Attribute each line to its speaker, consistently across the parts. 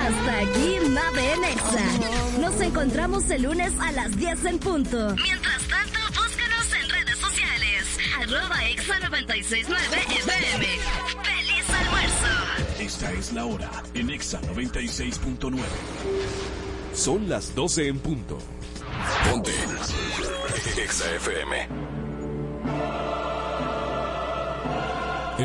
Speaker 1: Hasta aquí Nave en Exa. Nos encontramos el lunes a las 10 en punto. Mientras tanto, búscanos en redes sociales. Arroba Exa 969 FM. ¡Feliz almuerzo!
Speaker 2: Esta es la hora en Exa 96.9. Son las 12 en punto. Ponte. Exa FM.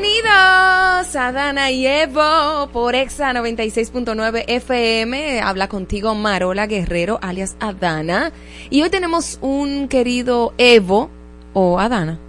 Speaker 3: Bienvenidos a Dana y Evo por Exa 96.9 FM. Habla contigo Marola Guerrero, alias Adana. Y hoy tenemos un querido Evo o Adana.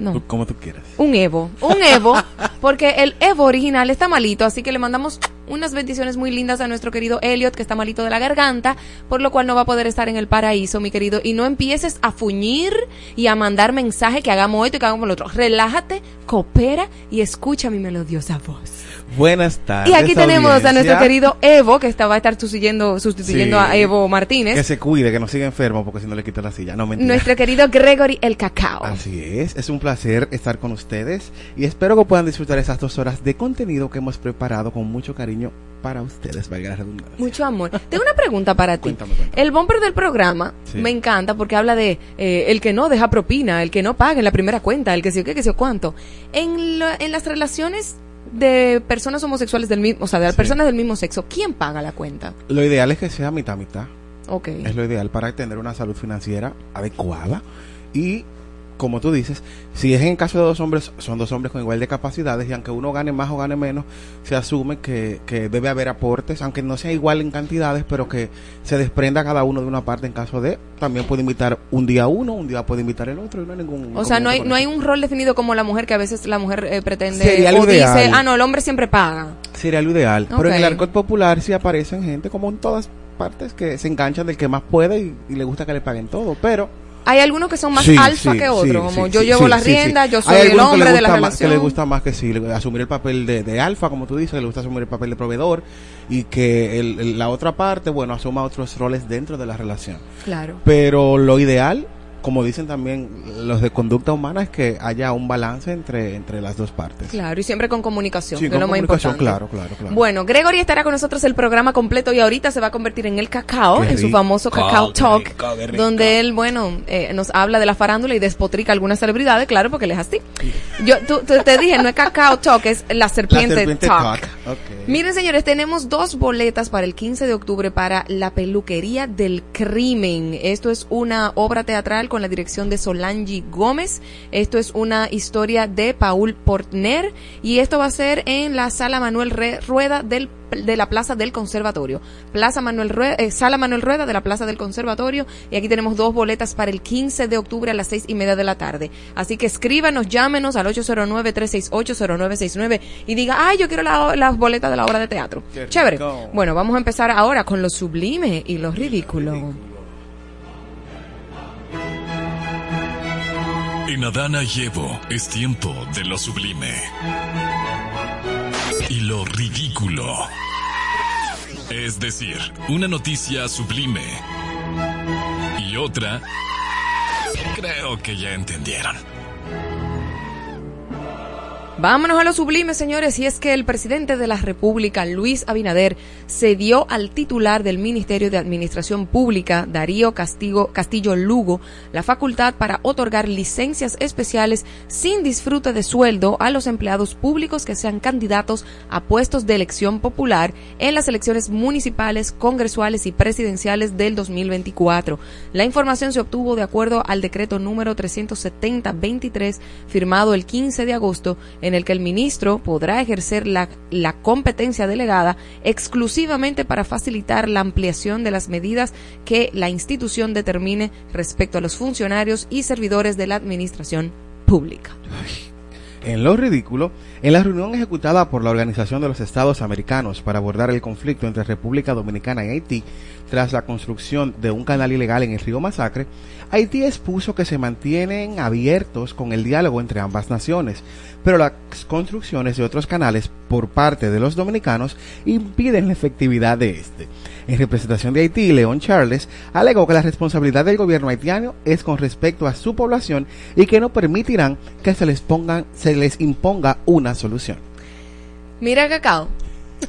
Speaker 3: No.
Speaker 4: Como tú quieras.
Speaker 3: Un Evo. Un Evo. porque el Evo original está malito, así que le mandamos unas bendiciones muy lindas a nuestro querido Elliot, que está malito de la garganta, por lo cual no va a poder estar en el paraíso, mi querido. Y no empieces a fuñir y a mandar mensaje que hagamos esto y que hagamos lo otro. Relájate, coopera y escucha mi melodiosa voz.
Speaker 4: Buenas tardes.
Speaker 3: Y aquí tenemos a nuestro querido Evo, que está, va a estar sustituyendo, sustituyendo
Speaker 4: Sí.
Speaker 3: a Evo Martínez.
Speaker 4: Que se cuide, que no siga enfermo, porque si no le quita la silla. No, mentira.
Speaker 3: Nuestro querido Gregory el Cacao.
Speaker 4: Así es, es un placer estar con ustedes y espero que puedan disfrutar esas dos horas de contenido que hemos preparado con mucho cariño para ustedes, valga la redundancia.
Speaker 3: Mucho amor. Tengo una pregunta para ti.
Speaker 4: Cuéntame, cuéntame.
Speaker 3: El bumper del programa
Speaker 4: Sí.
Speaker 3: me encanta porque habla de eh, el que no deja propina, el que no paga en la primera cuenta, el que yo qué, que sé yo cuánto. En, lo- en las relaciones de personas homosexuales del mismo, o sea, de
Speaker 4: Sí.
Speaker 3: personas del mismo sexo, ¿quién paga la cuenta?
Speaker 4: Lo ideal es que sea mitad mitad.
Speaker 3: Ok.
Speaker 4: Es lo ideal para tener una salud financiera adecuada y como tú dices, si es en caso de dos hombres, son dos hombres con igual de capacidades y aunque uno gane más o gane menos, se asume que, que debe haber aportes, aunque no sea igual en cantidades, pero que se desprenda cada uno de una parte en caso de, también puede invitar un día uno, un día puede invitar el otro y no hay ningún...
Speaker 3: O sea, no hay, no hay un rol definido como la mujer que a veces la mujer eh, pretende
Speaker 4: Sería lo
Speaker 3: o dice,
Speaker 4: ideal.
Speaker 3: ah, no, el hombre siempre paga.
Speaker 4: Sería lo ideal, pero en el arco popular sí aparecen gente como en todas partes que se enganchan del que más puede y, y le gusta que le paguen todo, pero...
Speaker 3: Hay algunos que son más
Speaker 4: Sí,
Speaker 3: alfa
Speaker 4: sí,
Speaker 3: que
Speaker 4: sí,
Speaker 3: otros, como
Speaker 4: sí,
Speaker 3: yo
Speaker 4: sí,
Speaker 3: llevo las riendas, yo soy el hombre de la relación.
Speaker 4: Que le gusta más que sí, asumir el papel de, de alfa, como tú dices, le gusta asumir el papel de proveedor y que el- el- la otra parte, bueno, asuma otros roles dentro de la relación.
Speaker 3: Claro.
Speaker 4: Pero lo ideal, como dicen también los de conducta humana, es que haya un balance entre, entre las dos partes.
Speaker 3: Claro, y siempre con comunicación,
Speaker 4: Sí,
Speaker 3: que
Speaker 4: con
Speaker 3: es lo más
Speaker 4: comunicación,
Speaker 3: importante.
Speaker 4: claro, claro, claro.
Speaker 3: Bueno, Gregory estará con nosotros el programa completo y ahorita se va a convertir en el cacao, en su famoso Cacao Talk, donde él, bueno, eh, nos habla de la farándula y despotrica algunas celebridades, claro, porque él es así. Yo tú- tú- te dije, no es Cacao Talk, es la
Speaker 4: La
Speaker 3: serpiente, Talk. Miren, señores, tenemos dos boletas para el 15 de octubre para La Peluquería del Crimen. Esto es una obra teatral con la dirección de Solange Gómez. Esto es una historia de Paul Portner y esto va a ser en la Sala Manuel Re- Rueda del de la Plaza del Conservatorio. Plaza Manuel Rueda, eh, Sala Manuel Rueda de la Plaza del Conservatorio. Y aquí tenemos dos boletas para el 15 de octubre a las seis y media de la tarde. Así que escríbanos, llámenos al 809-368-0969 y diga, ay, yo quiero la- las boletas de la obra de teatro.
Speaker 4: Qué
Speaker 3: Chévere.
Speaker 4: rico.
Speaker 3: Bueno, vamos a empezar ahora con lo sublime y lo ridículo.
Speaker 2: En Adana y Evo es tiempo de lo sublime. Y lo ridículo. Es decir, una noticia sublime. Y otra... Creo que ya entendieron.
Speaker 3: Vámonos a lo sublime, señores, y es que el presidente de la República, Luis Abinader, cedió al titular del Ministerio de Administración Pública, Darío Castigo, Castillo Lugo, la facultad para otorgar licencias especiales sin disfrute de sueldo a los empleados públicos que sean candidatos a puestos de elección popular en las elecciones municipales, congresuales y presidenciales del 2024. La información se obtuvo de acuerdo al decreto número 370-23 firmado el 15 de agosto en el que el ministro podrá ejercer la competencia delegada exclusivamente para facilitar la ampliación de las medidas que la institución determine respecto a los funcionarios y servidores de la administración pública.
Speaker 4: En lo ridículo, en la reunión ejecutada por la Organización de los Estados Americanos para abordar el conflicto entre República Dominicana y Haití, tras la construcción de un canal ilegal en el río Masacre, Haití expuso que se mantienen abiertos con el diálogo entre ambas naciones, pero las construcciones de otros canales por parte de los dominicanos impiden la efectividad de este. En representación de Haití, León Charles alegó que la responsabilidad del gobierno haitiano es con respecto a su población y que no permitirán que se les, pongan, se les imponga una solución.
Speaker 3: Mira, Cacao,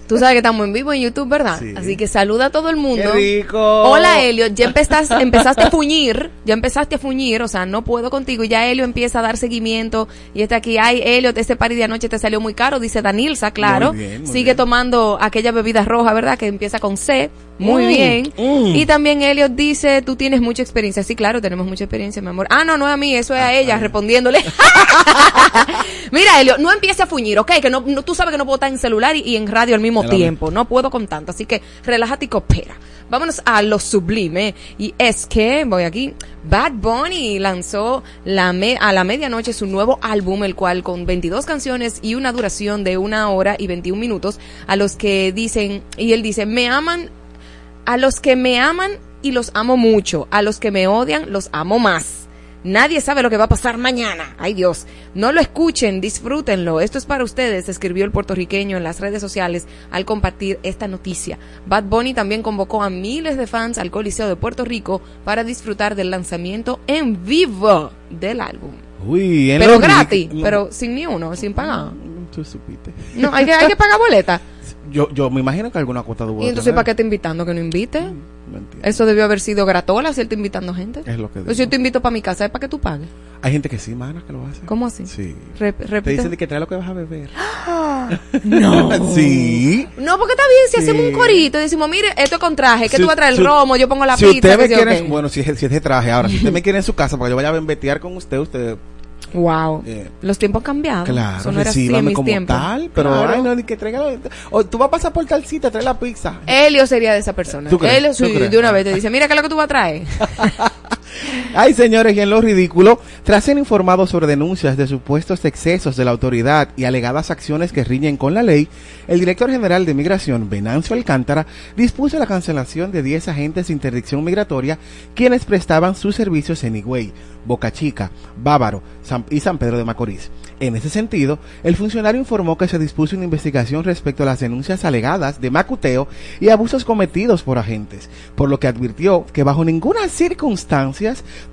Speaker 3: Tú sabes que estamos en vivo en YouTube, ¿verdad?
Speaker 4: Sí.
Speaker 3: Así que saluda a todo el mundo.
Speaker 4: ¡Qué rico!
Speaker 3: Hola, Helio. Ya empezaste, empezaste a fuñir. Ya empezaste a fuñir. O sea, no puedo contigo. Ya Helio empieza a dar seguimiento. Y está aquí. Ay, Helio, este party de anoche te salió muy caro. Dice Danilza, claro.
Speaker 4: Muy bien, muy
Speaker 3: Sigue
Speaker 4: bien.
Speaker 3: tomando aquella bebida roja, ¿verdad? Que empieza con C. Muy
Speaker 4: Mm,
Speaker 3: bien.
Speaker 4: mm.
Speaker 3: Y también Elliot dice, tú tienes mucha experiencia. Sí, claro, tenemos mucha experiencia, mi amor. Ah, no, no es a mí, eso es
Speaker 4: Ah,
Speaker 3: a ella, respondiéndole. Mira, Elliot, no empiece a fuñir, ¿ok? Que no, no- tú sabes que no puedo estar en celular y, y en radio al mismo tiempo. No puedo con tanto, así que relájate y coopera. Vámonos a lo sublime. Y es que, voy aquí, Bad Bunny lanzó la me- a la medianoche su nuevo álbum, el cual con 22 canciones y una duración de una hora y 21 minutos, a los que dicen, y él dice, me aman a los que me aman y los amo mucho, a los que me odian los amo más. Nadie sabe lo que va a pasar mañana. Ay Dios, no lo escuchen, disfrútenlo. Esto es para ustedes, escribió el puertorriqueño en las redes sociales al compartir esta noticia. Bad Bunny también convocó a miles de fans al Coliseo de Puerto Rico para disfrutar del lanzamiento en vivo del álbum.
Speaker 4: Uy, en
Speaker 3: Pero gratis, pero sin ni uno, sin pagar.
Speaker 4: Tú supiste.
Speaker 3: No, hay que, hay que pagar boleta.
Speaker 4: Yo, yo me imagino que alguna cuota tuvo
Speaker 3: Y entonces,
Speaker 4: tener.
Speaker 3: ¿para qué está invitando? Que no invite.
Speaker 4: No entiendo.
Speaker 3: Eso debió haber sido gratola está invitando gente.
Speaker 4: Es lo que
Speaker 3: Pues yo
Speaker 4: digo.
Speaker 3: te invito para mi casa, es para que tú pagues.
Speaker 4: Hay gente que sí, mana, que lo hace.
Speaker 3: ¿Cómo así?
Speaker 4: Sí.
Speaker 3: Re-
Speaker 4: Te
Speaker 3: repite.
Speaker 4: dicen de que trae lo que vas a beber.
Speaker 3: No.
Speaker 4: sí.
Speaker 3: No, porque está bien si
Speaker 4: Sí.
Speaker 3: hacemos un corito y decimos, mire, esto con traje, que
Speaker 4: Si-
Speaker 3: tú vas a traer el
Speaker 4: si-
Speaker 3: romo, yo pongo la
Speaker 4: si
Speaker 3: pizza.
Speaker 4: usted me quiere,
Speaker 3: ok.
Speaker 4: bueno, si es, si es de traje, ahora, si usted me quiere en su casa para que yo vaya a benvetear con usted, usted,
Speaker 3: Wow.
Speaker 4: Eh,
Speaker 3: Los tiempos han cambiado.
Speaker 4: claro,
Speaker 3: Eso no era así en mis
Speaker 4: como
Speaker 3: tiempos.
Speaker 4: tal, pero
Speaker 3: Claro.
Speaker 4: ay, no, ni que traiga, o tú vas a pasar por tal cita, trae la pizza.
Speaker 3: Helio sería de esa persona.
Speaker 4: ¿Tú crees?
Speaker 3: Helio
Speaker 4: ¿Tú
Speaker 3: sí,
Speaker 4: crees?
Speaker 3: de una vez te dice, mira, ¿qué es lo que tú vas a traer?
Speaker 4: Ay, señores, y en lo ridículo, tras ser informados sobre denuncias de supuestos excesos de la autoridad y alegadas acciones que riñen con la ley, el director general de Migración, Venancio Alcántara, dispuso la cancelación de 10 agentes de interdicción migratoria quienes prestaban sus servicios en Higüey, Boca Chica, Bávaro y San Pedro de Macorís. En ese sentido, el funcionario informó que se dispuso una investigación respecto a las denuncias alegadas de macuteo y abusos cometidos por agentes, por lo que advirtió que bajo ninguna circunstancia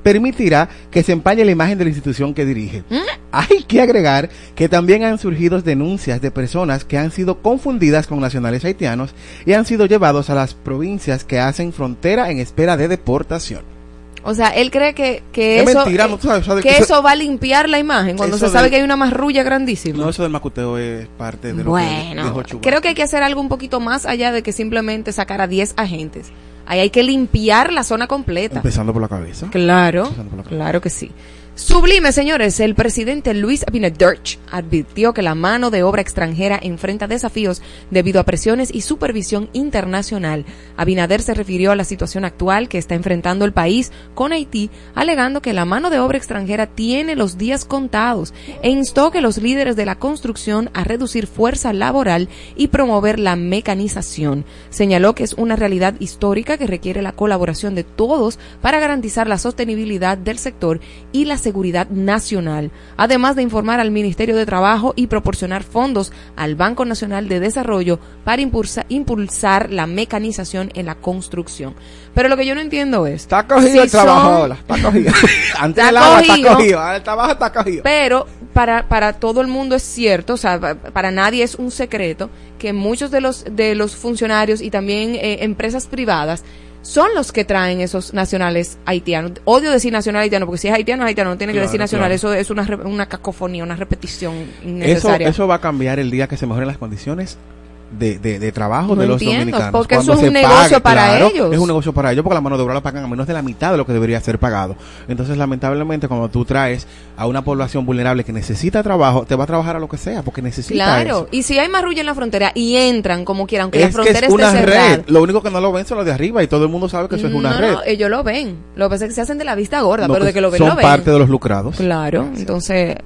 Speaker 4: permitirá que se empañe la imagen de la institución que dirige. Hay que agregar que también han surgido denuncias de personas que han sido confundidas con nacionales haitianos y han sido llevados a las provincias que hacen frontera en espera de deportación.
Speaker 3: O sea, él cree que, que
Speaker 4: Es
Speaker 3: eso,
Speaker 4: mentira,
Speaker 3: eh,
Speaker 4: no, tú sabes, sabes
Speaker 3: que
Speaker 4: que
Speaker 3: eso,
Speaker 4: eso-
Speaker 3: va a limpiar la imagen cuando se sabe
Speaker 4: del-
Speaker 3: que hay una marrulla grandísima.
Speaker 4: No, eso del macuteo es parte de lo que
Speaker 3: Bueno,
Speaker 4: dijo Chubac.
Speaker 3: creo que hay que hacer algo un poquito más allá de que simplemente sacar a 10 agentes. Ahí hay que limpiar la zona completa.
Speaker 4: Empezando por la cabeza.
Speaker 3: Claro,
Speaker 4: Empezando por la cabeza.
Speaker 3: claro que sí. Sublime, señores, el presidente Luis Abinader advirtió que la mano de obra extranjera enfrenta desafíos debido a presiones y supervisión internacional. Abinader se refirió a la situación actual que está enfrentando el país con Haití, alegando que la mano de obra extranjera tiene los días contados e instó que los líderes de la construcción a reducir fuerza laboral y promover la mecanización. Señaló que es una realidad histórica que requiere la colaboración de todos para garantizar la sostenibilidad del sector y la seguridad nacional, además de informar al Ministerio de Trabajo y proporcionar fondos al Banco Nacional de Desarrollo para impulsa- impulsar la mecanización en la construcción. Pero lo que yo no entiendo es...
Speaker 4: Está cogido
Speaker 3: si
Speaker 4: el trabajo, ahora, está cogido. Antes
Speaker 3: Está
Speaker 4: agua está
Speaker 3: cogido.
Speaker 4: el trabajo está cogido.
Speaker 3: Pero para, para todo el mundo es cierto, o sea, pa- para nadie es un secreto que muchos de los, de los funcionarios y también eh, empresas privadas son los que traen esos nacionales haitianos. Odio decir nacional haitiano, porque si es haitiano, es haitiano, no tiene que decir nacional.
Speaker 4: claro.
Speaker 3: Eso es una, una cacofonía, una repetición
Speaker 4: Eso,
Speaker 3: innecesaria.
Speaker 4: eso va a cambiar el día que se mejoren las condiciones de, de, de trabajo
Speaker 3: No
Speaker 4: de los
Speaker 3: entiendo,
Speaker 4: dominicanos.
Speaker 3: porque
Speaker 4: Cuando
Speaker 3: eso es un negocio para
Speaker 4: claro,
Speaker 3: ellos.
Speaker 4: Es un negocio para ellos porque la mano de obra la pagan a menos de la mitad de lo que debería ser pagado. Entonces, lamentablemente, cuando tú traes a una población vulnerable que necesita trabajo, te va a trabajar a lo que sea porque necesita
Speaker 3: Claro,
Speaker 4: eso.
Speaker 3: y si hay marrulla en la frontera y entran como quieran, aunque
Speaker 4: Es
Speaker 3: la
Speaker 4: que
Speaker 3: frontera
Speaker 4: es
Speaker 3: esté
Speaker 4: una
Speaker 3: cerrada.
Speaker 4: red. Lo único que no lo ven son los de arriba y todo el mundo sabe que eso es una red.
Speaker 3: no, ellos lo ven. Lo que pasa es que se hacen de la vista gorda,
Speaker 4: No,
Speaker 3: pero de
Speaker 4: que
Speaker 3: que lo ven,
Speaker 4: son
Speaker 3: lo ven.
Speaker 4: parte de los lucrados.
Speaker 3: Claro, entonces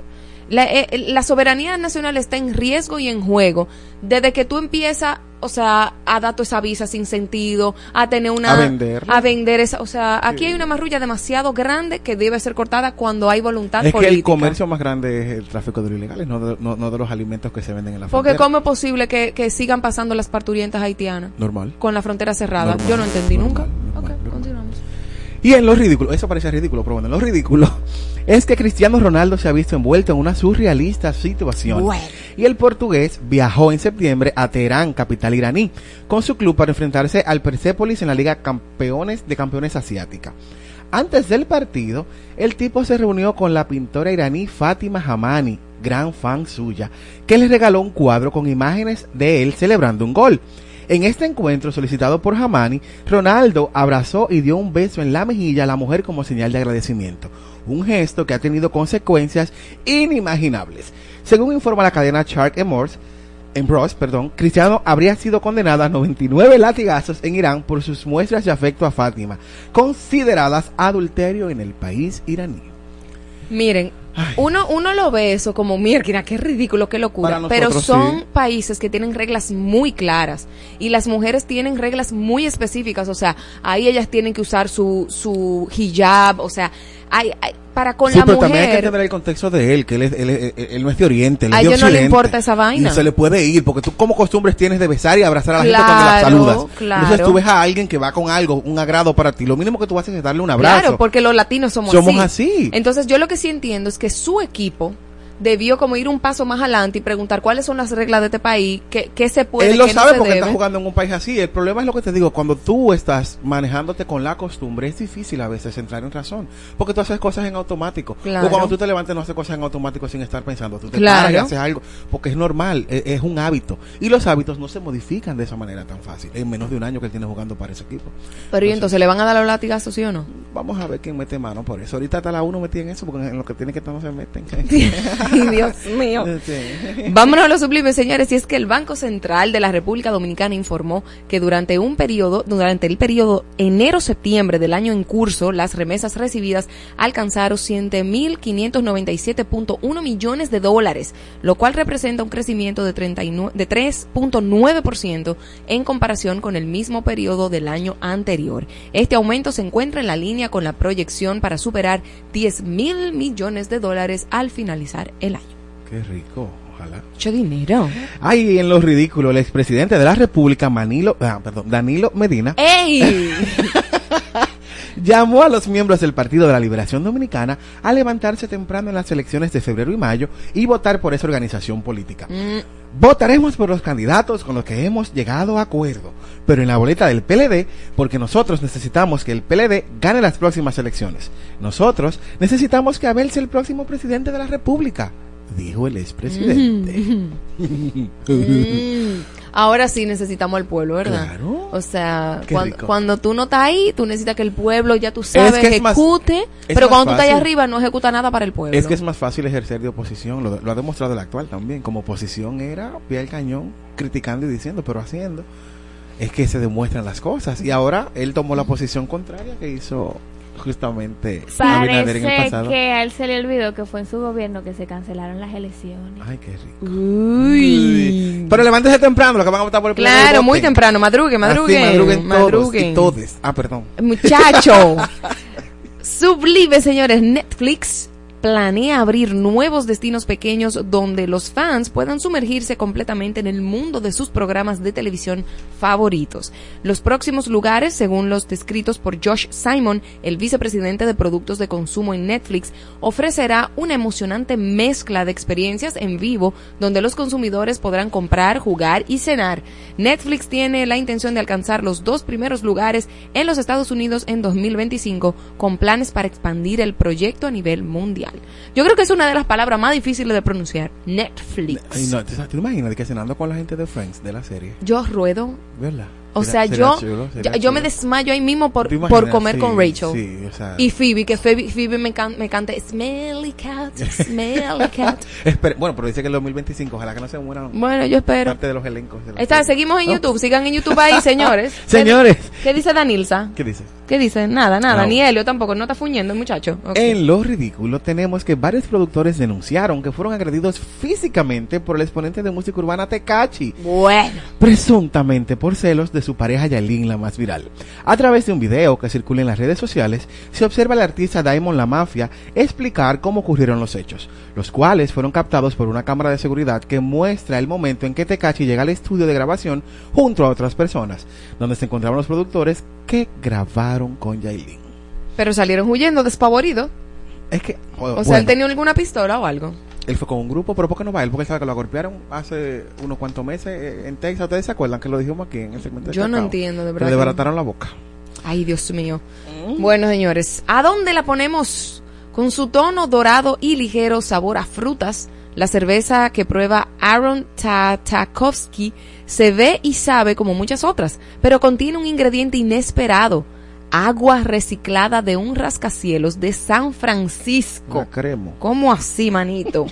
Speaker 3: la, eh, la soberanía nacional está en riesgo y en juego desde que tú empiezas, o sea, a dar toda esa visa sin sentido, a tener una
Speaker 4: A venderla.
Speaker 3: a vender esa, o sea, aquí hay una marrulla demasiado grande que debe ser cortada cuando hay voluntad
Speaker 4: Es
Speaker 3: política.
Speaker 4: que el comercio más grande es el tráfico de los ilegales, no de, no, no de los alimentos que se venden en la
Speaker 3: porque
Speaker 4: frontera.
Speaker 3: cómo es posible que, que sigan pasando las parturientas haitianas
Speaker 4: Normal.
Speaker 3: con la frontera cerrada.
Speaker 4: Normal,
Speaker 3: Yo no entendí
Speaker 4: normal,
Speaker 3: nunca.
Speaker 4: Y en lo ridículo, eso parece ridículo, pero bueno, en lo ridículo es que Cristiano Ronaldo se ha visto envuelto en una surrealista situación.
Speaker 3: Bueno.
Speaker 4: Y el portugués viajó en septiembre a Teherán, capital iraní, con su club para enfrentarse al Persepolis en la Liga Campeones de Campeones Asiática. Antes del partido, el tipo se reunió con la pintora iraní Fátima Hamani, gran fan suya, que le regaló un cuadro con imágenes de él celebrando un gol. En este encuentro solicitado por Hamani, Ronaldo abrazó y dio un beso en la mejilla a la mujer como señal de agradecimiento, un gesto que ha tenido consecuencias inimaginables. Según informa la cadena Shark Emors, en Bros, perdón, Cristiano habría sido condenado a 99 latigazos en Irán por sus muestras de afecto a Fátima, consideradas adulterio en el país iraní.
Speaker 3: Miren, uno, uno lo ve eso como, mira, qué ridículo, qué locura. Pero son
Speaker 4: sí.
Speaker 3: países que tienen reglas muy claras y las mujeres tienen reglas muy específicas. O sea, ahí ellas tienen que usar su, su hijab, o sea, hay, hay- para con
Speaker 4: sí,
Speaker 3: la
Speaker 4: pero también hay que
Speaker 3: mujer.
Speaker 4: entender el contexto de él, que él, es- él, él no es de Oriente, él
Speaker 3: A
Speaker 4: es de
Speaker 3: ellos no le
Speaker 4: Occidente.
Speaker 3: importa esa vaina.
Speaker 4: Y se le puede ir, porque tú como costumbres tienes de besar y abrazar a la gente
Speaker 3: Claro,
Speaker 4: cuando la saludas.
Speaker 3: claro.
Speaker 4: Entonces tú ves a alguien que va con algo, un agrado para ti, lo mínimo que tú haces es darle un abrazo.
Speaker 3: Claro, porque los latinos somos,
Speaker 4: Somos así.
Speaker 3: Entonces yo lo que sí entiendo es que su equipo debió como ir un paso más adelante y preguntar cuáles son las reglas de este país, qué, qué se puede,
Speaker 4: él lo
Speaker 3: qué
Speaker 4: sabe
Speaker 3: no se
Speaker 4: porque
Speaker 3: debe.
Speaker 4: está jugando en un país así. El problema es lo que te digo, cuando tú estás manejándote con la costumbre, es difícil a veces entrar en razón. Porque tú haces cosas en automático.
Speaker 3: Claro.
Speaker 4: O cuando tú te levantes no haces cosas en automático sin estar pensando. Tú te
Speaker 3: Claro.
Speaker 4: paras y haces algo. Porque es normal, es, es un hábito. Y los hábitos no se modifican de esa manera tan fácil. En menos de un año que él tiene jugando para ese equipo.
Speaker 3: Pero y entonces le van a dar los latigazos, ¿sí o no?
Speaker 4: Vamos a ver quién mete mano por eso. Ahorita hasta la uno metí en eso porque en lo que tiene que estar no se meten.
Speaker 3: Ay, Dios mío.
Speaker 4: Sí.
Speaker 3: Vámonos a los sublimes, señores. Y es que el Banco Central de la República Dominicana informó que durante un periodo, durante el periodo enero-septiembre del año en curso, las remesas recibidas alcanzaron 100.597.1 millones de dólares, lo cual representa un crecimiento de, 39 de 3.9% en comparación con el mismo periodo del año anterior. Este aumento se encuentra en la línea con la proyección para superar 10 mil millones de dólares al finalizar el año.
Speaker 4: Qué rico, ojalá.
Speaker 3: Mucho dinero.
Speaker 4: Ay, en lo ridículo, el expresidente de la República, Manilo, ah, perdón, Danilo Medina,
Speaker 3: ¡Ey!
Speaker 4: llamó a los miembros del Partido de la Liberación Dominicana a levantarse temprano en las elecciones de febrero y mayo y votar por esa organización política.
Speaker 3: Mm,
Speaker 4: Votaremos por los candidatos con los que hemos llegado a acuerdo, pero en la boleta del PLD, porque nosotros necesitamos que el PLD gane las próximas elecciones. Nosotros necesitamos que Abel sea el próximo presidente de la República, dijo el expresidente.
Speaker 3: mm. Ahora sí necesitamos al pueblo, ¿verdad?
Speaker 4: Claro.
Speaker 3: O sea,
Speaker 4: Qué
Speaker 3: cuan-
Speaker 4: rico.
Speaker 3: cuando tú no estás ahí, tú necesitas que el pueblo, ya tú sabes,
Speaker 4: es
Speaker 3: ejecute, pero cuando tú estás allá arriba no ejecuta nada para el pueblo.
Speaker 4: Es que es más fácil ejercer de oposición, lo, lo ha demostrado el actual también. Como oposición era pie al cañón, criticando y diciendo, pero haciendo. Es que se demuestran las cosas. Y ahora él tomó la posición contraria que hizo justamente Abinader en el
Speaker 5: Parece
Speaker 4: pasado.
Speaker 5: que a él se le olvidó que fue en su gobierno que se cancelaron las elecciones.
Speaker 4: Ay, qué rico.
Speaker 3: Uy.
Speaker 4: Pero levántese temprano, lo que van a votar por el
Speaker 3: Claro, muy temprano, madruguen,
Speaker 4: Así,
Speaker 3: madruguen,
Speaker 4: madruguen todos
Speaker 3: madruguen.
Speaker 4: y todes. Ah, perdón.
Speaker 3: Muchacho. Sublime, señores. Netflix planea abrir nuevos destinos pequeños donde los fans puedan sumergirse completamente en el mundo de sus programas de televisión favoritos. Los próximos lugares, según los descritos por Josh Simon, el vicepresidente de productos de consumo en Netflix, ofrecerá una emocionante mezcla de experiencias en vivo donde los consumidores podrán comprar, jugar y cenar. Netflix tiene la intención de alcanzar los dos primeros lugares en los Estados Unidos en 2025 con planes para expandir el proyecto a nivel mundial. Yo creo que es una de las palabras más difíciles de pronunciar. Netflix.
Speaker 4: No, ¿te, te imaginas que cenando con la gente de Friends de la serie?
Speaker 3: Yo ruedo.
Speaker 4: ¿Verdad?
Speaker 3: O sea, yo,
Speaker 4: chulo,
Speaker 3: yo, yo me desmayo ahí mismo por,
Speaker 4: ¿Te
Speaker 3: por comer
Speaker 4: Sí,
Speaker 3: con Rachel.
Speaker 4: Sí, o sea.
Speaker 3: Y Phoebe, que Phoebe, Phoebe me, can- me canta Smelly Cat, Smelly Cat.
Speaker 4: Bueno, pero dice que en el 2025, ojalá que no se mueran
Speaker 3: Bueno, yo espero.
Speaker 4: parte de los elencos. de la
Speaker 3: Está, seguimos en YouTube, sigan en YouTube ahí, señores.
Speaker 4: Señores.
Speaker 3: ¿Qué dice Danilza?
Speaker 4: ¿Qué dice?
Speaker 3: ¿Qué dice? Nada, nada, ni. Helio tampoco, no está fuñendo muchacho.
Speaker 4: En lo ridículo tenemos que varios productores denunciaron que fueron agredidos físicamente por el exponente de música urbana Tecachi.
Speaker 3: Bueno.
Speaker 4: presuntamente por celos de su pareja Yailin, la más viral. A través de un video que circula en las redes sociales, se observa al artista Diamond La Mafia explicar cómo ocurrieron los hechos, los cuales fueron captados por una cámara de seguridad que muestra el momento en que Tecachi llega al estudio de grabación junto a otras personas, donde se encontraban los productores que grabaron con Yailin.
Speaker 3: Pero salieron huyendo despavoridos.
Speaker 4: Es que,
Speaker 3: O sea, él tenía alguna pistola o algo.
Speaker 4: Él fue con un grupo, pero ¿por qué no va él? Porque él sabe que lo golpearon hace unos cuantos meses eh, en Texas. ¿Ustedes se acuerdan que lo dijimos aquí en el segmento de
Speaker 3: Yo no entiendo, de verdad
Speaker 4: Le desbarataron la boca.
Speaker 3: Ay, Dios mío. Bueno, señores, ¿a dónde la ponemos? Con su tono dorado y ligero sabor a frutas, la cerveza que prueba Aaron Tatakovsky se ve y sabe como muchas otras, pero contiene un ingrediente inesperado. Agua reciclada de un rascacielos de San Francisco.
Speaker 4: La cremo.
Speaker 3: ¿Cómo así, manito?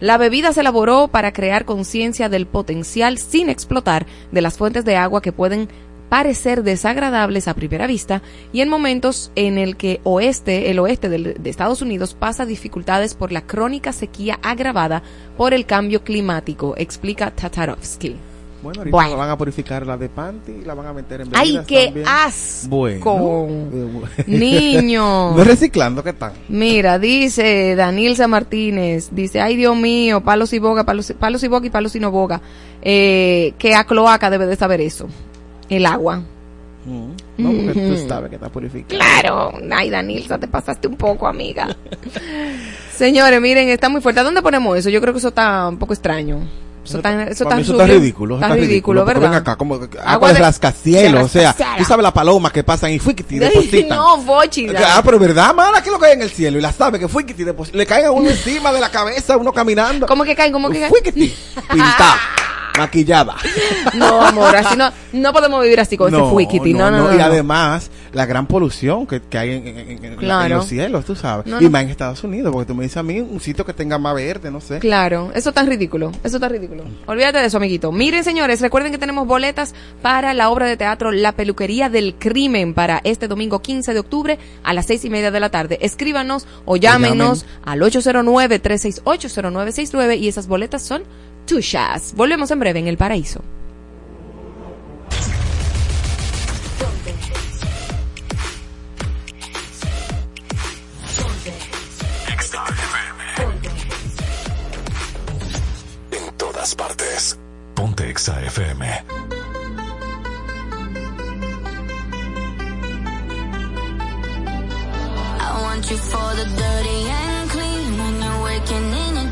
Speaker 3: La bebida se elaboró para crear conciencia del potencial sin explotar de las fuentes de agua que pueden parecer desagradables a primera vista y en momentos en el que oeste, el oeste de Estados Unidos pasa dificultades por la crónica sequía agravada por el cambio climático, explica Tatarovsky.
Speaker 4: Bueno, ahorita
Speaker 3: Bueno.
Speaker 4: van a purificar la de Panty y la van a meter en
Speaker 3: ¡Ay, qué
Speaker 4: también.
Speaker 3: asco!
Speaker 4: Bueno. Bu-
Speaker 3: Niño.
Speaker 4: No reciclando, ¿qué están?
Speaker 3: Mira, dice Danilza Martínez, dice, ay Dios mío, palos y boga, palos, palos y boga y palos y no boga, eh, que a cloaca debe de saber eso, el agua.
Speaker 4: Mm. No, porque tú sabes que está purificado.
Speaker 3: Claro, ay Danilza, te pasaste un poco, amiga. Señores, miren, está muy fuerte. ¿A dónde ponemos eso? Yo creo que eso está un poco extraño. Eso está, eso
Speaker 4: eso ridículo. eso
Speaker 3: Está ridículo, ¿verdad?
Speaker 4: ven acá, como agua, de rascacielos. O sea, tú sabes las palomas que pasan y fui que te depositan.
Speaker 3: no, Bochi.
Speaker 4: Ah, pero verdad, mala, que lo que hay en el cielo y la sabe que te depositan. Le caen a uno encima de la cabeza, uno caminando.
Speaker 3: ¿Cómo que caen? ¿Cómo que caen?
Speaker 4: maquillada.
Speaker 3: No, amor, así no, no podemos vivir así con ese fuiquiti. No, no, no.
Speaker 4: Y
Speaker 3: no.
Speaker 4: además, la gran polución que, que hay en, en- en- en
Speaker 3: Claro.
Speaker 4: los cielos, tú sabes.
Speaker 3: No,
Speaker 4: y
Speaker 3: no.
Speaker 4: más en Estados Unidos, porque tú me dices a mí un sitio que tenga más verde, no sé.
Speaker 3: Claro, eso está ridículo, eso está ridículo. Olvídate de eso, amiguito. Miren, señores, recuerden que tenemos boletas para la obra de teatro La Peluquería del Crimen para este domingo 15 de octubre a las seis y media de la tarde. Escríbanos o llámenos al 809-368-0969 y esas boletas son tuyas. Volvemos en breve en El Paraíso.
Speaker 2: En todas partes. Ponte Exa FM.
Speaker 6: I want you for the dirty and clean. When you're waking in your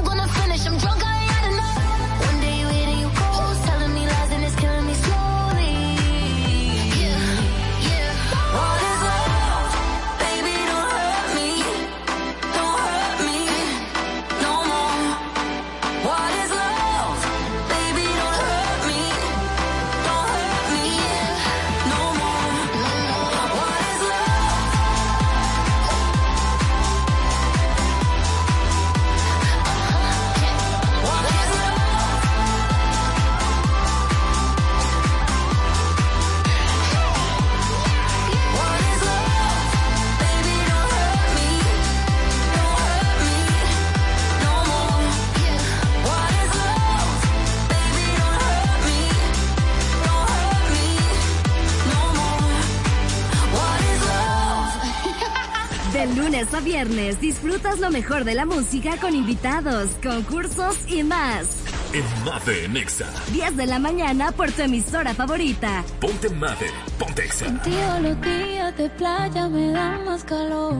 Speaker 1: lunes a viernes disfrutas lo mejor de la música con invitados, concursos y más.
Speaker 2: En Mate en Exa.
Speaker 1: 10 de la mañana por tu emisora favorita.
Speaker 2: Ponte Mate, ponte Exa.
Speaker 5: Contigo los días de playa me dan más calor.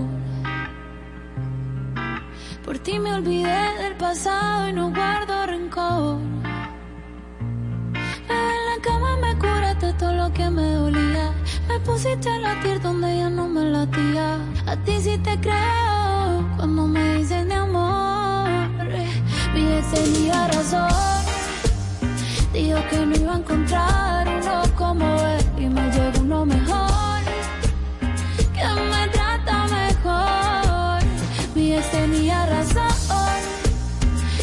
Speaker 5: Por ti me olvidé del pasado y no guardo rencor. Curaste todo lo que me dolía. Me pusiste a latir donde ya no me latía. A ti sí te creo cuando me dices de amor. Mi ex tenía razón. Dijo que no iba a encontrar uno como él y me llegó uno mejor que me trata mejor. Mi ex tenía razón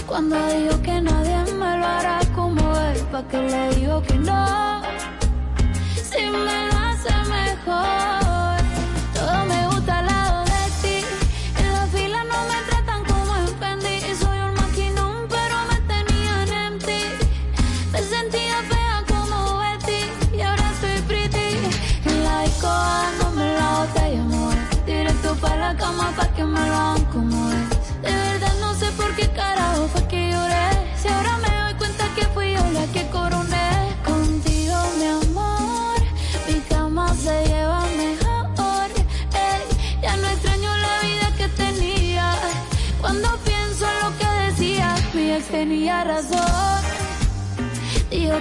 Speaker 5: cuando dijo que nadie me lo hará como él, pa' que le digo que no. Me lo hace mejor,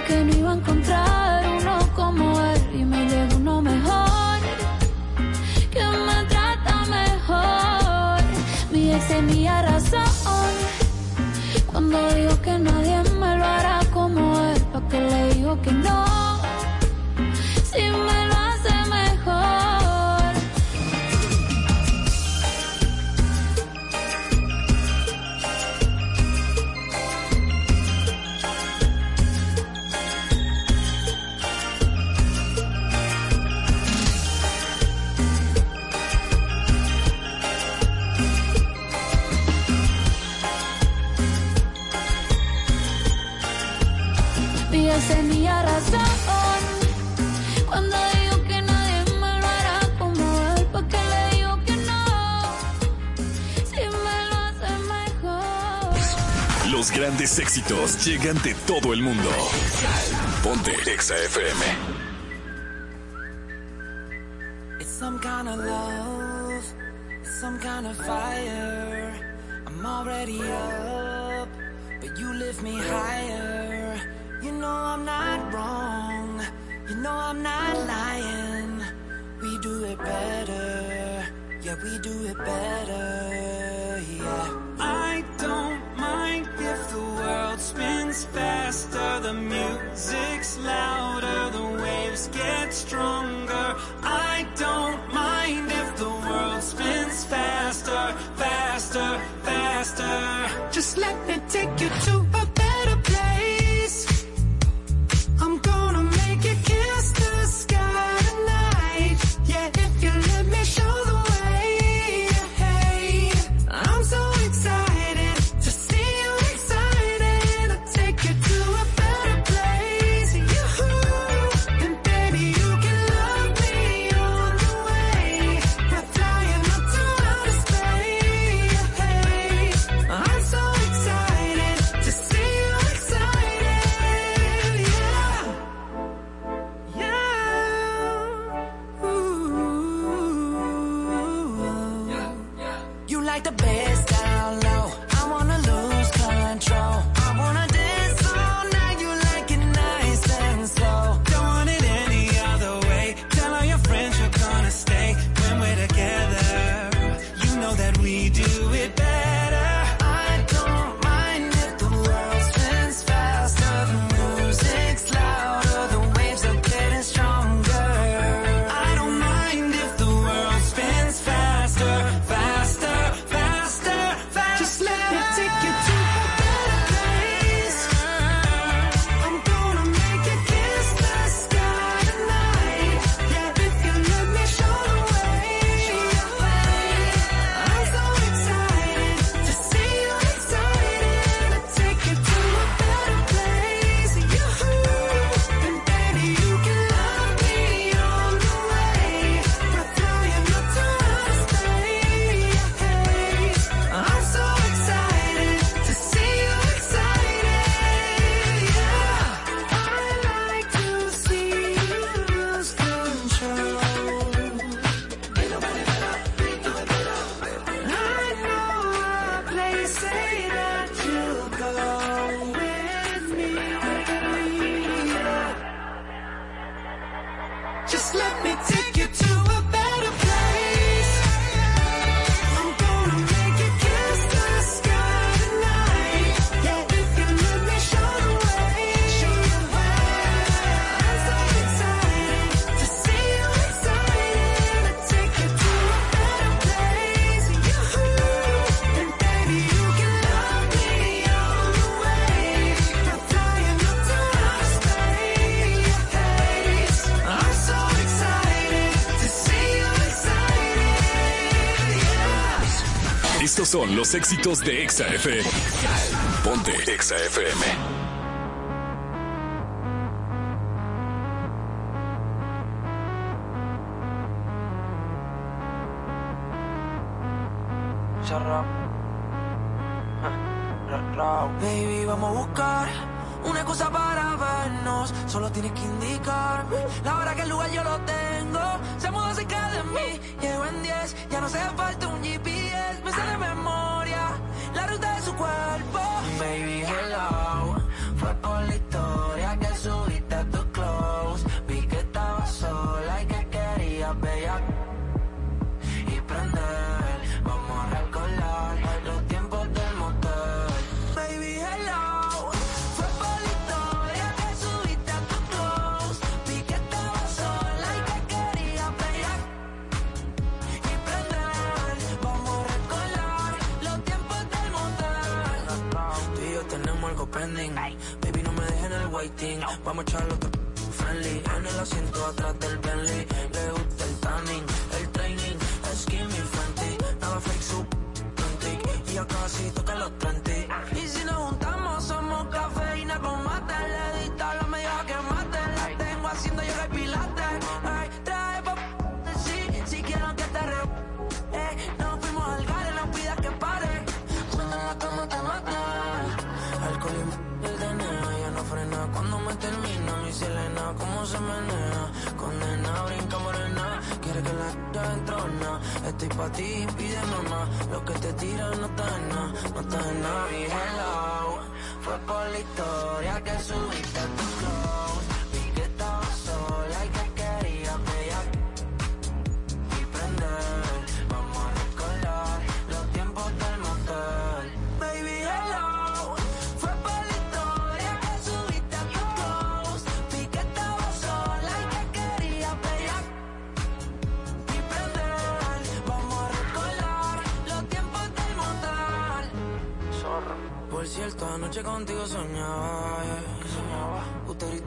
Speaker 5: Que no iba a encontrar uno como él y me llegó uno mejor, que me trata mejor. Mi ex tenía razón cuando dijo que nadie me lo hará como él, pa' que le digo que no, si me
Speaker 2: grandes éxitos llegan de todo el mundo. Ponte Exa FM.
Speaker 7: It's some kind of love, some kind of fire. I'm already up, but you lift me higher. You know I'm not wrong, you know I'm not lying. We do it better, yeah, we do it better, faster, the music's louder, the waves get stronger. I don't mind if the world spins faster, faster, faster. Just
Speaker 8: let me take you to
Speaker 2: los éxitos de ExAFM. Ponte Exa FM.
Speaker 8: por la historia que subiste a tu waiting. Vamos a echarlo friendly. En el asiento atrás del Bentley. Le gusta el tanning, el training. Es Kimmy Fenty. Nada fake, su Y ya casi toca los 30. pa' ti, pide mamá. Lo que te tiran no está en nada, no está en nada. Mi hello, fue por la historia que subí contigo soñaba, yeah. soñaba? Usted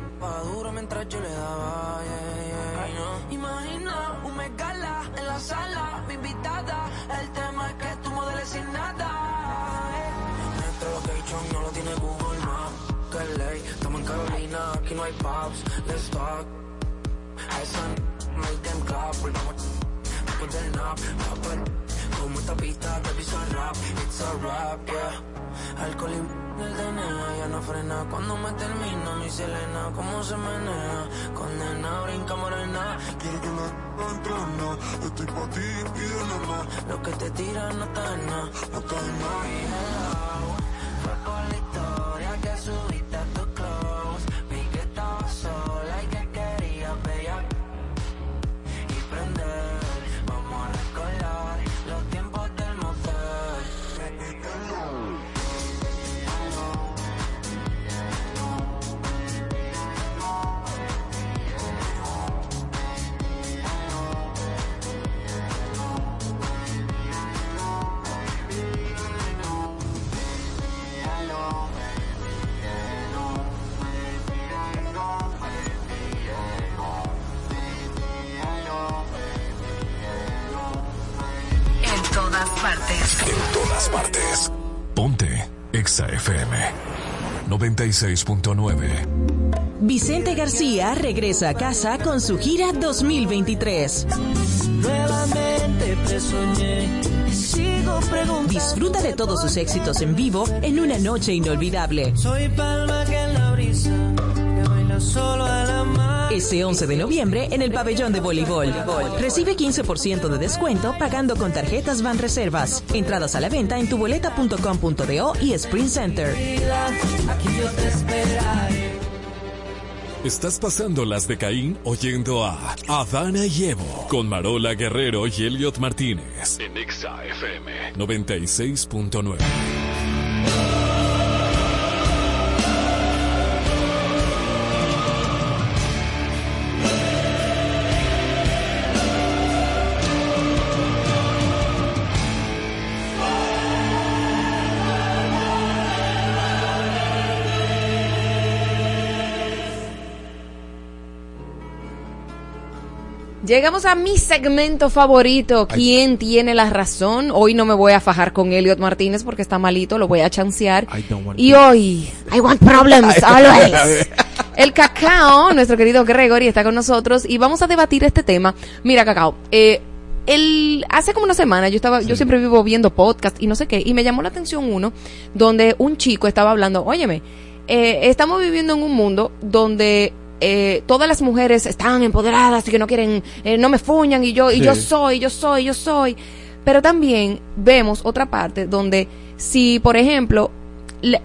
Speaker 8: duro mientras yo le daba, yeah, yeah. Ay, no. Imagina un megala en la sala, mi invitada. El tema es que tú modeles sin nada. Yeah. Nuestro location no lo tiene Google Maps. Que ley, estamos en Carolina, aquí no hay pubs. Let's talk. Esa make them clap. Volvamos después del nap, papel. Como esta pista te piso rap, it's a rap, yeah. Alcohol y ya no frena. Cuando me termina mi Selena, cómo se menea, condena, brinca morena, quiero que me
Speaker 9: entrona, estoy pa' ti y de nada,
Speaker 8: lo que te tira no está en nada, no está en nada.
Speaker 2: Exa FM 96.9.
Speaker 10: Vicente García regresa a casa con su gira 2023.
Speaker 8: Nuevamente te soñé sigo preguntando.
Speaker 10: Disfruta de todos sus éxitos en vivo en una noche inolvidable.
Speaker 8: Soy palma que en la brisa que baila solo a la
Speaker 10: Ese 11 de noviembre en el pabellón de voleibol. Recibe 15% de descuento pagando con tarjetas Van Reservas. Entradas a la venta en tuboleta.com.do y Sprint Center.
Speaker 2: Estás pasando las de Caín oyendo a Adana y Evo con Marola Guerrero y Elliot Martínez en Exa FM 96.9.
Speaker 3: Llegamos a mi segmento favorito. ¿Quién tiene la razón? Hoy no me voy a fajar con Elliot Martínez porque está malito, lo voy a chancear. Y hoy, I want problems, always. El cacao, nuestro querido Gregory, está con nosotros y vamos a debatir este tema. Mira, cacao, eh, el, hace como una semana yo estaba, yo siempre vivo viendo podcast y no sé qué, y me llamó la atención uno donde un chico estaba hablando, óyeme, eh, estamos viviendo en un mundo donde eh, todas las mujeres están empoderadas y que no quieren, eh, no me fuñan y yo, y yo soy, yo soy, yo soy. Pero también vemos otra parte donde si, por ejemplo,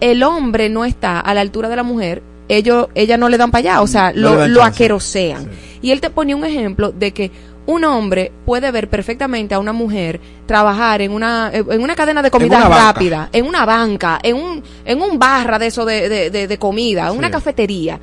Speaker 3: el hombre no está a la altura de la mujer, ellos, ella no le dan para allá, o sea,
Speaker 4: No
Speaker 3: lo, lo aquerosean.
Speaker 4: Sí.
Speaker 3: Y él te ponía un ejemplo de que un hombre puede ver perfectamente a una mujer trabajar en una eh, en una cadena de comida
Speaker 4: banca.
Speaker 3: rápida, en una banca, en un en un barra de eso de, de, de- de comida, en una cafetería.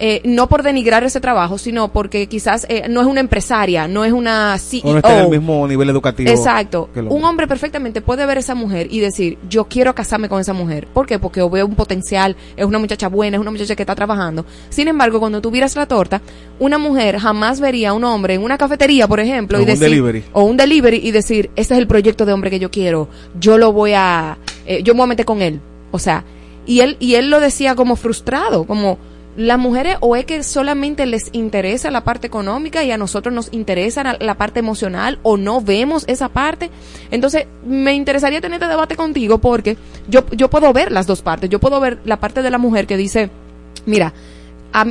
Speaker 3: Eh, no por denigrar ese trabajo, sino porque quizás eh, no es una empresaria, no es una CEO.
Speaker 4: O no está en el mismo nivel educativo.
Speaker 3: Exacto. Un hombre perfectamente puede ver a esa mujer y decir, yo quiero casarme con esa mujer. ¿Por qué? Porque veo un potencial, es una muchacha buena, es una muchacha que está trabajando. Sin embargo, cuando tú miras la torta, una mujer jamás vería a un hombre en una cafetería, por ejemplo,
Speaker 4: O
Speaker 3: y
Speaker 4: un
Speaker 3: decir,
Speaker 4: delivery.
Speaker 3: o un delivery y decir, este es el proyecto de hombre que yo quiero, yo lo voy a, eh, yo me voy a meter con él. O sea, y él, y él lo decía como frustrado, como, las mujeres o es que solamente les interesa la parte económica y a nosotros nos interesa la, parte emocional o no vemos esa parte. Entonces, me interesaría tener este debate contigo porque yo, yo puedo ver las dos partes. Yo puedo ver la parte de la mujer que dice, mira,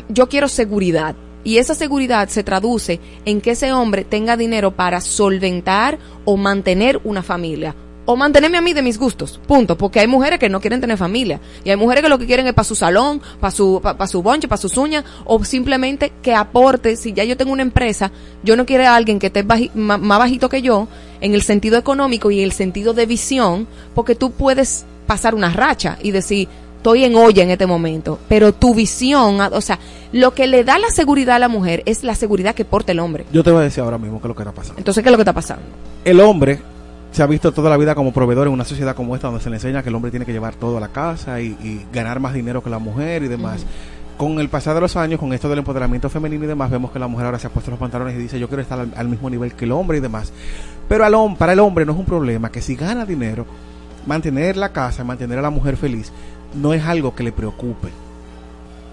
Speaker 3: yo quiero seguridad. Y esa seguridad se traduce en que ese hombre tenga dinero para solventar o mantener una familia. O mantenerme a mí de mis gustos, punto. Porque hay mujeres que no quieren tener familia. Y hay mujeres que lo que quieren es para su salón, para su, para su bonche, para sus uñas. O simplemente que aporte. Si ya yo tengo una empresa, yo no quiero a alguien que esté baji- ma- más bajito que yo, en el sentido económico y en el sentido de visión, porque tú puedes pasar una racha y decir, estoy en olla en este momento, pero tu visión, o sea, lo que le da la seguridad a la mujer es la seguridad que porta el hombre.
Speaker 4: Yo te voy a decir ahora mismo qué es lo que está pasando.
Speaker 3: Entonces, ¿qué es lo que está pasando?
Speaker 4: El hombre se ha visto toda la vida como proveedor en una sociedad como esta donde se le enseña que el hombre tiene que llevar todo a la casa y, y ganar más dinero que la mujer y demás. Con el pasar de los años, con esto del empoderamiento femenino y demás, vemos que la mujer ahora se ha puesto los pantalones y dice yo quiero estar al, al mismo nivel que el hombre y demás. Pero al, para el hombre no es un problema que si gana dinero, mantener la casa, mantener a la mujer feliz, no es algo que le preocupe.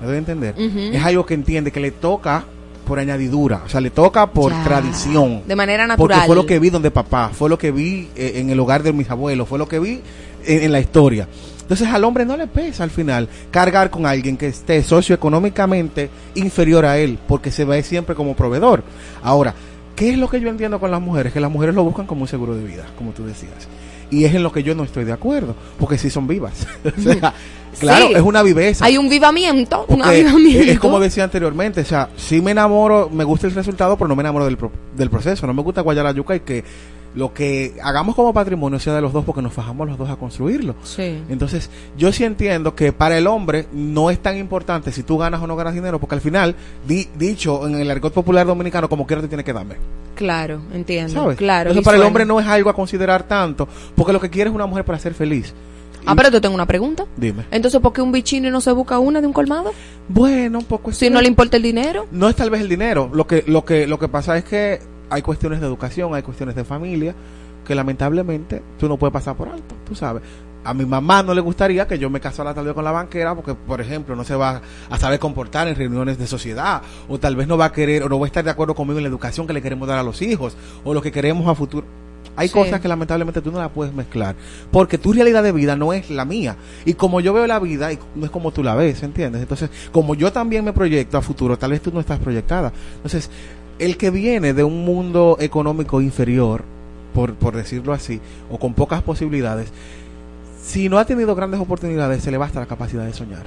Speaker 4: ¿Me a entender? Es algo que entiende que le toca por añadidura, o sea, le toca por
Speaker 3: Ya.
Speaker 4: tradición.
Speaker 3: De manera
Speaker 4: Porque
Speaker 3: natural.
Speaker 4: fue lo que vi donde papá, fue lo que vi eh, en el hogar de mis abuelos, fue lo que vi en, en la historia. Entonces al hombre no le pesa al final cargar con alguien que esté socioeconómicamente inferior a él, porque se ve siempre como proveedor. Ahora, ¿qué es lo que yo entiendo con las mujeres? Que las mujeres lo buscan como un seguro de vida, como tú decías. Y es en lo que yo no estoy de acuerdo, porque sí son vivas. o sea, claro,
Speaker 3: Sí.
Speaker 4: es una viveza.
Speaker 3: Hay un vivamiento, un avivamiento.
Speaker 4: es como decía anteriormente, o sea, sí me enamoro, me gusta el resultado, pero no me enamoro del, pro- del proceso. No me gusta guayar la yuca y que lo que hagamos como patrimonio sea de los dos porque nos fajamos los dos a construirlo.
Speaker 3: Sí.
Speaker 4: Entonces, yo sí entiendo que para el hombre no es tan importante si tú ganas o no ganas dinero, porque al final, di- dicho en el argot popular dominicano, como quiera te tiene que darme.
Speaker 3: Claro, entiendo.
Speaker 4: ¿Sabes?
Speaker 3: Claro.
Speaker 4: Entonces, para el hombre no es algo a considerar tanto, porque lo que quiere es una mujer para ser feliz.
Speaker 3: Ah, pero te tengo una pregunta.
Speaker 4: Dime.
Speaker 3: Entonces, ¿por qué un bichino no se busca una de un colmado?
Speaker 4: Bueno, un poco
Speaker 3: Si no le importa el dinero.
Speaker 4: no es tal vez el dinero lo que lo que lo que pasa es que hay cuestiones de educación hay cuestiones de familia que lamentablemente tú no puedes pasar por alto tú sabes a mi mamá no le gustaría que yo me casara tal vez con la banquera porque por ejemplo no se va a saber comportar en reuniones de sociedad o tal vez no va a querer o no va a estar de acuerdo conmigo en la educación que le queremos dar a los hijos o lo que queremos a futuro hay
Speaker 3: Sí.
Speaker 4: cosas que lamentablemente tú no las puedes mezclar porque tu realidad de vida no es la mía y como yo veo la vida y no es como tú la ves ¿entiendes? entonces como yo también me proyecto a futuro tal vez tú no estás proyectada entonces el que viene de un mundo económico inferior por, por decirlo así o con pocas posibilidades si no ha tenido grandes oportunidades se le basta la capacidad de soñar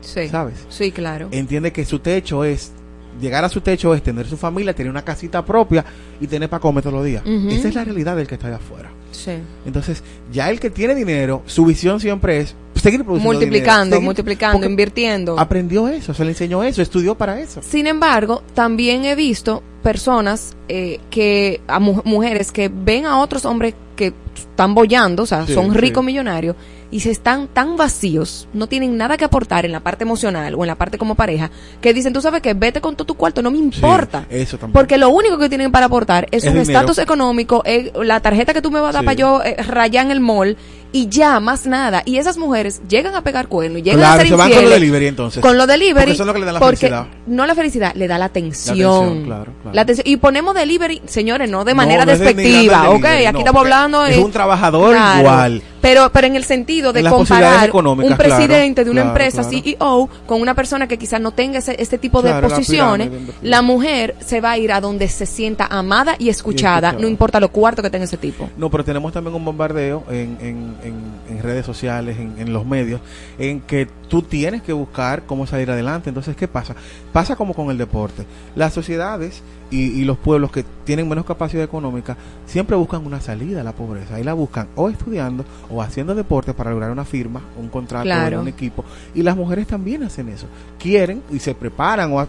Speaker 3: Sí.
Speaker 4: ¿sabes?
Speaker 3: Sí, claro.
Speaker 4: entiende que su techo es llegar a su techo es tener su familia, tener una casita propia y tener para comer todos los días. Esa es la realidad del que está allá afuera.
Speaker 3: Sí.
Speaker 4: Entonces, ya el que tiene dinero, su visión siempre es seguir produciendo
Speaker 3: Multiplicando,
Speaker 4: dinero,
Speaker 3: multiplicando, invirtiendo.
Speaker 4: Aprendió eso, se le enseñó eso, estudió para eso.
Speaker 3: Sin embargo, también he visto personas eh, que, a mu- mujeres que ven a otros hombres que están bollando, o sea,
Speaker 4: Sí,
Speaker 3: son
Speaker 4: sí.
Speaker 3: ricos millonarios, y se están tan vacíos, no tienen nada que aportar en la parte emocional o en la parte como pareja, que dicen, tú sabes que vete con todo tu cuarto, no me importa.
Speaker 4: Sí, eso también.
Speaker 3: Porque lo único que tienen para aportar es,
Speaker 4: Es
Speaker 3: un estatus económico, la tarjeta que tú me vas a dar para yo eh, rayar en el mall y ya, más nada. Y esas mujeres llegan a pegar cuernos, y llegan
Speaker 4: Claro,
Speaker 3: a ser
Speaker 4: se van con lo
Speaker 3: infieles
Speaker 4: delivery entonces.
Speaker 3: con lo delivery.
Speaker 4: Porque eso es lo que le da la
Speaker 3: porque
Speaker 4: felicidad.
Speaker 3: No la felicidad, le da la atención.
Speaker 4: atención, claro, claro.
Speaker 3: La. Y ponemos delivery, señores, no de
Speaker 4: No,
Speaker 3: manera
Speaker 4: no
Speaker 3: despectiva, Aquí estamos hablando
Speaker 4: es un trabajador igual.
Speaker 3: Pero, pero en el sentido de comparar un presidente
Speaker 4: claro,
Speaker 3: de una
Speaker 4: claro,
Speaker 3: empresa. CEO con una persona que quizás no tenga ese, este tipo de
Speaker 4: la
Speaker 3: posiciones,
Speaker 4: pirámide, la
Speaker 3: mujer se va a ir a donde se sienta amada y escuchada,
Speaker 4: escuchada.
Speaker 3: no importa lo cuarto que tenga ese tipo.
Speaker 4: No, pero tenemos también un bombardeo en, en, en, en redes sociales, en, en los medios, en que tú tienes que buscar cómo salir adelante. Entonces, ¿qué pasa? Pasa como con el deporte. Las sociedades y, y los pueblos que tienen menos capacidad económica siempre buscan una salida a la pobreza. Y la buscan o estudiando o haciendo deporte para lograr una firma, un contrato,
Speaker 3: Claro.
Speaker 4: un equipo. Y las mujeres también hacen eso. Quieren y se preparan o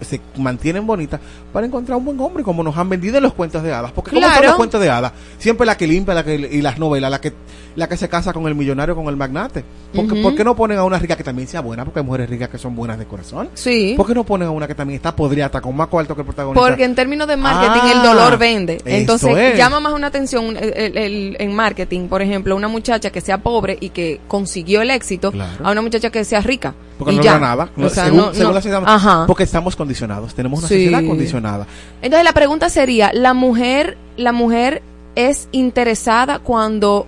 Speaker 4: se mantienen bonitas para encontrar un buen hombre como nos han vendido en los cuentos de hadas porque como son
Speaker 3: Claro.
Speaker 4: los cuentos de hadas siempre la que limpia la que y las novelas la que la que se casa con el millonario con el magnate porque
Speaker 3: Ujú.
Speaker 4: ¿por qué no ponen a una rica que también sea buena porque hay mujeres ricas que son buenas de corazón
Speaker 3: Sí.
Speaker 4: ¿por qué no ponen a una que también está podrida hasta con más cuarto que el protagonista
Speaker 3: Porque en términos de marketing
Speaker 4: Ah,
Speaker 3: el dolor vende. Entonces
Speaker 4: es.
Speaker 3: llama más una atención el- el- el- en marketing, por ejemplo, una muchacha que sea pobre y que consiguió el éxito
Speaker 4: Claro.
Speaker 3: a una muchacha que sea rica.
Speaker 4: Porque
Speaker 3: y
Speaker 4: no logra nada
Speaker 3: O sea,
Speaker 4: según,
Speaker 3: no-
Speaker 4: según
Speaker 3: no.
Speaker 4: la sociedad
Speaker 3: Ajá.
Speaker 4: porque estamos condicionados tenemos una
Speaker 3: Sí.
Speaker 4: sociedad condicionada
Speaker 3: Entonces la pregunta sería, la mujer, la mujer es interesada cuando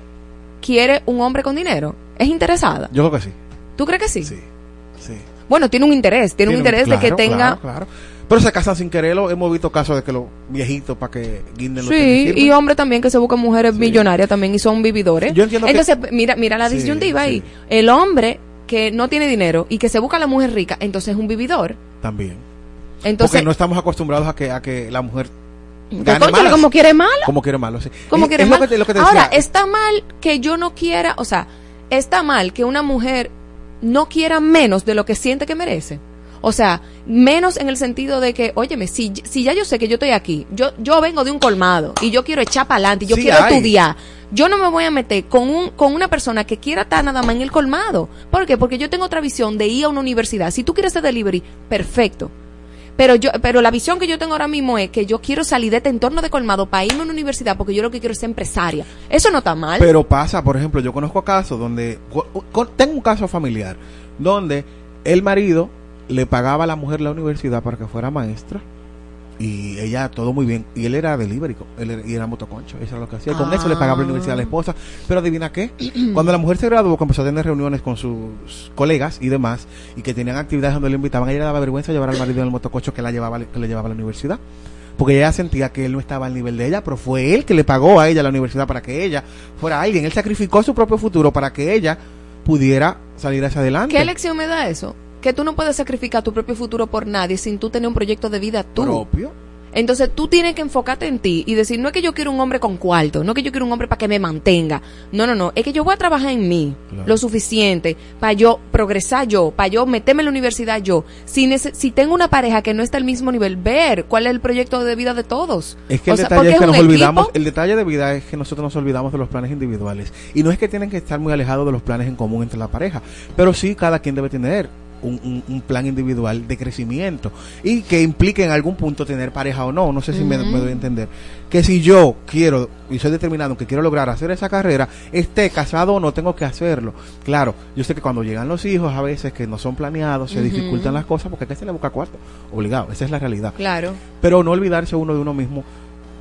Speaker 3: quiere un hombre con dinero. ¿Es interesada?
Speaker 4: yo creo que sí
Speaker 3: ¿Tú crees que sí?
Speaker 4: sí sí
Speaker 3: Bueno, tiene un interés, tiene, un interés de que tenga
Speaker 4: claro, claro. pero se casan sin quererlo hemos visto casos de que los viejitos para que guinden los
Speaker 3: Sí, y hombres también que se buscan mujeres millonarias también y son vividores.
Speaker 4: Yo entiendo que-
Speaker 3: Entonces, mira, mira la
Speaker 4: Sí,
Speaker 3: disyuntiva ahí.
Speaker 4: sí.
Speaker 3: El hombre que no tiene dinero y que se busca a la mujer rica, entonces es un vividor.
Speaker 4: también
Speaker 3: Entonces,
Speaker 4: porque no estamos acostumbrados a que a que la mujer más.
Speaker 3: como quiere mala,
Speaker 4: como quiere malo sí
Speaker 3: como quiere
Speaker 4: es
Speaker 3: mal.
Speaker 4: lo que te, lo que te
Speaker 3: Ahora,
Speaker 4: decía.
Speaker 3: está mal que yo no quiera, o sea, está mal que una mujer no quiera menos de lo que siente que merece. O sea, menos en el sentido de que, óyeme, si, si ya yo sé que yo estoy aquí, yo, yo vengo de un colmado y yo quiero echar para adelante, yo
Speaker 4: Sí
Speaker 3: quiero
Speaker 4: hay.
Speaker 3: estudiar, yo no me voy a meter con, un, con una persona que quiera estar nada más en el colmado. ¿Por qué? Porque yo tengo otra visión de ir a una universidad. Si tú quieres hacer delivery, perfecto. Pero yo, pero la visión que yo tengo ahora mismo es que yo quiero salir de este entorno de colmado para irme a una universidad porque yo lo que quiero es ser empresaria. Eso no está mal.
Speaker 4: Pero pasa, por ejemplo, yo conozco casos donde tengo un caso familiar donde el marido le pagaba a la mujer la universidad para que fuera maestra y ella todo muy bien y él era delivery él era, y era motoconcho eso era lo que hacía y con eso le pagaba la universidad a la esposa pero adivina qué cuando la mujer se graduó empezó a tener reuniones con sus colegas y demás y que tenían actividades donde le invitaban a ella le daba vergüenza llevar al marido en el motococho que la llevaba que le llevaba a la universidad porque ella sentía que él no estaba al nivel de ella, pero fue él que le pagó a ella la universidad para que ella fuera alguien. Él sacrificó su propio futuro para que ella pudiera salir hacia adelante.
Speaker 3: ¿Qué lección me da eso? Que tú no puedes sacrificar tu propio futuro por nadie sin tú tener un proyecto de vida tú.
Speaker 4: propio?
Speaker 3: Entonces tú tienes que enfocarte en ti y decir, no es que yo quiero un hombre con cuarto, no es que yo quiero un hombre para que me mantenga. No, no, no, es que yo voy a trabajar en mí
Speaker 4: Claro.
Speaker 3: lo suficiente para yo progresar yo, para yo meterme en la universidad yo. Si, si tengo una pareja que no está al mismo nivel, ver cuál es el proyecto de vida de todos.
Speaker 4: Es que
Speaker 3: O
Speaker 4: el
Speaker 3: sea,
Speaker 4: detalle es que nos
Speaker 3: equipo-
Speaker 4: olvidamos, el detalle de vida es que nosotros nos olvidamos de los planes individuales. Y no es que tienen que estar muy alejados de los planes en común entre la pareja, pero sí cada quien debe tener un, un- un plan individual de crecimiento y que implique en algún punto tener pareja o no. No sé si me, me doy a entender. Que si yo quiero y soy determinado que quiero lograr hacer esa carrera, esté casado o no, tengo que hacerlo. Claro, yo sé que cuando llegan los hijos, a veces que no son planeados, se dificultan las cosas porque hay que se le busca cuarto. Obligado, esa es la realidad
Speaker 3: Claro.
Speaker 4: pero no olvidarse uno de uno mismo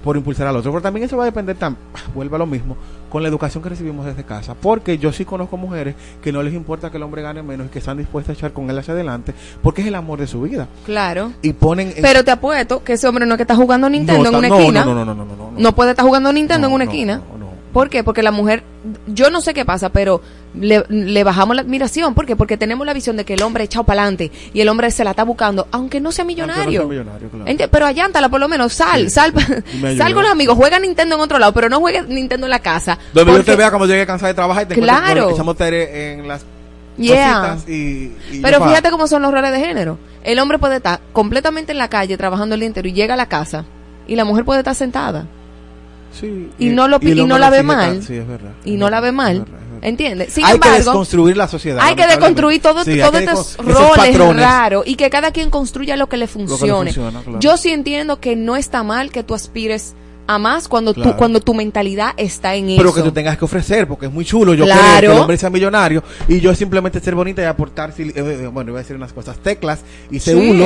Speaker 4: por impulsar al otro. Pero también eso va a depender, tam- vuelve a lo mismo, con la educación que recibimos desde casa. Porque yo sí conozco mujeres que no les importa que el hombre gane menos y que están dispuestas a echar con él hacia adelante porque es el amor de su vida.
Speaker 3: Claro.
Speaker 4: Y ponen... en-
Speaker 3: Pero te apuesto que ese hombre no es que está jugando Nintendo
Speaker 4: No,
Speaker 3: en una
Speaker 4: no,
Speaker 3: esquina.
Speaker 4: No, no, no, no, no, no,
Speaker 3: No puede estar jugando Nintendo en una esquina.
Speaker 4: no, no.
Speaker 3: ¿Por qué? Porque la mujer, yo no sé qué pasa, pero le, le bajamos la admiración. ¿Por qué? Porque tenemos la visión de que el hombre echado para adelante y el hombre se la está buscando, aunque no sea millonario.
Speaker 4: Aunque no sea millonario, claro.
Speaker 3: Pero allántala por lo menos, sal,
Speaker 4: Sí,
Speaker 3: sal, sal con los amigos, juega Nintendo en otro lado, pero no juegue Nintendo en la casa.
Speaker 4: Donde yo te vea como llegue cansada de trabajar y te
Speaker 3: Claro.
Speaker 4: echamos en las
Speaker 3: Yeah.
Speaker 4: y, y
Speaker 3: Pero fíjate cómo son los roles de género. El hombre puede estar completamente en la calle trabajando el día entero y llega a la casa y la mujer puede estar sentada.
Speaker 4: Sí,
Speaker 3: y no lo y no la ve mal.
Speaker 4: Sí, es verdad.
Speaker 3: Y
Speaker 4: es
Speaker 3: no la ve mal.
Speaker 4: es verdad.
Speaker 3: ¿Entiendes? Sin
Speaker 4: hay que
Speaker 3: embargo,
Speaker 4: desconstruir la sociedad.
Speaker 3: hay que deconstruir
Speaker 4: Sí,
Speaker 3: todos
Speaker 4: que
Speaker 3: estos roles raros y que cada quien construya lo que le funcione.
Speaker 4: funciona, claro.
Speaker 3: Yo sí entiendo que no está mal que tú aspires a más cuando
Speaker 4: Claro.
Speaker 3: tú cuando tu mentalidad está en
Speaker 4: Pero
Speaker 3: eso.
Speaker 4: que tú tengas que ofrecer, porque es muy chulo. Yo
Speaker 3: Claro.
Speaker 4: creo que el hombre sea millonario y yo simplemente ser bonita y aportar, eh, eh, bueno, iba a decir unas cosas, teclas y ser
Speaker 3: Sí,
Speaker 4: uno.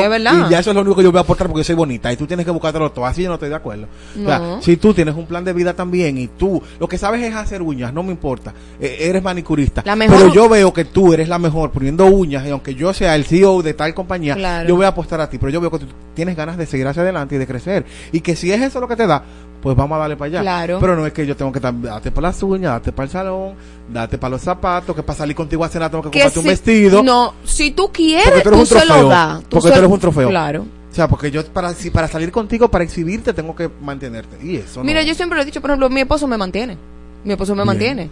Speaker 4: Y ya eso es lo único que yo voy a aportar porque yo soy bonita y tú tienes que buscártelo todo. Así yo no estoy de acuerdo. O sea,
Speaker 3: No.
Speaker 4: si tú tienes un plan de vida también y tú lo que sabes es hacer uñas, no me importa. eh, eres manicurista.
Speaker 3: La mejor-
Speaker 4: Pero yo veo que tú eres la mejor poniendo uñas y aunque yo sea el CEO de tal compañía,
Speaker 3: Claro.
Speaker 4: yo voy a apostar a ti. Pero yo veo que tú tienes ganas de seguir hacia adelante y de crecer. Y que si es eso lo que te da, pues vamos a darle para allá.
Speaker 3: Claro.
Speaker 4: Pero no es que yo tengo que darte para las uñas, darte para el salón, darte para los zapatos, que para salir contigo a cenar tengo que
Speaker 3: Que
Speaker 4: comprarte un vestido.
Speaker 3: No, si tú quieres,
Speaker 4: tú
Speaker 3: tú, se lo das.
Speaker 4: Porque
Speaker 3: se-
Speaker 4: tú eres un trofeo.
Speaker 3: Claro.
Speaker 4: O sea, porque yo para si para salir contigo, para exhibirte, tengo que mantenerte. Y eso no.
Speaker 3: Mira, yo siempre lo he dicho, por ejemplo, mi esposo me mantiene. Mi esposo me
Speaker 4: Bien.
Speaker 3: mantiene.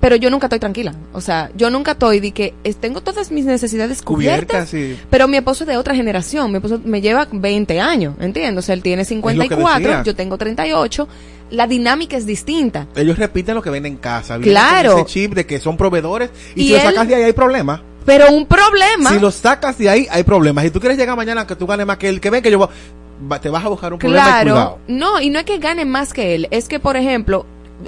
Speaker 3: Pero yo nunca estoy tranquila. O sea, yo nunca estoy de que tengo todas mis necesidades cubiertas.
Speaker 4: Cubiertas, sí.
Speaker 3: Pero mi esposo es de otra generación. Mi esposo me lleva 20 años, ¿entiendes? O sea, él tiene 54,
Speaker 4: decía.
Speaker 3: yo tengo 38. La dinámica es distinta.
Speaker 4: Ellos repiten lo que ven en casa.
Speaker 3: Claro.
Speaker 4: Ese chip de que son proveedores. Y,
Speaker 3: Y
Speaker 4: si lo
Speaker 3: él-
Speaker 4: sacas de ahí hay problemas.
Speaker 3: Pero un problema.
Speaker 4: Si lo sacas de ahí hay problemas. Si tú quieres llegar mañana que tú ganes más que el que ven que yo te vas a buscar un problema
Speaker 3: Claro. No, y no es que gane más que él. Es que, por ejemplo,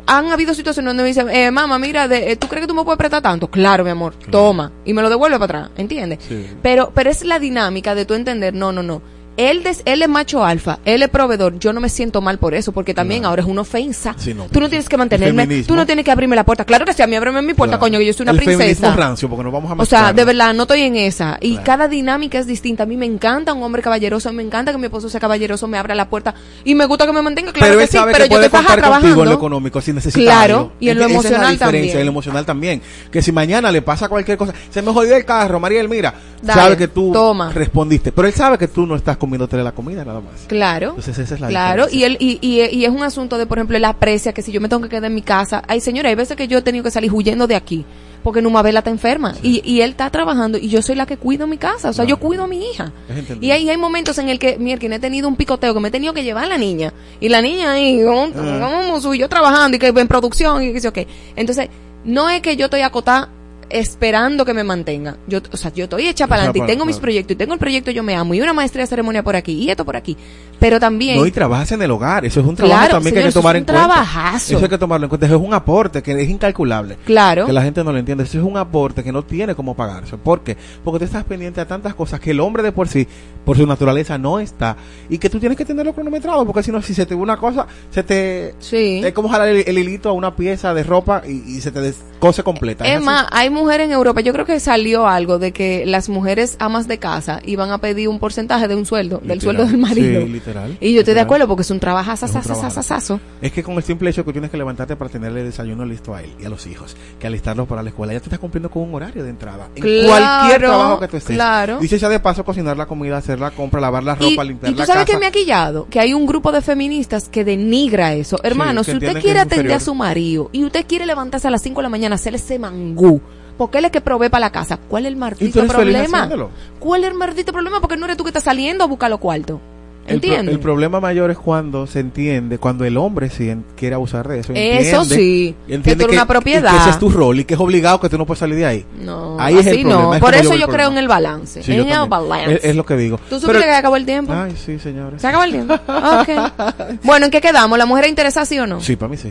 Speaker 3: han habido situaciones donde me dicen, eh, mamá, mira, de- eh, ¿tú crees que tú me puedes prestar tanto? Claro, mi amor, toma. Y me lo devuelve para atrás, ¿entiendes?
Speaker 4: Sí.
Speaker 3: Pero, pero es la dinámica de tú entender, no, no, no. Él, des- él es macho alfa, él es proveedor. Yo no me siento mal por eso, porque también
Speaker 4: Claro.
Speaker 3: ahora es una ofensa.
Speaker 4: Sí, no,
Speaker 3: tú no tienes que mantenerme, tú no tienes que abrirme la puerta. Claro que sí, a mí ábreme mi puerta,
Speaker 4: Claro.
Speaker 3: coño, que yo soy una
Speaker 4: el
Speaker 3: princesa.
Speaker 4: rancio, porque nos vamos a
Speaker 3: O sea, de verdad, no estoy en esa. Y
Speaker 4: Claro.
Speaker 3: cada dinámica es distinta. A mí me encanta un hombre caballeroso, me encanta que mi esposo sea caballeroso, me abra la puerta y me gusta que me mantenga. Claro
Speaker 4: pero
Speaker 3: que sí,
Speaker 4: sabe
Speaker 3: pero
Speaker 4: que
Speaker 3: yo
Speaker 4: contar contigo en lo
Speaker 3: trabajando.
Speaker 4: económico si
Speaker 3: Claro, y en lo
Speaker 4: Esa es la
Speaker 3: emocional
Speaker 4: diferencia,
Speaker 3: también.
Speaker 4: en lo emocional también. Que si mañana le pasa cualquier cosa, se me jodió el carro, Mariel, mira,
Speaker 3: Dale,
Speaker 4: sabe que tú
Speaker 3: toma.
Speaker 4: respondiste. Pero él sabe que tú no estás comiéndote la comida nada más.
Speaker 3: Claro.
Speaker 4: Entonces esa es la
Speaker 3: Claro, y, él, y, y, y es un asunto de, por ejemplo, él aprecia que si yo me tengo que quedar en mi casa, ay señora, hay veces que yo he tenido que salir huyendo de aquí, porque Numabela está enferma, y, y él está trabajando, y yo soy la que cuido mi casa, o sea, yo cuido a mi hija. Y hay, hay momentos en el que, que he tenido un picoteo, que me he tenido que llevar a la niña, y la niña ahí, como, como, yo trabajando, y que en producción, y que sé qué. Entonces, no es que yo estoy acotada esperando que me mantenga. Yo, o sea, yo estoy hecha para adelante y tengo mis proyectos y tengo el proyecto Yo Me Amo y una maestría de ceremonia por aquí y esto por aquí. Pero también
Speaker 4: No, y trabajas en el hogar. Eso es un trabajo
Speaker 3: Claro,
Speaker 4: también que hay que
Speaker 3: es
Speaker 4: tomar en cuenta.
Speaker 3: trabajazo.
Speaker 4: Eso hay que tomarlo en cuenta. Eso es un aporte que es incalculable.
Speaker 3: Claro.
Speaker 4: Que la gente no lo entiende. Eso es un aporte que no tiene cómo pagarse. ¿Por qué? Porque tú estás pendiente a tantas cosas que el hombre de por sí, por su naturaleza, no está. Y que tú tienes que tenerlo cronometrado. Porque si no, si se te una cosa, se te.
Speaker 3: Sí.
Speaker 4: Es como jalar el, el hilito a una pieza de ropa y, y se te descose completa.
Speaker 3: Es
Speaker 4: así.
Speaker 3: más, hay mujeres en Europa, yo creo que salió algo de que las mujeres amas de casa iban a pedir un porcentaje de un sueldo, del sueldo del marido.
Speaker 4: Sí, literal.
Speaker 3: Y yo estoy de acuerdo porque es un
Speaker 4: Es trabajazo.
Speaker 3: sasasasasasazo.
Speaker 4: Es que con el simple hecho que tienes que levantarte para tenerle el desayuno listo a él y a los hijos, que alistarlos para la escuela, ya te estás cumpliendo con un horario de entrada. En
Speaker 3: Claro,
Speaker 4: cualquier trabajo que tú estés.
Speaker 3: claro.
Speaker 4: Dice ya de paso cocinar la comida, hacer la compra, lavar la
Speaker 3: Y,
Speaker 4: ropa, limpiar
Speaker 3: y tú
Speaker 4: la
Speaker 3: sabes
Speaker 4: casa.
Speaker 3: que me ha quillado, que hay un grupo de feministas que denigra eso. Hermano, si usted quiere
Speaker 4: es
Speaker 3: atender a su marido y usted quiere levantarse a las 5 de la mañana a hacer ese mangú, porque él es que provee para la casa, ¿cuál es el maldito problema? ¿Cuál es el maldito problema? Porque no eres tú que estás saliendo a buscar los cuartos.
Speaker 4: El, el problema mayor es cuando se entiende, cuando el hombre en- quiere abusar de eso.
Speaker 3: Eso sí,
Speaker 4: entiende
Speaker 3: que tú eres una propiedad.
Speaker 4: que ese es tu rol y que es obligado que tú no puedes salir de ahí.
Speaker 3: No,
Speaker 4: Ahí es el
Speaker 3: así
Speaker 4: problema,
Speaker 3: no.
Speaker 4: es
Speaker 3: Por eso
Speaker 4: yo
Speaker 3: creo en el balance.
Speaker 4: Sí,
Speaker 3: en el balance.
Speaker 4: Es, es lo que digo.
Speaker 3: ¿Tú supiste que acabó el tiempo?
Speaker 4: Ay, sí, señores.
Speaker 3: ¿Se acabó el tiempo? Ok. Bueno, ¿en qué quedamos? ¿La mujer es interesada sí o no?
Speaker 4: Sí, para mí sí.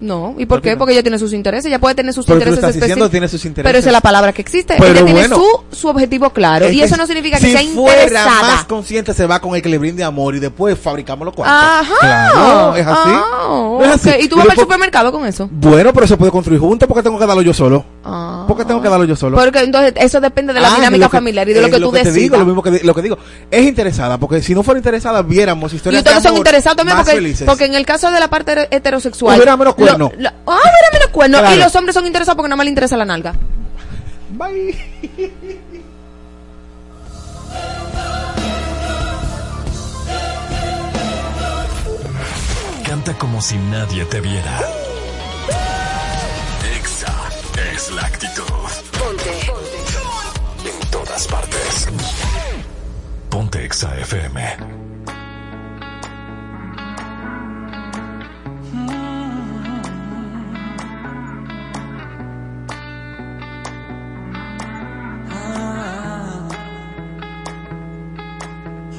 Speaker 3: No. ¿Y por
Speaker 4: ¿Por
Speaker 3: qué? Porque ella tiene sus intereses. Ella puede tener sus
Speaker 4: Pero
Speaker 3: intereses específicos.
Speaker 4: tiene sus intereses.
Speaker 3: Pero esa es la palabra que existe.
Speaker 4: Pero
Speaker 3: ella tiene
Speaker 4: bueno.
Speaker 3: su, su objetivo claro.
Speaker 4: Es
Speaker 3: y
Speaker 4: que
Speaker 3: eso no significa que
Speaker 4: si
Speaker 3: sea
Speaker 4: fuera
Speaker 3: interesada.
Speaker 4: más consciente se va con el que le brinde amor y después fabricamos los cuartos.
Speaker 3: Ajá.
Speaker 4: Claro, es así. No es así.
Speaker 3: ¿Y tú
Speaker 4: Y
Speaker 3: vas al supermercado con eso?
Speaker 4: Bueno, pero se puede construir juntos porque tengo que darlo yo solo.
Speaker 3: Ah.
Speaker 4: Porque tengo que darlo yo solo.
Speaker 3: Porque entonces eso depende de la
Speaker 4: Ah,
Speaker 3: dinámica
Speaker 4: lo que-
Speaker 3: familiar y de lo que tú
Speaker 4: te digo, lo mismo que lo que digo. Es interesada, porque si no fuera interesada, viéramos
Speaker 3: y
Speaker 4: historias
Speaker 3: ustedes
Speaker 4: de
Speaker 3: son interesados también porque, en el caso de la parte heterosexual. Lo-
Speaker 4: cuerno.
Speaker 3: lo- ah, hubiera menos cuerno.
Speaker 4: Claro.
Speaker 3: Y los hombres son interesados porque nada más le interesa la nalga.
Speaker 4: Bye.
Speaker 2: Canta como si nadie te viera. Exa es la actitud. En todas partes. Ponte Exa FM.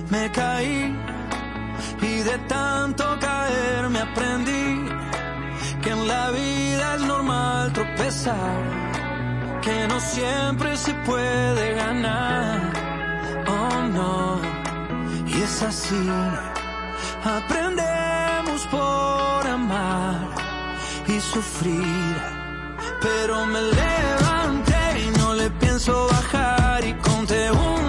Speaker 8: Me caí y de tanto caer me aprendí que en la vida es normal tropezar, que no siempre se puede ganar. Oh no, y es así. Aprendemos por amar y sufrir, pero me levanté y no le pienso bajar y conté un,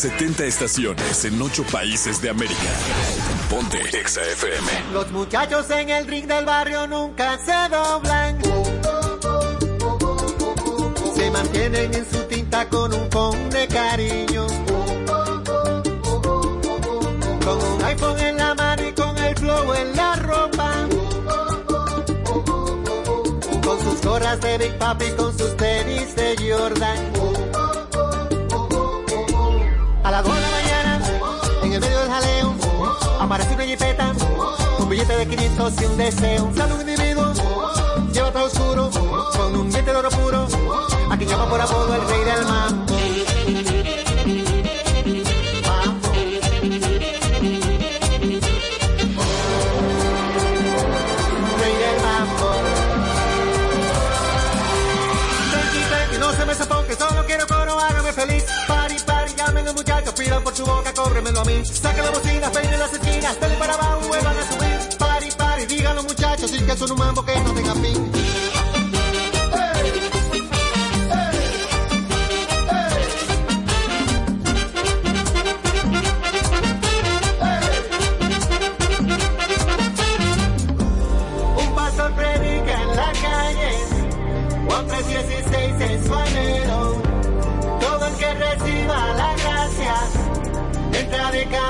Speaker 2: 70 estaciones en 8 países de América. Ponte Exa.
Speaker 11: Los muchachos en el ring del barrio nunca se doblan. Se mantienen en su tinta con un con de cariño. Con un iPhone en la mano y con el flow en la ropa. Con sus gorras de Big Papi, con sus tenis de Jordan. Un billete de 500 y un deseo. Un saludo individuo, lleva todo oscuro, con un diente de oro puro, a quien llama por apodo el rey del mambo. Un mambo que no tenga fin. Un pastor predica en la calle, Juan 3:16 es su anhelo. Todo el que reciba la gracia, entra de cabeza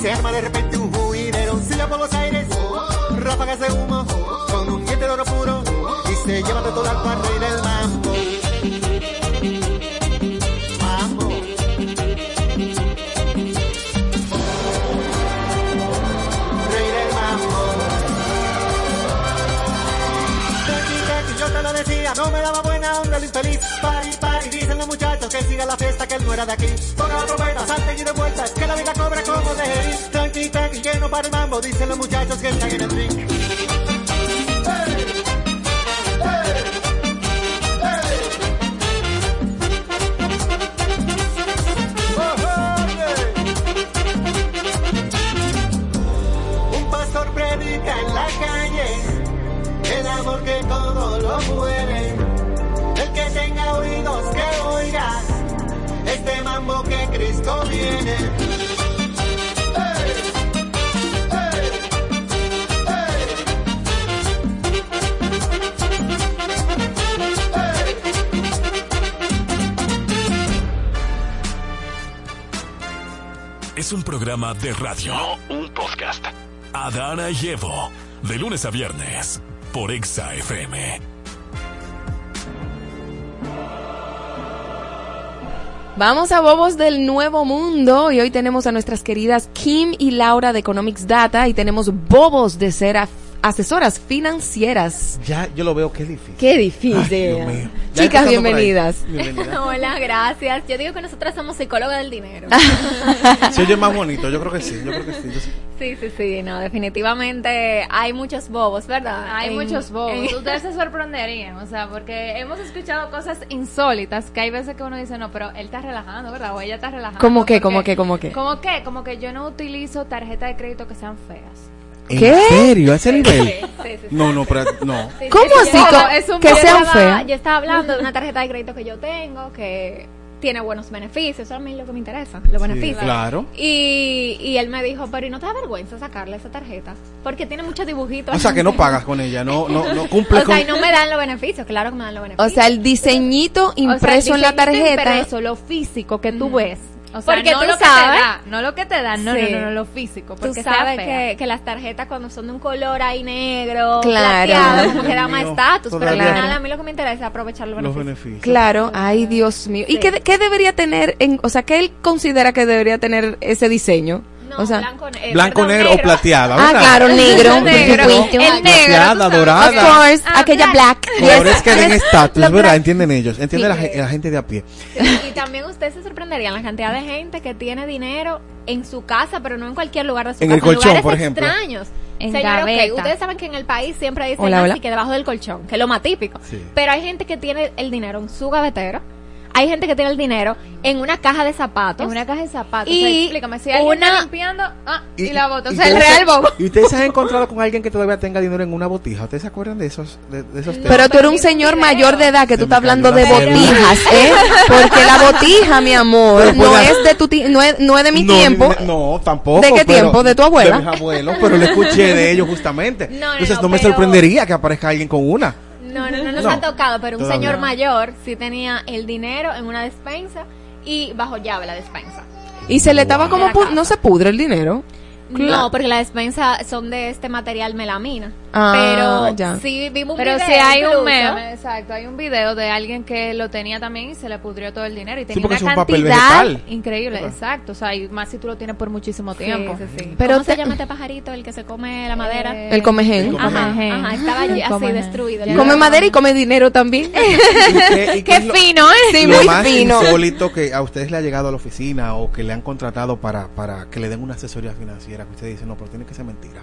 Speaker 11: se arma de repente un juidero. Silla por los aires, ráfagas de humo, con un diente de oro puro y se lleva de todo al par rey del mambo. No me daba buena onda el infeliz. Muchachos que siga la fiesta, que él no era de aquí. Ponga la trompeta, salte y de vueltas, que la vida cobra como de ir. Tranqui, tranqui, que no para el mambo, dicen los muchachos que están en el ring. Que todo lo puede. Este mambo que Cristo viene.
Speaker 2: Es un programa de radio, no un podcast. Adana y Evo, de lunes a viernes, por Exa FM.
Speaker 3: Vamos a Bobos del Nuevo Mundo y hoy tenemos a nuestras queridas Kim y Laura de Economics Data y tenemos Bobos de ser af- asesoras financieras.
Speaker 4: Ya yo lo veo que es difícil.
Speaker 3: Qué difícil.
Speaker 4: Ay, Dios mío. Ya
Speaker 3: Chicas, bienvenidas.
Speaker 4: Bienvenida.
Speaker 12: Hola, gracias. Yo digo que nosotras somos psicólogas del dinero.
Speaker 4: Se oye más bonito, yo creo que sí, yo creo que sí. yo sí.
Speaker 12: Sí, sí, sí, no, definitivamente hay muchos bobos, ¿verdad?
Speaker 13: Hay
Speaker 12: En-
Speaker 13: muchos bobos.
Speaker 12: en-
Speaker 13: Ustedes se sorprenderían, o sea, porque hemos escuchado cosas insólitas que hay veces que uno dice, no, pero él está relajando, ¿verdad? O ella está relajando.
Speaker 3: ¿Cómo qué?
Speaker 13: porque-
Speaker 3: ¿Cómo qué? ¿Cómo qué?
Speaker 13: ¿Cómo qué? Como que yo no utilizo tarjetas de crédito que sean feas.
Speaker 4: ¿En
Speaker 3: ¿Qué?
Speaker 4: serio? ¿A ese nivel?
Speaker 12: Sí, sí, sí.
Speaker 4: No, no, pero no.
Speaker 12: Sí,
Speaker 3: ¿Cómo
Speaker 12: sí,
Speaker 3: así?
Speaker 13: es un
Speaker 3: que sean
Speaker 12: estaba-
Speaker 3: feas.
Speaker 12: Yo estaba hablando de una tarjeta de crédito que yo tengo que tiene buenos beneficios, eso a mí es lo que me interesa, los beneficios.
Speaker 4: claro.
Speaker 12: Y, y él me dijo, pero ¿y no te da vergüenza sacarle esa tarjeta? Porque tiene muchos dibujitos.
Speaker 4: O sea, que no pagas con ella, no, no, no cumple
Speaker 12: O sea,
Speaker 4: con...
Speaker 12: y no me dan los beneficios, claro que me dan los beneficios.
Speaker 3: O sea, el diseñito
Speaker 12: O sea, el
Speaker 3: impreso en la
Speaker 12: diseñito
Speaker 3: tarjeta.
Speaker 12: impreso, lo físico que tú
Speaker 13: Ujú.
Speaker 12: ves.
Speaker 13: O sea,
Speaker 12: Porque
Speaker 13: no
Speaker 12: tú
Speaker 13: lo
Speaker 12: sabes-
Speaker 13: que te da, no lo que te dan, no,
Speaker 12: Sí.
Speaker 13: no, no, no, lo físico,
Speaker 12: Tú
Speaker 13: porque sea
Speaker 12: sabes que, que las tarjetas cuando son de un color ahí negro,
Speaker 3: Claro.
Speaker 12: plateado, como que da
Speaker 4: Dios
Speaker 12: más
Speaker 4: mío,
Speaker 12: estatus, pero al final a mí lo que me interesa es aprovechar los
Speaker 4: los
Speaker 12: beneficios.
Speaker 4: beneficios.
Speaker 3: Claro, ay Dios mío. ¿Y qué, qué debería tener, en, o sea, qué él considera que debería tener ese diseño? O sea,
Speaker 12: blanco, eh,
Speaker 4: Blanco,
Speaker 12: perdón,
Speaker 4: negro, o plateada.
Speaker 3: Ah, claro, negro.
Speaker 12: El negro. El negro,
Speaker 4: Plateada, dorada.
Speaker 3: Of course,
Speaker 12: Ah,
Speaker 3: aquella
Speaker 12: black.
Speaker 3: black.
Speaker 4: Colores que den estatus, ¿verdad? Entienden ellos. Entiende
Speaker 12: Sí.
Speaker 4: la, ge- la gente de a pie.
Speaker 12: Y también ustedes se sorprenderían la cantidad de gente que tiene dinero en su casa, pero no en cualquier lugar de su
Speaker 4: En
Speaker 12: casa.
Speaker 4: el colchón, por ejemplo.
Speaker 12: extraños.
Speaker 13: En
Speaker 12: Señor, ok,
Speaker 13: gaveta.
Speaker 12: ustedes saben que en el país siempre dicen
Speaker 3: Hola,
Speaker 12: así
Speaker 3: hola.
Speaker 12: que debajo del colchón, que es lo más típico.
Speaker 4: Sí.
Speaker 12: Pero hay gente que tiene el dinero en su gavetero. Hay gente que tiene el dinero en una caja de zapatos.
Speaker 13: En una caja de zapatos.
Speaker 12: Y
Speaker 13: o sea, explícame, si alguien
Speaker 12: una-
Speaker 13: está limpiando, ah, y, la bota. O
Speaker 4: y
Speaker 13: sea, el real
Speaker 4: se-
Speaker 13: bobo.
Speaker 4: ¿Y ustedes se han encontrado con alguien que todavía tenga dinero en una botija? ¿Ustedes se acuerdan de esos, de, de esos temas?
Speaker 3: Pero tú eres un señor mayor de edad que
Speaker 4: Se
Speaker 3: tú estás hablando de botijas, ¿eh? Porque la botija, mi amor,
Speaker 4: Pero
Speaker 3: no es de tu ti- no es, no es de mi
Speaker 4: No,
Speaker 3: tiempo.
Speaker 4: ni- No, tampoco.
Speaker 3: ¿De qué
Speaker 4: pero-
Speaker 3: tiempo? ¿De tu abuela?
Speaker 4: De mis abuelos, pero lo escuché de ellos justamente.
Speaker 12: No, no,
Speaker 4: Entonces no,
Speaker 12: no,
Speaker 4: me sorprendería que aparezca alguien con una.
Speaker 12: No, no, no nos
Speaker 4: No.
Speaker 12: ha tocado, pero un
Speaker 4: Todavía.
Speaker 12: señor mayor sí tenía el dinero en una despensa y bajo llave la despensa.
Speaker 3: Y se le estaba como, no se pudre el dinero.
Speaker 12: No, porque la despensa son de este material melamina.
Speaker 3: Ah,
Speaker 12: pero
Speaker 3: ya.
Speaker 12: sí vimos un
Speaker 13: Pero
Speaker 12: video
Speaker 13: si hay un meme, exacto, hay un video de alguien que lo tenía también y se le pudrió todo el dinero y tenía
Speaker 4: porque
Speaker 13: una
Speaker 4: es un papel
Speaker 13: cantidad
Speaker 4: vegetal.
Speaker 13: increíble, exacto, o sea, y más si tú lo tienes por muchísimo
Speaker 12: Sí,
Speaker 13: tiempo.
Speaker 12: sí, sí.
Speaker 3: Pero
Speaker 12: ¿Cómo
Speaker 3: te-
Speaker 12: se llama este pajarito, el que se come la madera?
Speaker 13: Eh,
Speaker 3: El comején.
Speaker 12: Ajá, ajá, estaba allí así
Speaker 13: Comején.
Speaker 12: destruido.
Speaker 3: Come madera y come dinero también.
Speaker 4: ¿Y qué- y qué
Speaker 13: Qué
Speaker 4: es lo-
Speaker 13: fino, ¿eh?
Speaker 3: Sí,
Speaker 4: lo
Speaker 3: muy
Speaker 4: más
Speaker 3: fino.
Speaker 4: insólito que a ustedes le ha llegado a la oficina o que le han contratado para, para que le den una asesoría financiera que ustedes dicen, no, pero tiene que ser mentira.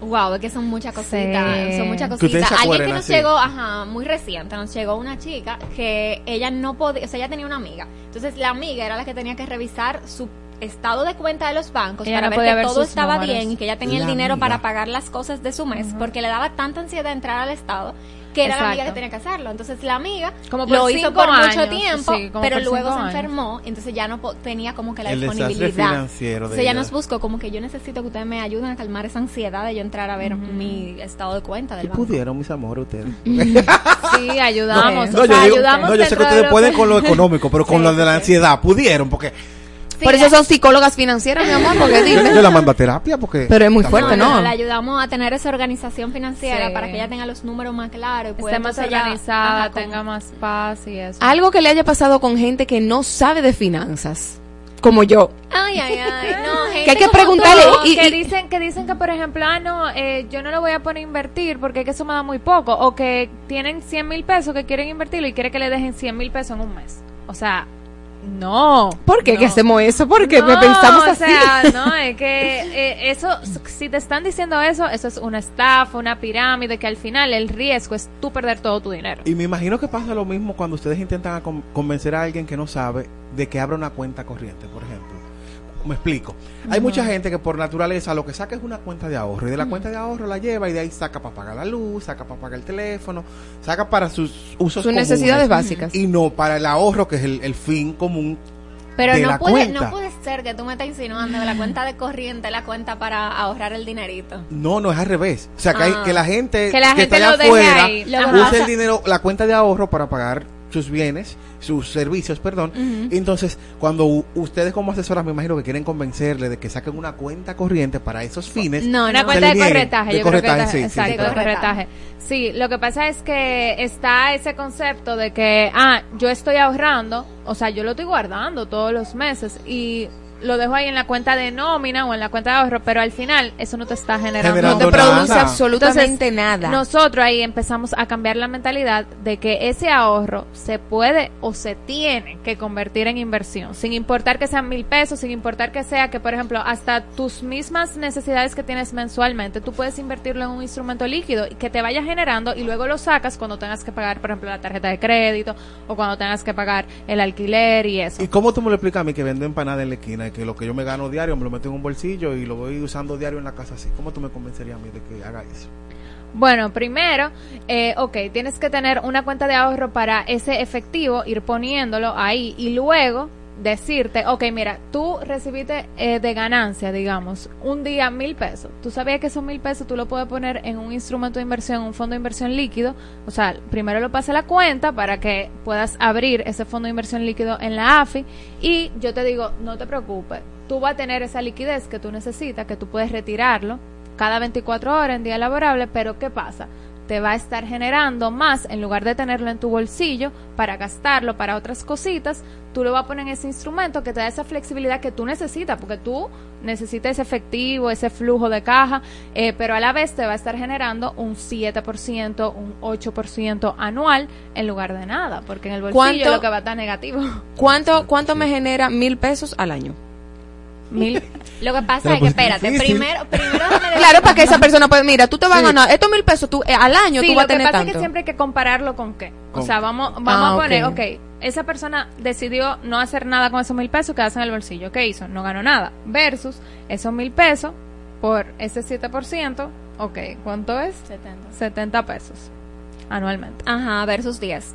Speaker 12: Wow, es que son muchas cositas,
Speaker 13: Sí.
Speaker 12: son muchas cositas. Alguien que nos
Speaker 4: así.
Speaker 12: llegó, ajá, muy reciente, nos llegó una chica que ella no podía, o sea, ella tenía una amiga. Entonces la amiga era la que tenía que revisar su estado de cuenta de los bancos
Speaker 13: Ella
Speaker 12: para
Speaker 13: no
Speaker 12: ver que
Speaker 13: ver
Speaker 12: todo estaba
Speaker 13: números.
Speaker 12: bien y que ella tenía
Speaker 4: La
Speaker 12: el dinero
Speaker 4: amiga.
Speaker 12: para pagar las cosas de su mes, porque le daba tanta ansiedad entrar al estado que era la amiga que
Speaker 13: Exacto.
Speaker 12: tenía que hacerlo. Entonces la amiga
Speaker 13: Como
Speaker 12: lo hizo por mucho
Speaker 13: años,
Speaker 12: tiempo,
Speaker 13: sí,
Speaker 12: pero luego se
Speaker 13: años.
Speaker 12: enfermó, entonces ya no po- tenía como que la
Speaker 4: El
Speaker 12: disponibilidad.
Speaker 4: financiero de
Speaker 12: Entonces ella nos buscó como que yo necesito que ustedes me ayuden a calmar esa ansiedad de yo entrar a ver mi estado de cuenta del
Speaker 4: ¿Qué
Speaker 12: banco.
Speaker 4: pudieron, mis amores, ustedes?
Speaker 13: Sí, ayudamos.
Speaker 4: No,
Speaker 13: o
Speaker 4: yo,
Speaker 13: sea,
Speaker 4: digo-
Speaker 13: ayudamos
Speaker 4: no, yo sé que ustedes pueden
Speaker 13: que-
Speaker 4: con lo económico, pero con
Speaker 12: Sí,
Speaker 4: lo de la
Speaker 12: sí,
Speaker 4: ansiedad pudieron, porque
Speaker 3: Por eso son psicólogas financieras, mi amor, porque dime.
Speaker 4: yo la mando a terapia, porque...
Speaker 3: Pero es muy fuerte, ¿no?
Speaker 12: La ayudamos a tener esa organización financiera
Speaker 13: Sí.
Speaker 12: para que ella tenga los números más claros. y
Speaker 13: esté más organizada,
Speaker 12: ajá,
Speaker 13: tenga más paz y eso.
Speaker 3: Algo que le haya pasado con gente que no sabe de finanzas, como yo.
Speaker 12: Ay, ay, ay. No, gente
Speaker 3: Que hay que
Speaker 12: como
Speaker 3: preguntarle
Speaker 12: tú.
Speaker 13: No,
Speaker 3: y-
Speaker 13: que dicen que dicen que por ejemplo ah no eh, yo no lo voy a poner a invertir porque es que eso me da muy poco o que tienen 100 mil pesos que quieren invertirlo y quiere que le dejen 100 mil pesos en un mes o sea no
Speaker 3: ¿Por qué
Speaker 13: no.
Speaker 3: que hacemos eso? Porque
Speaker 13: no,
Speaker 3: pensamos
Speaker 13: o
Speaker 3: así.
Speaker 13: sea, no, es que eh, eso, si te están diciendo eso, eso es una estafa, una pirámide, que al final el riesgo es tú perder todo tu dinero.
Speaker 4: Y me imagino que pasa lo mismo cuando ustedes intentan a con- convencer a alguien que no sabe de que abra una cuenta corriente, por ejemplo. Me explico. Hay mucha gente que por naturaleza lo que saca es una cuenta de ahorro y de la cuenta de ahorro la lleva y de ahí saca para pagar la luz, saca para pagar el teléfono, saca para sus usos
Speaker 3: Sus necesidades básicas.
Speaker 4: y no para el ahorro que es el, el fin común
Speaker 12: Pero
Speaker 4: de
Speaker 12: no
Speaker 4: la
Speaker 12: puede,
Speaker 4: cuenta.
Speaker 12: no puede ser que tú me estés insinuando de la cuenta de corriente la cuenta para ahorrar el dinerito.
Speaker 4: No, no es al revés. O sea, que, hay-
Speaker 12: Ah.
Speaker 4: que la gente
Speaker 13: Que la
Speaker 4: que
Speaker 13: gente
Speaker 4: está allá afuera
Speaker 12: que
Speaker 4: use el dinero, la cuenta de ahorro para pagar sus bienes, sus servicios, perdón. Entonces, cuando ustedes como asesoras me imagino que quieren convencerle de que saquen una cuenta corriente para esos fines.
Speaker 12: No,
Speaker 13: Una
Speaker 12: no.
Speaker 13: cuenta de corretaje,
Speaker 4: De
Speaker 13: yo creo que
Speaker 4: corretaje,
Speaker 13: es-
Speaker 4: sí,
Speaker 13: exacto, corretaje. Sí, lo que pasa es que está ese concepto de que, ah, yo estoy ahorrando, o sea, yo lo estoy guardando todos los meses y lo dejo ahí en la cuenta de nómina o en la cuenta de ahorro, pero al final eso no te está generando,
Speaker 4: Generando
Speaker 3: No te produce
Speaker 4: nada.
Speaker 3: absolutamente nada.
Speaker 13: Nosotros ahí empezamos a cambiar la mentalidad de que ese ahorro se puede o se tiene que convertir en inversión, sin importar que sean mil pesos, sin importar que sea que, por ejemplo, hasta tus mismas necesidades que tienes mensualmente, tú puedes invertirlo en un instrumento líquido y que te vaya generando y luego lo sacas cuando tengas que pagar, por ejemplo, la tarjeta de crédito o cuando tengas que pagar el alquiler y eso.
Speaker 4: ¿Y cómo tú me lo explicas a mí que vendo empanada en la esquina que lo que yo me gano diario me lo meto en un bolsillo y lo voy usando diario en la casa así? ¿Cómo tú me convencerías a mí de que haga eso?
Speaker 13: Bueno, primero, eh, ok, tienes que tener una cuenta de ahorro para ese efectivo, ir poniéndolo ahí y luego decirte, ok, mira, tú recibiste eh, de ganancia, digamos, un día mil pesos. Tú sabías que esos mil pesos tú lo puedes poner en un instrumento de inversión, un fondo de inversión líquido. O sea, primero lo pasa a la cuenta para que puedas abrir ese fondo de inversión líquido en la AFI y yo te digo, no te preocupes, tú vas a tener esa liquidez que tú necesitas, que tú puedes retirarlo cada 24 horas en día laborable, pero ¿qué pasa? Te va a estar generando más en lugar de tenerlo en tu bolsillo para gastarlo para otras cositas, tú lo vas a poner en ese instrumento que te da esa flexibilidad que tú necesitas, porque tú necesitas ese efectivo, ese flujo de caja, eh, pero a la vez te va a estar generando un 7%, un 8% anual en lugar de nada, porque en el bolsillo
Speaker 3: ¿Cuánto-
Speaker 13: lo que va a estar negativo.
Speaker 3: ¿Cuánto, cuánto me genera mil pesos al año?
Speaker 13: Mil.
Speaker 12: Lo que pasa es que,
Speaker 4: pues,
Speaker 12: espérate,
Speaker 4: difícil.
Speaker 12: primero, primero
Speaker 3: Claro, para que esa persona pueda, mira, tú te vas a ganar estos mil pesos tú, eh, al año,
Speaker 13: Sí,
Speaker 3: tú vas a
Speaker 13: lo que
Speaker 3: tener
Speaker 13: pasa
Speaker 3: tanto.
Speaker 13: es que siempre hay que compararlo con qué. O sea, vamos, vamos
Speaker 3: Ah,
Speaker 13: a poner,
Speaker 3: ok.
Speaker 13: ok, esa persona decidió no hacer nada con esos mil pesos, quedarse en el bolsillo. ¿Qué hizo? No ganó nada. Versus esos mil pesos por ese 7%, ok, ¿cuánto es?
Speaker 12: 70.
Speaker 13: 70 pesos anualmente.
Speaker 12: Ajá, versus 10.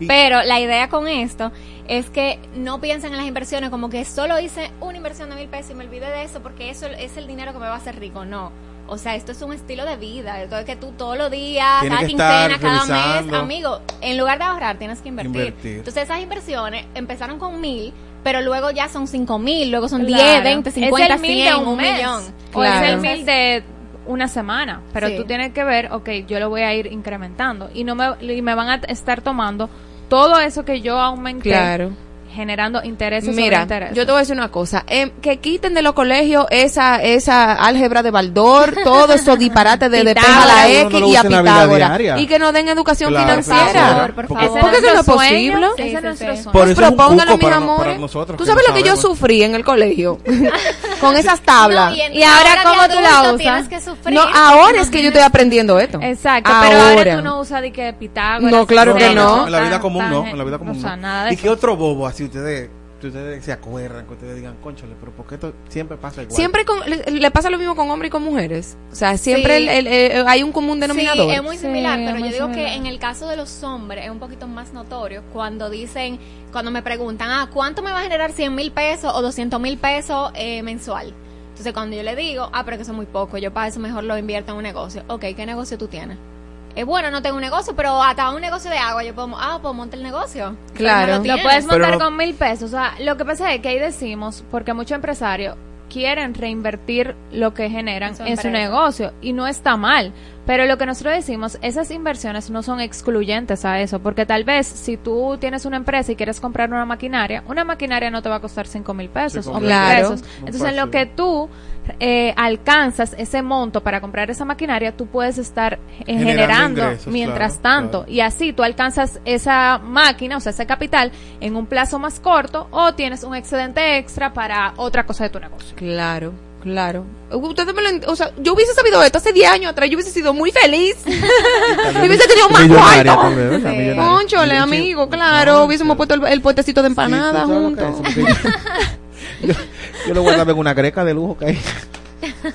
Speaker 4: Y-
Speaker 12: Pero la idea con esto es que no piensen en las inversiones como que solo hice una inversión de mil pesos y me olvidé de eso porque eso es el dinero que me va a hacer rico. No. O sea, esto es un estilo de vida. Esto es que tú todos los días,
Speaker 4: Tienes
Speaker 12: cada quincena, cada mes, amigo, en lugar de ahorrar tienes que invertir.
Speaker 4: Invertir.
Speaker 12: Entonces esas inversiones empezaron con mil, pero luego ya son cinco mil, luego son
Speaker 13: Claro.
Speaker 12: 10, 20, 50,
Speaker 13: es el mil
Speaker 12: 100,
Speaker 13: de un,
Speaker 12: un
Speaker 13: mes,
Speaker 12: millón.
Speaker 13: O es
Speaker 3: Claro.
Speaker 13: el mil de una semana, pero
Speaker 12: Sí.
Speaker 13: tú tienes que ver, ok, yo lo voy a ir incrementando y no me y me van a estar tomando todo eso que yo aumenté
Speaker 3: Claro.
Speaker 13: Generando intereses sobre
Speaker 3: Mira,
Speaker 13: intereses.
Speaker 3: yo te voy a decir una cosa, em, que quiten de los colegios esa esa álgebra de Baldor, todo eso disparate de, de a la X
Speaker 4: no
Speaker 3: y a Pitágoras y que nos den educación
Speaker 4: Claro,
Speaker 3: financiera.
Speaker 12: por
Speaker 4: Porque-
Speaker 12: favor.
Speaker 3: ¿Por qué eso no es posible?
Speaker 12: Sí,
Speaker 13: ese
Speaker 12: sí,
Speaker 13: es nuestro
Speaker 12: sí.
Speaker 13: sueño.
Speaker 4: Por
Speaker 3: Pues
Speaker 4: eso es un
Speaker 3: propóngalo, mis amores.
Speaker 4: nosotros.
Speaker 3: Tú
Speaker 4: que
Speaker 3: sabes lo que yo sufrí en el colegio con esas tablas.
Speaker 12: No,
Speaker 13: Y ahora, ¿cómo tú la usas?
Speaker 12: Que sufrir.
Speaker 3: No, ahora es que yo estoy aprendiendo esto.
Speaker 13: Exacto, pero ahora tú no usas de que Pitágoras.
Speaker 3: No, claro que no.
Speaker 4: En la vida común no, en la vida
Speaker 13: O
Speaker 4: común
Speaker 13: sea,
Speaker 4: no.
Speaker 13: nada de
Speaker 4: ¿Y qué
Speaker 13: eso.
Speaker 4: otro bobo así ustedes, que ustedes se acuerdan, que ustedes digan, conchole, pero ¿por qué esto siempre pasa igual?
Speaker 3: Siempre con- le, le pasa lo mismo con hombres y con mujeres. O sea, siempre
Speaker 12: Sí.
Speaker 3: el- el- el- hay un común denominador.
Speaker 12: Sí, es muy similar, pero
Speaker 13: muy
Speaker 12: yo digo
Speaker 13: similar.
Speaker 12: que en el caso de los hombres es un poquito más notorio cuando dicen, cuando me preguntan, ah, ¿cuánto me va a generar 100 mil pesos o 200 mil pesos eh, mensual? Entonces cuando yo le digo, ah, pero que eso es muy poco, yo para eso mejor lo invierto en un negocio. Ok, ¿qué negocio tú tienes? Es bueno, no tengo un negocio, pero hasta un negocio de agua yo puedo, ah, pues monta el negocio.
Speaker 3: Claro.
Speaker 12: No
Speaker 13: Lo puedes montar
Speaker 4: Pero-
Speaker 13: con mil pesos. O sea, lo que pasa es que ahí decimos, porque muchos empresarios quieren reinvertir lo que generan
Speaker 12: En su
Speaker 13: en su
Speaker 12: empresa.
Speaker 13: negocio y no está mal. Pero lo que nosotros decimos, esas inversiones no son excluyentes a eso, porque tal vez si tú tienes una empresa y quieres comprar una maquinaria, una maquinaria no te va a costar cinco mil pesos
Speaker 4: Sí,
Speaker 13: o mil
Speaker 3: claro.
Speaker 13: pesos. Entonces, en lo que tú eh, alcanzas ese monto para comprar esa maquinaria, tú puedes estar eh,
Speaker 4: Generando
Speaker 13: generando,
Speaker 4: ingresos,
Speaker 13: mientras
Speaker 4: claro,
Speaker 13: tanto.
Speaker 4: claro.
Speaker 13: Y así tú alcanzas esa máquina, o sea, ese capital, en un plazo más corto o tienes un excedente extra para otra cosa de tu negocio.
Speaker 3: Claro, claro. Ustedes me lo o sea, yo hubiese sabido esto hace 10 años atrás, yo hubiese sido muy feliz. yo hubiese tenido más cuarto. Conchole, amigo, claro,
Speaker 4: No,
Speaker 3: hubiésemos puesto el, el potecito de empanada juntos.
Speaker 4: yo lo guardaba en una greca de lujo que hay.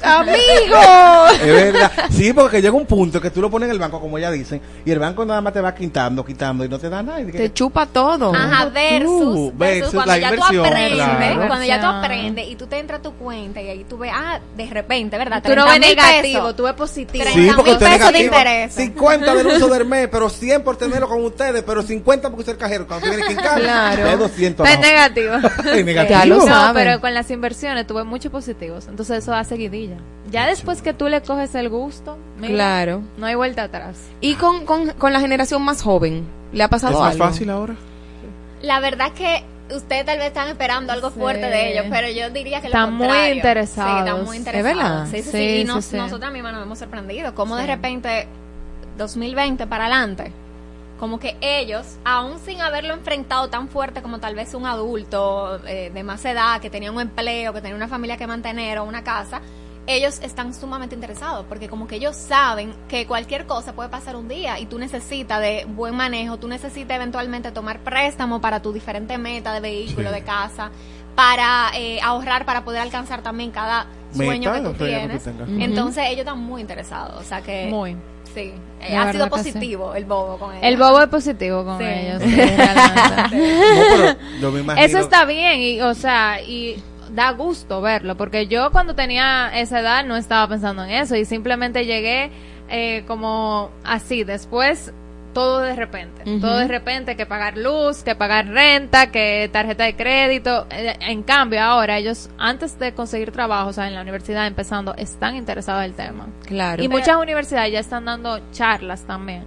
Speaker 3: ¡Amigo!
Speaker 4: Es verdad. Sí, porque llega un punto que tú lo pones en el banco, como ella dicen, y el banco nada más te va quitando, quitando y no te da nada. Que-
Speaker 3: Te chupa todo.
Speaker 12: Ajá, versus,
Speaker 4: tú,
Speaker 12: versus
Speaker 4: versus
Speaker 12: cuando
Speaker 4: la
Speaker 12: ya tú aprendes,
Speaker 4: claro.
Speaker 12: cuando ya tú aprendes y tú te entras a tu cuenta y ahí tú ves, ah, de repente, ¿verdad?
Speaker 13: Tú no ves
Speaker 12: 30,000
Speaker 13: negativo,
Speaker 12: pesos.
Speaker 13: tú ves positivo.
Speaker 12: Treinta
Speaker 4: Sí,
Speaker 12: mil
Speaker 4: porque usted
Speaker 12: pesos de interés.
Speaker 4: 50 del uso del mes, pero 100 por tenerlo con ustedes, pero 50 porque usted es cajero. Cuando tiene que encargar,
Speaker 3: Claro.
Speaker 4: es 200.
Speaker 13: Es
Speaker 4: no.
Speaker 13: negativo.
Speaker 4: Es negativo.
Speaker 3: Ya lo
Speaker 13: No, pero con las inversiones tuve muchos positivos, entonces eso da seguidilla. Ya después que tú le coges el gusto, mira,
Speaker 3: Claro.
Speaker 13: no hay vuelta atrás.
Speaker 3: Y con, con, con la generación más joven, ¿le ha
Speaker 4: ¿Es
Speaker 3: pasado
Speaker 4: más
Speaker 3: algo?
Speaker 4: fácil ahora?
Speaker 12: La verdad que ustedes tal vez están esperando algo
Speaker 13: Sí.
Speaker 12: fuerte de ellos, pero yo diría que lo
Speaker 13: Están muy interesados.
Speaker 12: Sí, están muy
Speaker 13: ¿Es
Speaker 12: interesados.
Speaker 3: verdad?
Speaker 12: Sí, sí, sí.
Speaker 13: Sí,
Speaker 12: Y nos-
Speaker 13: sí.
Speaker 12: nosotras mismas nos hemos sorprendido. Como de repente, 2020 para adelante, como que ellos, aún sin haberlo enfrentado tan fuerte como tal vez un adulto eh, de más edad, que tenía un empleo, que tenía una familia que mantener o una casa, ellos están sumamente interesados porque como que ellos saben que cualquier cosa puede pasar un día y tú necesitas de buen manejo, tú necesitas eventualmente tomar préstamo para tu diferente meta de vehículo,
Speaker 4: Sí.
Speaker 12: de casa, para eh, ahorrar, para poder alcanzar también cada sueño
Speaker 4: Meta,
Speaker 12: que tú
Speaker 4: que
Speaker 12: tienes. Entonces ellos están muy interesados, o sea que
Speaker 13: Muy.
Speaker 12: Sí, eh, ha sido
Speaker 13: sí.
Speaker 12: positivo el bobo con ellos.
Speaker 13: El bobo es positivo con
Speaker 12: Sí.
Speaker 13: ellos. sí, realmente.
Speaker 4: No, pero yo me imagino.
Speaker 13: Eso está bien y, o sea, y da gusto verlo, porque yo cuando tenía esa edad no estaba pensando en eso y simplemente llegué eh, como así. Después todo de repente. Todo de repente, que pagar luz, que pagar renta, que tarjeta de crédito. Eh, En cambio, ahora ellos, antes de conseguir trabajo, o sea, en la universidad empezando, están interesados en el tema.
Speaker 3: Claro.
Speaker 13: Y muchas universidades ya están dando charlas también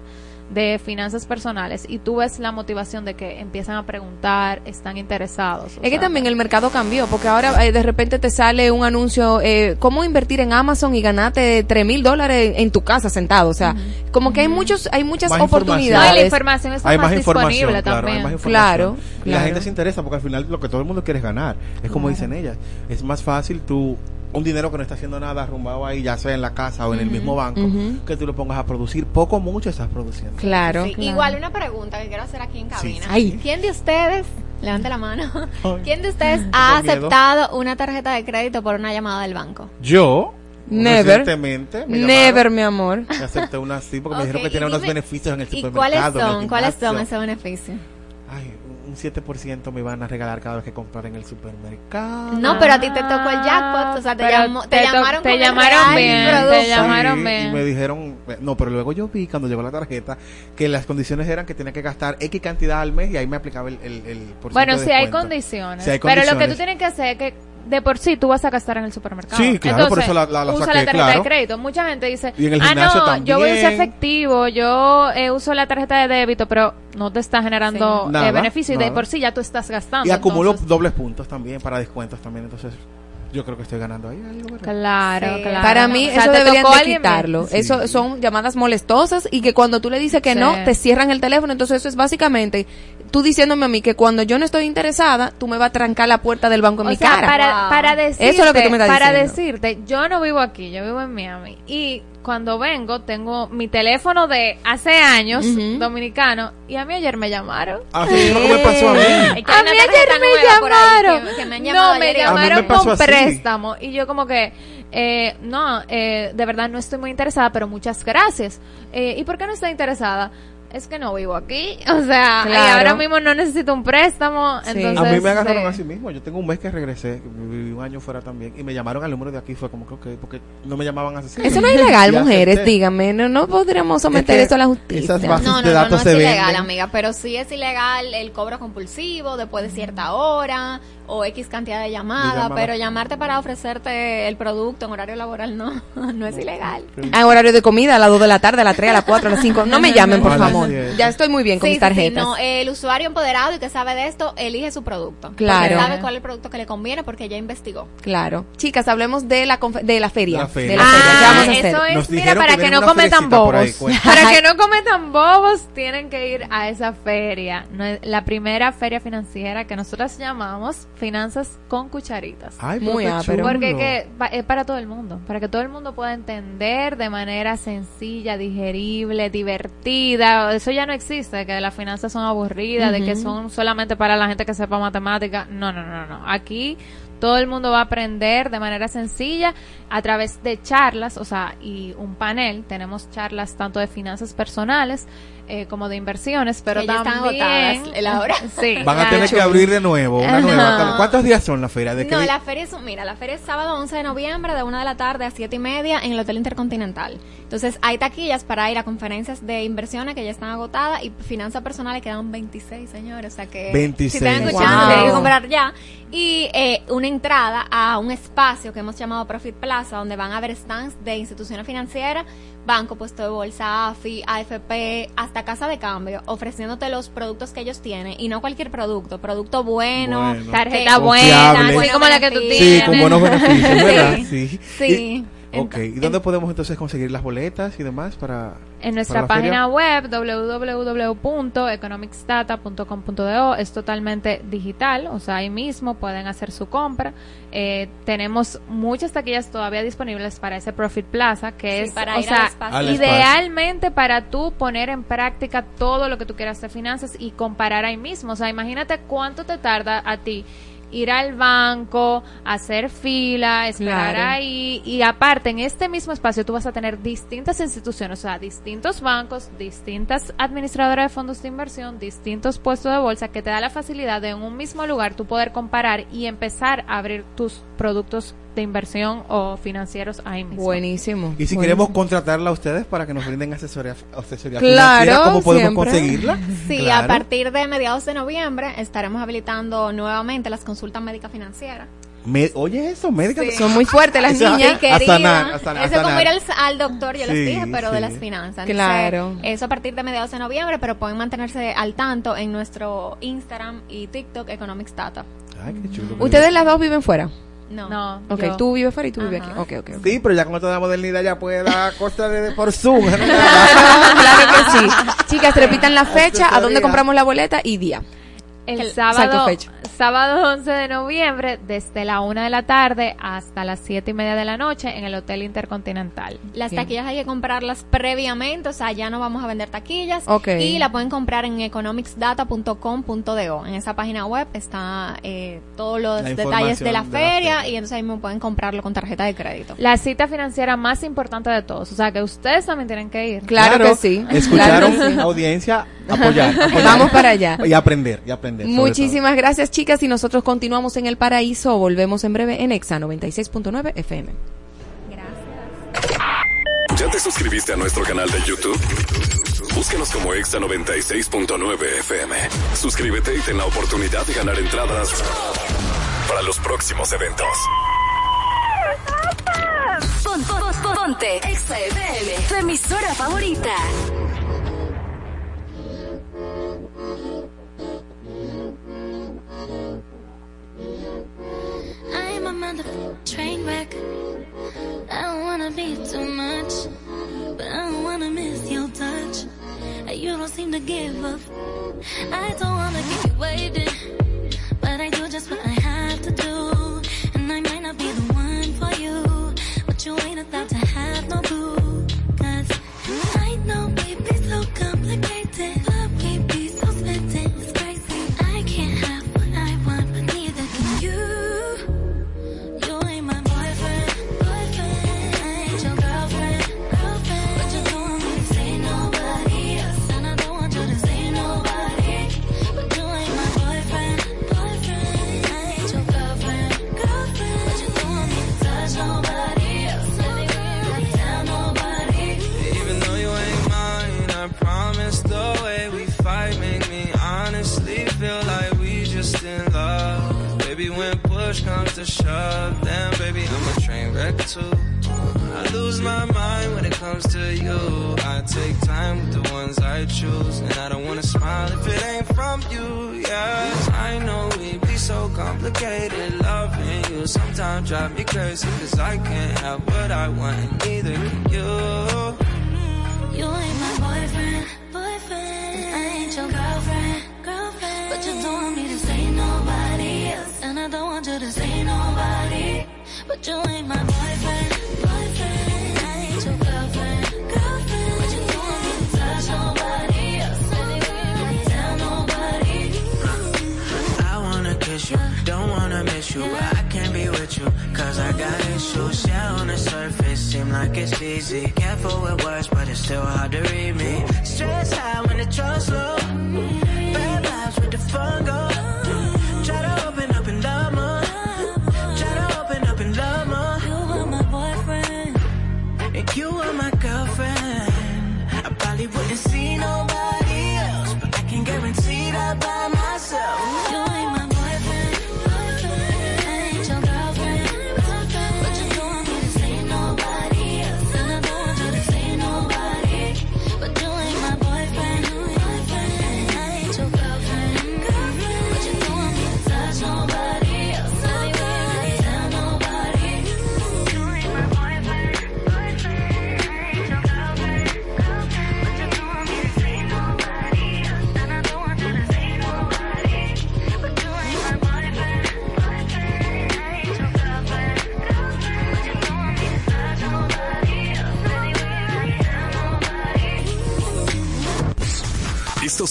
Speaker 13: de finanzas personales y tú ves la motivación de que empiezan a preguntar, están interesados.
Speaker 3: Es que también el mercado cambió, porque ahora eh, de repente te sale un anuncio, eh, cómo invertir en Amazon y ganarte tres mil dólares en, tu casa sentado. O sea, como que hay muchos, hay muchas
Speaker 4: Más información.
Speaker 3: oportunidades.
Speaker 13: No, la información está
Speaker 4: hay
Speaker 13: más,
Speaker 4: más información,
Speaker 13: disponible
Speaker 4: claro,
Speaker 13: también.
Speaker 4: hay más información.
Speaker 3: Claro,
Speaker 4: Y la
Speaker 3: claro.
Speaker 4: gente se interesa porque al final lo que todo el mundo quiere es ganar. Es como dicen ellas. Es más fácil tú un dinero que no está haciendo nada arrumbado ahí, ya sea en la casa o en el mismo banco, que tú lo pongas a producir. Poco o mucho estás produciendo.
Speaker 3: Claro.
Speaker 12: Sí,
Speaker 3: claro.
Speaker 12: Igual una pregunta que quiero hacer aquí en cabina.
Speaker 3: Ay.
Speaker 12: ¿Quién de ustedes, levante la mano,
Speaker 4: Ay.
Speaker 12: quién de ustedes ha
Speaker 4: miedo.
Speaker 12: aceptado una tarjeta de crédito por una llamada del banco?
Speaker 4: Yo,
Speaker 3: Never.
Speaker 4: me
Speaker 3: Never, mi amor.
Speaker 4: y acepté una así porque me dijeron que
Speaker 12: y
Speaker 4: tenía unos beneficios en el
Speaker 12: ¿Y
Speaker 4: supermercado.
Speaker 12: cuáles
Speaker 4: en el
Speaker 12: son? ¿Cuáles son esos beneficios?
Speaker 4: Ay, un 7% me iban a regalar cada vez que comprar en el supermercado.
Speaker 12: No, pero a ti te tocó el jackpot, o sea, te, llamó- te
Speaker 13: te
Speaker 12: llamaron
Speaker 13: te llamaron bien, te llamaron
Speaker 4: Sí,
Speaker 13: bien.
Speaker 4: Y me dijeron, no, pero luego yo vi cuando llegó la tarjeta que las condiciones eran que tenía que gastar X cantidad al mes y ahí me aplicaba el, el, el por
Speaker 13: Bueno,
Speaker 4: ciento
Speaker 13: si
Speaker 4: de
Speaker 13: hay condiciones.
Speaker 4: Si hay
Speaker 13: Pero lo que tú
Speaker 4: condiciones.
Speaker 13: tienes que hacer es que de por sí tú vas a gastar en el supermercado.
Speaker 4: Sí, claro, por
Speaker 13: Entonces,
Speaker 4: eso la- la- la
Speaker 13: usa
Speaker 4: saqué,
Speaker 13: la tarjeta
Speaker 4: claro.
Speaker 13: de crédito. Mucha gente dice,
Speaker 4: Y en el
Speaker 13: ah, no, yo voy a usar
Speaker 4: también".
Speaker 13: efectivo, yo eh, uso la tarjeta de débito, pero no te está generando
Speaker 4: Sí.
Speaker 13: eh,
Speaker 4: Nada,
Speaker 13: beneficio y de
Speaker 4: nada.
Speaker 13: por sí ya tú estás gastando.
Speaker 4: Y acumulo
Speaker 13: entonces-
Speaker 4: dobles puntos también para descuentos también, entonces yo creo que estoy ganando ahí. algo.
Speaker 13: Claro,
Speaker 12: Sí.
Speaker 13: claro.
Speaker 3: Para mí
Speaker 13: O sea,
Speaker 3: eso deberían de quitarlo.
Speaker 4: Sí.
Speaker 3: Eso son llamadas molestosas y que cuando tú le dices que
Speaker 13: Sí.
Speaker 3: no, te cierran el teléfono. Entonces eso es básicamente tú diciéndome a mí que cuando yo no estoy interesada, tú me vas a trancar la puerta del banco en
Speaker 13: O
Speaker 3: mi
Speaker 13: sea,
Speaker 3: cara.
Speaker 13: Para,
Speaker 12: Wow.
Speaker 13: para decirte,
Speaker 3: Eso es lo que tú me estás
Speaker 13: para
Speaker 3: diciendo.
Speaker 13: decirte, yo no vivo aquí, yo vivo en Miami. Y cuando vengo, tengo mi teléfono de hace años, dominicano, y a mí ayer me llamaron.
Speaker 4: Ah, sí, eso es lo que me pasó a mí.
Speaker 12: Es que
Speaker 13: A mí ayer me llamaron.
Speaker 12: que- que me han llamado
Speaker 13: no, me llamaron con
Speaker 4: así.
Speaker 13: préstamo. Y yo como que, eh, no, eh, de verdad no estoy muy interesada, pero muchas gracias. Eh, ¿Y por qué no estoy interesada? Es que no vivo aquí. O sea, y ahora mismo no necesito un préstamo.
Speaker 3: Sí.
Speaker 13: Entonces,
Speaker 4: A mí me agarraron
Speaker 13: sí.
Speaker 4: así mismo. Yo tengo un mes que regresé, viví un año fuera también, y me llamaron al número de aquí. Fue como que, porque no me llamaban así.
Speaker 3: Eso no es ilegal, mujeres,
Speaker 4: acepté.
Speaker 3: díganme. No, no podríamos someter
Speaker 4: Es que
Speaker 3: eso a la justicia.
Speaker 4: esas bases
Speaker 12: No, no,
Speaker 4: de
Speaker 12: no,
Speaker 4: datos
Speaker 12: no es ilegal,
Speaker 4: venden.
Speaker 12: amiga, pero sí es ilegal el cobro compulsivo después de cierta hora o X cantidad de llamadas, pero llamarte para ofrecerte el producto en horario laboral no, no es ilegal.
Speaker 3: A horario de comida, a las 2 de la tarde, a las 3, a las 4, a las 5. No me llamen, por favor. Ya estoy muy bien con
Speaker 12: Sí,
Speaker 3: mis
Speaker 12: sí,
Speaker 3: tarjetas.
Speaker 12: no, el usuario empoderado y que sabe de esto, elige su producto.
Speaker 3: Claro.
Speaker 12: Porque sabe cuál es el producto que le conviene porque ya investigó.
Speaker 3: Claro. Chicas, hablemos de la, de la feria.
Speaker 4: La feria.
Speaker 3: De la feria. ¿Qué
Speaker 13: Ah,
Speaker 3: vamos a hacer?
Speaker 13: eso es,
Speaker 4: Nos
Speaker 13: mira, para
Speaker 4: que
Speaker 13: no cometan
Speaker 4: ahí,
Speaker 13: bobos. para que no cometan bobos, tienen que ir a esa feria. No La primera feria financiera que nosotros llamamos Finanzas con Cucharitas.
Speaker 4: Ay,
Speaker 3: Muy
Speaker 4: pero.
Speaker 13: Porque que, es para todo el mundo, para que todo el mundo pueda entender de manera sencilla, digerible, divertida. Eso ya no existe, que las finanzas son aburridas, de que son solamente para la gente que sepa matemática. No, no, no, no. Aquí todo el mundo va a aprender de manera sencilla a través de charlas, o sea, y un panel. Tenemos charlas tanto de finanzas personales eh, como de inversiones, pero
Speaker 12: están
Speaker 13: también
Speaker 12: agotadas la hora.
Speaker 13: Sí,
Speaker 4: Van a tener que abrir de nuevo, una nueva. ¿Cuántos días son la feria? ¿De
Speaker 12: No, la feria es, mira, la feria es sábado 11 de noviembre de 1 de la tarde a 7 y media en el Hotel Intercontinental. Entonces, hay taquillas para ir a conferencias de inversiones que ya están agotadas y finanzas personales que dan 26, señores. O sea que
Speaker 4: 26.
Speaker 12: si están escuchando,
Speaker 3: Wow.
Speaker 12: tienen que comprar ya. Y eh, una entrada a un espacio que hemos llamado Profit Plaza, donde van a haber stands de instituciones financieras, Banco Puesto de Bolsa, AFI, AFP, hasta Casa de Cambio, ofreciéndote los productos que ellos tienen y no cualquier producto, producto bueno,
Speaker 4: Bueno.
Speaker 13: tarjeta buena, así como la que tú
Speaker 12: Sí,
Speaker 4: Sí,
Speaker 13: tienes.
Speaker 4: con buenos beneficios, ¿verdad?
Speaker 12: Sí.
Speaker 4: Sí.
Speaker 12: Sí.
Speaker 4: Y- ok, ¿y dónde podemos entonces conseguir las boletas y demás para
Speaker 13: En nuestra página
Speaker 4: feria?
Speaker 13: web www.economicsdata.com.do es totalmente digital, o sea, ahí mismo pueden hacer su compra. Eh, tenemos muchas taquillas todavía disponibles para ese Profit Plaza, que
Speaker 12: Sí,
Speaker 13: es,
Speaker 12: para
Speaker 13: o sea, idealmente para tú poner en práctica todo lo que tú quieras de finanzas y comparar ahí mismo. O sea, imagínate cuánto te tarda a ti ir al banco, hacer fila, esperar
Speaker 3: Claro.
Speaker 13: ahí y aparte en este mismo espacio tú vas a tener distintas instituciones, o sea, distintos bancos, distintas administradoras de fondos de inversión, distintos puestos de bolsa que te da la facilidad de en un mismo lugar tú poder comparar y empezar a abrir tus productos de inversión o financieros ahí mismo.
Speaker 3: Buenísimo.
Speaker 4: Y si
Speaker 3: Buenísimo.
Speaker 4: queremos contratarla a ustedes para que nos brinden asesoría, asesoría
Speaker 3: Claro,
Speaker 4: financiera, ¿cómo podemos
Speaker 3: siempre.
Speaker 4: conseguirla?
Speaker 12: Sí,
Speaker 4: Claro.
Speaker 12: a partir de mediados de noviembre estaremos habilitando nuevamente las consultas médicas financieras.
Speaker 4: Me- oye, eso, médica.
Speaker 12: Sí.
Speaker 3: Son muy fuertes las
Speaker 4: Esa-
Speaker 3: niñas.
Speaker 4: a
Speaker 12: Querida,
Speaker 4: sanar, a sanar, a
Speaker 12: eso es como ir al, al doctor, yo
Speaker 4: Sí,
Speaker 12: les dije, pero de las finanzas. Entonces,
Speaker 3: Claro.
Speaker 12: Eso a partir de mediados de noviembre, pero pueden mantenerse al tanto en nuestro Instagram y TikTok Economics Data.
Speaker 4: Ay, qué chulo.
Speaker 3: ¿Ustedes las dos viven fuera?
Speaker 12: No.
Speaker 13: No,
Speaker 3: Ok,
Speaker 13: yo-
Speaker 3: tú vives fuera y tú vives
Speaker 12: Ajá.
Speaker 3: aquí. Ok, ok. ok.
Speaker 4: Sí, pero ya con toda la modernidad ya puede dar costa de, por Zoom. ¿no?
Speaker 3: claro que sí. Chicas, repitan la fecha, a dónde
Speaker 4: Asesoría.
Speaker 3: compramos la boleta y día.
Speaker 13: El,
Speaker 12: El-
Speaker 13: sábado, sábado 11 de noviembre, desde la 1 de la tarde hasta las 7 y media de la noche en el Hotel Intercontinental.
Speaker 12: Las
Speaker 3: Bien.
Speaker 12: taquillas hay que comprarlas previamente, o sea, ya no vamos a vender taquillas.
Speaker 3: Ok.
Speaker 12: Y la pueden comprar en economicsdata.com.do. En esa página web está eh, todos los
Speaker 4: La
Speaker 12: detalles de la,
Speaker 4: información de la
Speaker 12: feria, y entonces ahí me pueden comprarlo con tarjeta de crédito.
Speaker 13: La cita financiera más importante de todos. O sea, que ustedes también tienen que ir.
Speaker 3: Claro, que sí.
Speaker 4: Escucharon,
Speaker 3: Claro que sí.
Speaker 4: audiencia, apoyar, apoyar.
Speaker 3: Vamos para allá.
Speaker 4: Y aprender, y aprender. Sobre
Speaker 3: Muchísimas gracias, chicas. Y nosotros continuamos en el paraíso. Volvemos en breve en Exa 96.9 FM.
Speaker 14: ¿Ya te suscribiste a nuestro canal de YouTube? Búscanos como Exa 96.9 FM. Suscríbete y ten la oportunidad de ganar entradas para los próximos eventos.
Speaker 15: Pon- pon- pon- ponte Exa FM, tu emisora favorita.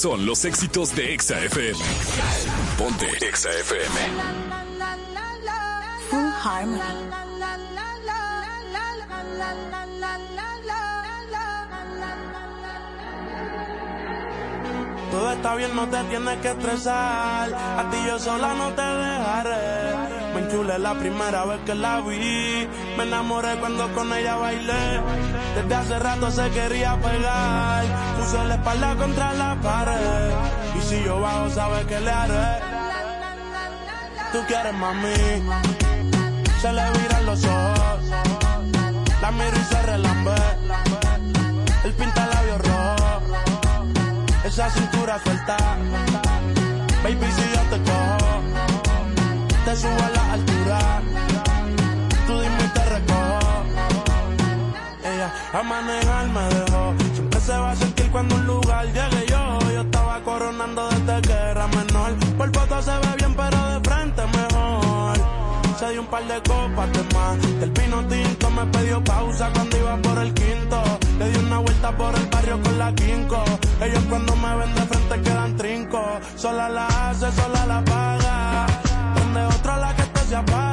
Speaker 14: Son los éxitos de Exa FM. Ponte Exa FM.
Speaker 16: Full Harmony.
Speaker 17: Todo está bien, no te tienes que estresar. A ti yo sola no te dejaré. Me enchulé la primera vez que la vi. Me enamoré cuando con ella bailé. Desde hace rato se quería pegar. La espalda contra la pared. Y si yo bajo, sabes que le haré. Tú quieres mami. Se le viran los ojos. La miro y se relambe. El pinta labios rojo. Esa cintura suelta. Baby, si yo te cojo, te subo a la altura. Tú dime y te recojo. Ella a manejar me dejó. Se va a sentir cuando un lugar llegue yo. Yo estaba coronando desde que era menor. Por foto se ve bien, pero de frente mejor. Se dio un par de copas de más. Del vino tinto me pidió pausa cuando iba por el quinto. Le di una vuelta por el barrio con la quinco. Ellos cuando me ven de frente quedan trinco. Sola la hace, sola la paga. Donde otra la que esto se apaga.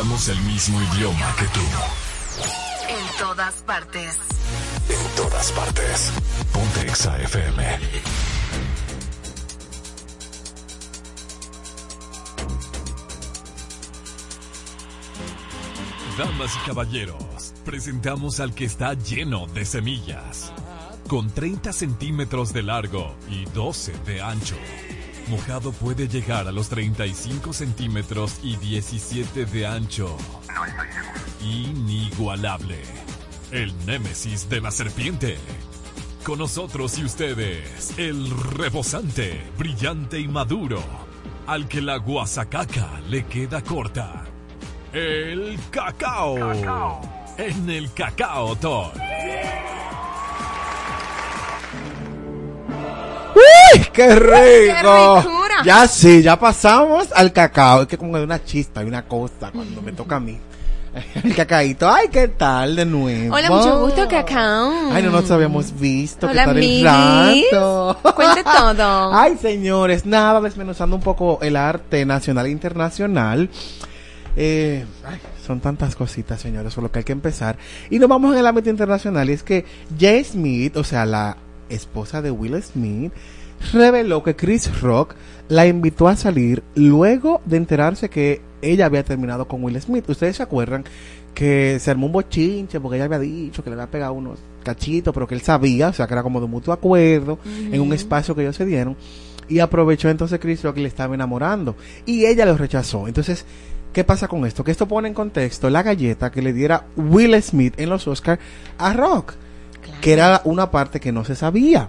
Speaker 2: Hablamos el mismo idioma que tú.
Speaker 1: En todas partes.
Speaker 2: En todas partes. Ponte Exa FM. Damas y caballeros, presentamos al que está lleno de semillas. Con 30 centímetros de largo y 12 de ancho. Mojado puede llegar a los 35 centímetros y 17 de ancho. Inigualable. El némesis de la serpiente. Con nosotros y ustedes, el rebosante, brillante y maduro. Al que la guasacaca le queda corta. El cacao. En el cacao talk.
Speaker 4: ¡Uy! ¡Qué rico!
Speaker 3: ricura!
Speaker 4: ya sí, ya pasamos al cacao. Es que como de una chispa y una cosa cuando me toca a mí. El cacaíto. Ay, ¿qué tal de nuevo?
Speaker 3: Hola, mucho gusto, Cacao.
Speaker 4: Ay, no nos habíamos visto.
Speaker 3: Hola,
Speaker 4: ¿Qué tal el rato?
Speaker 3: Cuente todo.
Speaker 4: Ay, señores, nada, desmenuzando un poco el arte nacional e internacional. Eh, ay, son tantas cositas, señores, por lo que hay que empezar. Y nos vamos en el ámbito internacional. Y es que Jay Smith, o sea, la esposa de Will Smith, reveló que Chris Rock la invitó a salir luego de enterarse que ella había terminado con Will Smith. Ustedes se acuerdan que se armó un bochinche porque ella había dicho que le había pegado unos cachitos, pero que él sabía, o sea, que era como de mutuo acuerdo en un espacio que ellos se dieron. Y aprovechó entonces Chris Rock y le estaba enamorando. Y ella lo rechazó. Entonces, ¿qué pasa con esto? Que esto pone en contexto la galleta que le diera Will Smith en los Oscars a Rock. Que era una parte que no se sabía.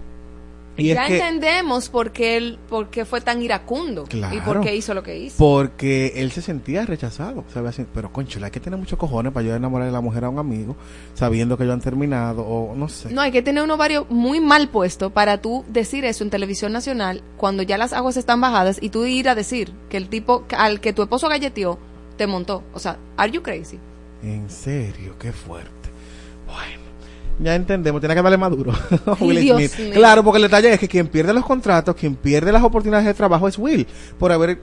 Speaker 4: Y
Speaker 3: ya
Speaker 4: es que
Speaker 3: entendemos por qué, él, por qué fue tan iracundo
Speaker 4: Claro.
Speaker 3: y por qué hizo lo que hizo.
Speaker 4: porque él se sentía rechazado, ¿sabes? Pero concho, hay que tener muchos cojones para yo enamorar de la mujer a un amigo, sabiendo que ellos han terminado o no sé.
Speaker 3: No, hay que tener un ovario muy mal puesto para tú decir eso en televisión nacional cuando ya las aguas están bajadas y tú ir a decir que el tipo al que tu esposo galleteó te montó. O sea, ¿are you crazy?
Speaker 4: En serio, qué fuerte. Bueno, ya entendemos, tiene que darle maduro. Will Smith. Claro, porque el detalle es que quien pierde los contratos, quien pierde las oportunidades de trabajo es Will, por haber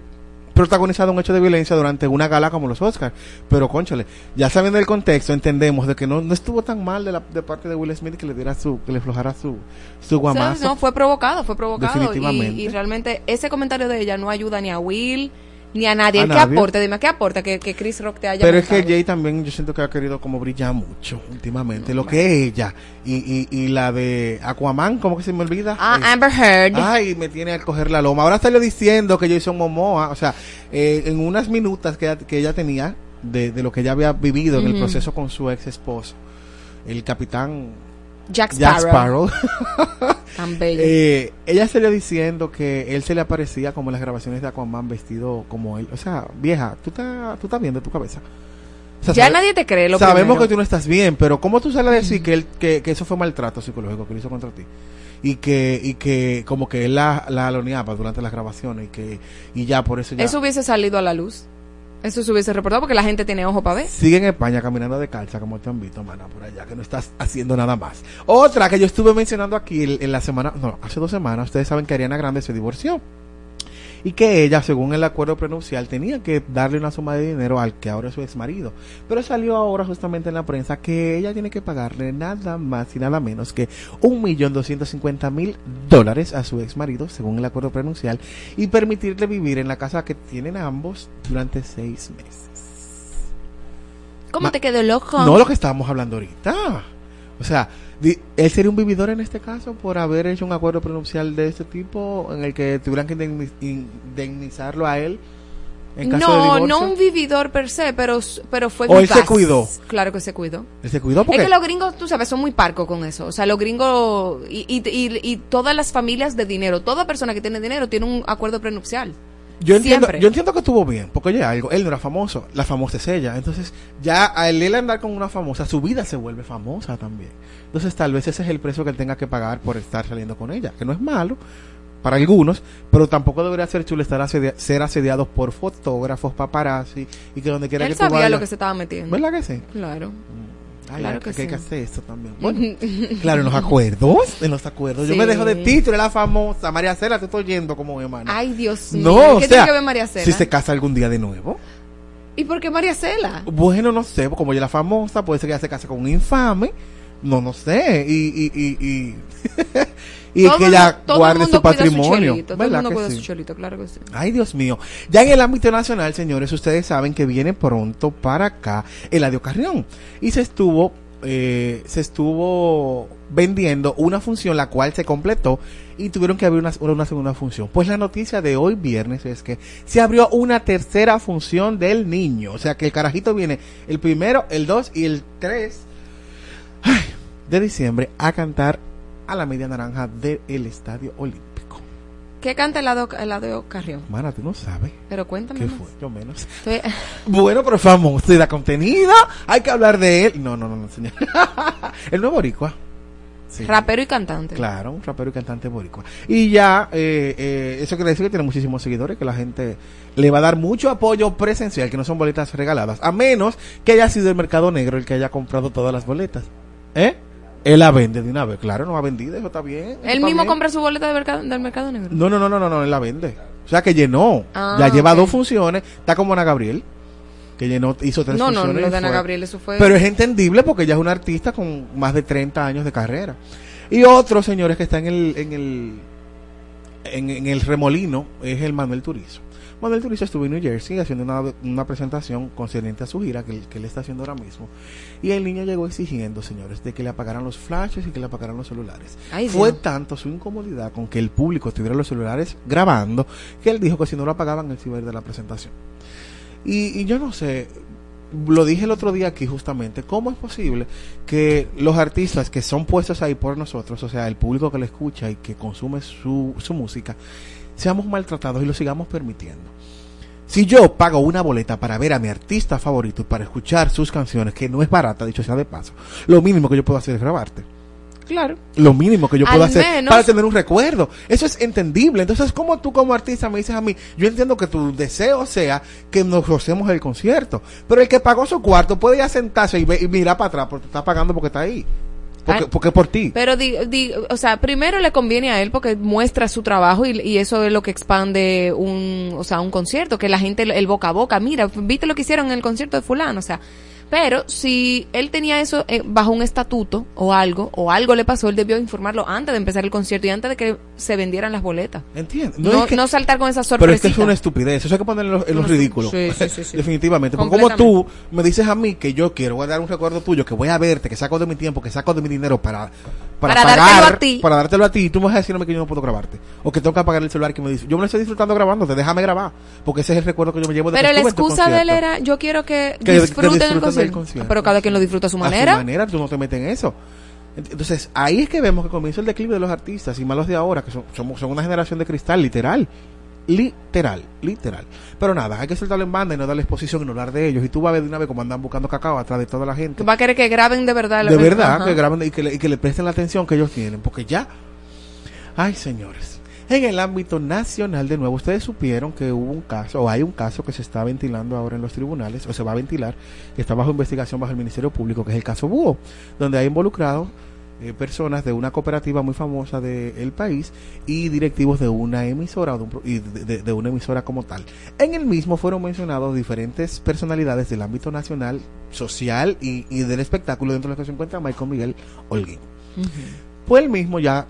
Speaker 4: protagonizado un hecho de violencia durante una gala como los Oscars. Pero, conchale, ya sabiendo el contexto, entendemos de que no, no estuvo tan mal de, la, de parte de Will Smith que le diera su, que le flojara su, su guamazo.
Speaker 3: ¿Sabes? No, fue provocado, fue provocado. Y,
Speaker 4: Definitivamente.
Speaker 3: y realmente ese comentario de ella no ayuda ni a Will ni a nadie.
Speaker 4: A
Speaker 3: ¿Qué
Speaker 4: nadie.
Speaker 3: aporta? Dime, ¿qué aporta que, que Chris Rock te haya
Speaker 4: Pero es que? Jay también yo siento que ha querido como brillar mucho últimamente. Lo que es ella y, y, y la de Aquaman, ¿cómo que se me olvida?
Speaker 3: Ah,
Speaker 4: Eh,
Speaker 3: Amber Heard.
Speaker 4: Ay, me tiene al coger la loma. Ahora salió diciendo que Jason Momoa, o sea, eh, en unas minutas que ella, que ella tenía de, de lo que ella había vivido en el proceso con su ex esposo, el capitán
Speaker 3: Jack
Speaker 4: Jack
Speaker 3: Sparrow.
Speaker 4: Sparrow.
Speaker 3: Tan bello.
Speaker 4: Eh, ella salió diciendo que él se le aparecía como en las grabaciones de Aquaman vestido como él. O sea, vieja, tú estás tú estás bien de tu cabeza. O sea,
Speaker 3: ya
Speaker 4: sabe-
Speaker 3: nadie te cree lo
Speaker 4: Sabemos
Speaker 3: primero.
Speaker 4: que tú no estás bien, pero ¿cómo tú sales a decir que, él, que, que eso fue maltrato psicológico que él hizo contra ti? Y que, y que como que él la, la aloneaba durante las grabaciones y que y ya por eso ya
Speaker 3: Eso hubiese salido a la luz. Eso se hubiese reportado porque la gente tiene ojo para ver.
Speaker 4: sigue en España caminando de calza como te han visto, mana, por allá, que no estás haciendo nada más. Otra que yo estuve mencionando aquí en, la semana, no, hace dos semanas, ustedes saben que Ariana Grande se divorció. Y que ella, según el acuerdo prenupcial, tenía que darle una suma de dinero al que ahora es su ex marido. Pero salió ahora justamente en la prensa que ella tiene que pagarle nada más y nada menos que un millón doscientos cincuenta mil dólares a su ex marido, según el acuerdo prenupcial, y permitirle vivir en la casa que tienen ambos durante seis meses.
Speaker 3: ¿Cómo
Speaker 4: Ma-
Speaker 3: te quedó el ojo?
Speaker 4: No lo que estábamos hablando ahorita. O sea, él sería un vividor en este caso por haber hecho un acuerdo prenupcial de este tipo en el que tuvieran que indemni- indemnizarlo a él en caso de
Speaker 3: No,
Speaker 4: divorcio.
Speaker 3: no un vividor per se, pero, pero fue
Speaker 4: O él se cuidó.
Speaker 3: Claro que se cuidó.
Speaker 4: Él se cuidó porque
Speaker 3: Es que los gringos, tú sabes, son muy parcos con eso. O sea, los gringos y, y, y, y todas las familias de dinero, toda persona que tiene dinero tiene un acuerdo prenupcial.
Speaker 4: Yo entiendo,
Speaker 3: Siempre.
Speaker 4: yo entiendo que estuvo bien, porque oye, algo, él no era famoso, la famosa es ella. Entonces, ya a él, andar con una famosa, su vida se vuelve famosa también. Entonces, tal vez ese es el precio que él tenga que pagar por estar saliendo con ella, que no es malo para algunos, pero tampoco debería ser chulo estar asedia- ser asediados por fotógrafos, paparazzi y que donde quiera
Speaker 3: Él
Speaker 4: que tú
Speaker 3: sabía
Speaker 4: vayas-
Speaker 3: lo que se estaba metiendo.
Speaker 4: ¿Verdad que sí?
Speaker 3: Claro.
Speaker 4: Ay,
Speaker 3: Claro que
Speaker 4: que, hay que
Speaker 3: sí.
Speaker 4: hacer esto también. Bueno, claro, en los acuerdos, en los acuerdos. Yo me
Speaker 3: Sí.
Speaker 4: dejo de título, la famosa María Cela, te estoy oyendo como hermana.
Speaker 3: Ay, Dios mío.
Speaker 4: No, o
Speaker 3: ¿Qué
Speaker 4: sea,
Speaker 3: tiene que ver María Cela?
Speaker 4: si se casa algún día de nuevo.
Speaker 3: ¿Y por qué María Cela?
Speaker 4: Bueno, no sé, como ella es la famosa, puede ser que ella se case con un infame. No, no sé. Y, y, y, y, y
Speaker 3: Todo
Speaker 4: que
Speaker 3: el
Speaker 4: ella
Speaker 3: todo el
Speaker 4: guarde su patrimonio.
Speaker 3: chelito, todo el
Speaker 4: ¿Verdad
Speaker 3: mundo
Speaker 4: que
Speaker 3: cuida
Speaker 4: sí?
Speaker 3: su chelito, claro que sí.
Speaker 4: Ay, Dios mío. Ya en el ámbito nacional, señores, ustedes saben que viene pronto para acá Eladio Carrión. Y se estuvo, eh, se estuvo vendiendo una función la cual se completó y tuvieron que abrir una, una segunda función. Pues la noticia de hoy viernes es que se abrió una tercera función del niño. O sea que el carajito viene el primero, el dos y el tres ay, de diciembre a cantar a la media naranja del Estadio Olímpico.
Speaker 3: ¿Qué canta el lado, el lado Carrión?
Speaker 4: Mana, tú no sabes.
Speaker 3: Pero cuéntame
Speaker 4: ¿Qué
Speaker 3: más.
Speaker 4: fue? Yo menos.
Speaker 3: Estoy-
Speaker 4: Bueno, pero famoso y da contenido. Hay que hablar de él. No, no, no, no, señor. el nuevo boricua. Sí.
Speaker 3: Rapero y cantante.
Speaker 4: Claro, un rapero y cantante boricua. Y ya, eh, eh, eso quiere decir que tiene muchísimos seguidores, que la gente le va a dar mucho apoyo presencial, que no son boletas regaladas, a menos que haya sido el mercado negro el que haya comprado todas las boletas. ¿Eh? Él la vende de una vez, claro, no va vendida, eso está bien.
Speaker 3: Él mismo
Speaker 4: bien.
Speaker 3: compra su boleta de mercado, del mercado negro.
Speaker 4: No, no, no, no, no, no, él la vende. O sea que llenó.
Speaker 3: Ah,
Speaker 4: ya lleva dos funciones. Está como Ana Gabriel. Que llenó, hizo tres
Speaker 3: No, no,
Speaker 4: funciones.
Speaker 3: lo de Ana. Gabriel, eso fue-
Speaker 4: Pero es entendible porque ella es una artista con más de 30 años de carrera. Y otro, señores, que está en el, en el, en, en el remolino es el Manuel Turizo. Manuel Turizo estuvo en New Jersey haciendo una, una presentación concerniente a su gira que, él- que él está haciendo ahora mismo. Y el niño llegó exigiendo, señores, de que le apagaran los flashes y que le apagaran los celulares.
Speaker 3: Ay,
Speaker 4: Fue
Speaker 3: Dios.
Speaker 4: tanto su incomodidad con que el público estuviera los celulares grabando que él dijo que si no lo apagaban él se iba a ir de la presentación. Y, y yo no sé, lo dije el otro día aquí justamente, ¿cómo es posible que los artistas que son puestos ahí por nosotros, o sea, el público que le escucha y que consume su, su música, seamos maltratados y lo sigamos permitiendo? Si yo pago una boleta para ver a mi artista favorito y para escuchar sus canciones, que no es barata, dicho sea de paso, lo mínimo que yo puedo hacer es grabarte.
Speaker 3: Claro.
Speaker 4: Lo mínimo que yo puedo
Speaker 3: Al
Speaker 4: hacer
Speaker 3: menos-
Speaker 4: para tener un recuerdo. Eso es entendible. Entonces, como tú como artista me dices a mí, yo entiendo que tu deseo sea que nos gocemos el concierto. Pero el que pagó su cuarto puede ya sentarse y, ve- y mirar para atrás porque está pagando porque está ahí. Porque, porque por ti.
Speaker 3: Pero, di, di- o sea, primero le conviene a él porque muestra su trabajo y, y eso es lo que expande un, o sea, un concierto, que la gente, el boca a boca, mira, viste lo que hicieron en el concierto de fulano, o sea, pero si él tenía eso eh, bajo un estatuto o algo, o algo le pasó, él debió informarlo antes de empezar el concierto y antes de que se vendieran las boletas.
Speaker 4: ¿Entiendes?
Speaker 3: No,
Speaker 4: es que-
Speaker 3: no saltar con esa
Speaker 4: Pero es que
Speaker 3: sorpresa.
Speaker 4: es una estupidez. Eso hay que ponerlo en los, ridículos.
Speaker 3: sí, sí, sí.
Speaker 4: Definitivamente. Porque como tú me dices a mí que yo quiero guardar un recuerdo tuyo, que voy a verte, que saco de mi tiempo, que saco de mi dinero para, para,
Speaker 3: Para
Speaker 4: pagar,
Speaker 3: dártelo a ti.
Speaker 4: Para dártelo a ti. Y tú me vas a decirme que yo no puedo grabarte. O que tengo que apagar el celular que me dice. Yo me lo estoy disfrutando grabándote. Déjame grabar. Porque ese es el recuerdo que yo me llevo de
Speaker 3: Pero la excusa de él era, yo quiero que, disfruten el concierto.
Speaker 4: concierto.
Speaker 3: Pero cada quien lo disfruta a su manera.
Speaker 4: A su manera, tú no te metes en eso. Ent- Entonces, ahí es que vemos que comienza el declive de los artistas y más los de ahora, que son, somos, son una generación de cristal, literal. Literal, literal. Pero nada, hay que soltarlo en banda y no darle exposición y no hablar de ellos. Y tú vas a ver de una vez como andan buscando cacao atrás de toda la gente.
Speaker 3: Va a querer que graben de verdad.
Speaker 4: De verdad,
Speaker 3: Ajá.
Speaker 4: que graben y que, le, y que le presten la atención que ellos tienen. Porque ya. Ay, señores. En el ámbito nacional, de nuevo, ustedes supieron que hubo un caso, o hay un caso que se está ventilando ahora en los tribunales, o se va a ventilar, que está bajo investigación bajo el Ministerio Público, que es el caso Búho, donde hay involucrados eh, personas de una cooperativa muy famosa del país y directivos de una emisora de, un y de- de- de una emisora como tal. En el mismo fueron mencionados diferentes personalidades del ámbito nacional, social y, y del espectáculo, dentro de los que se encuentra Michael Miguel Holguín. Pues él mismo ya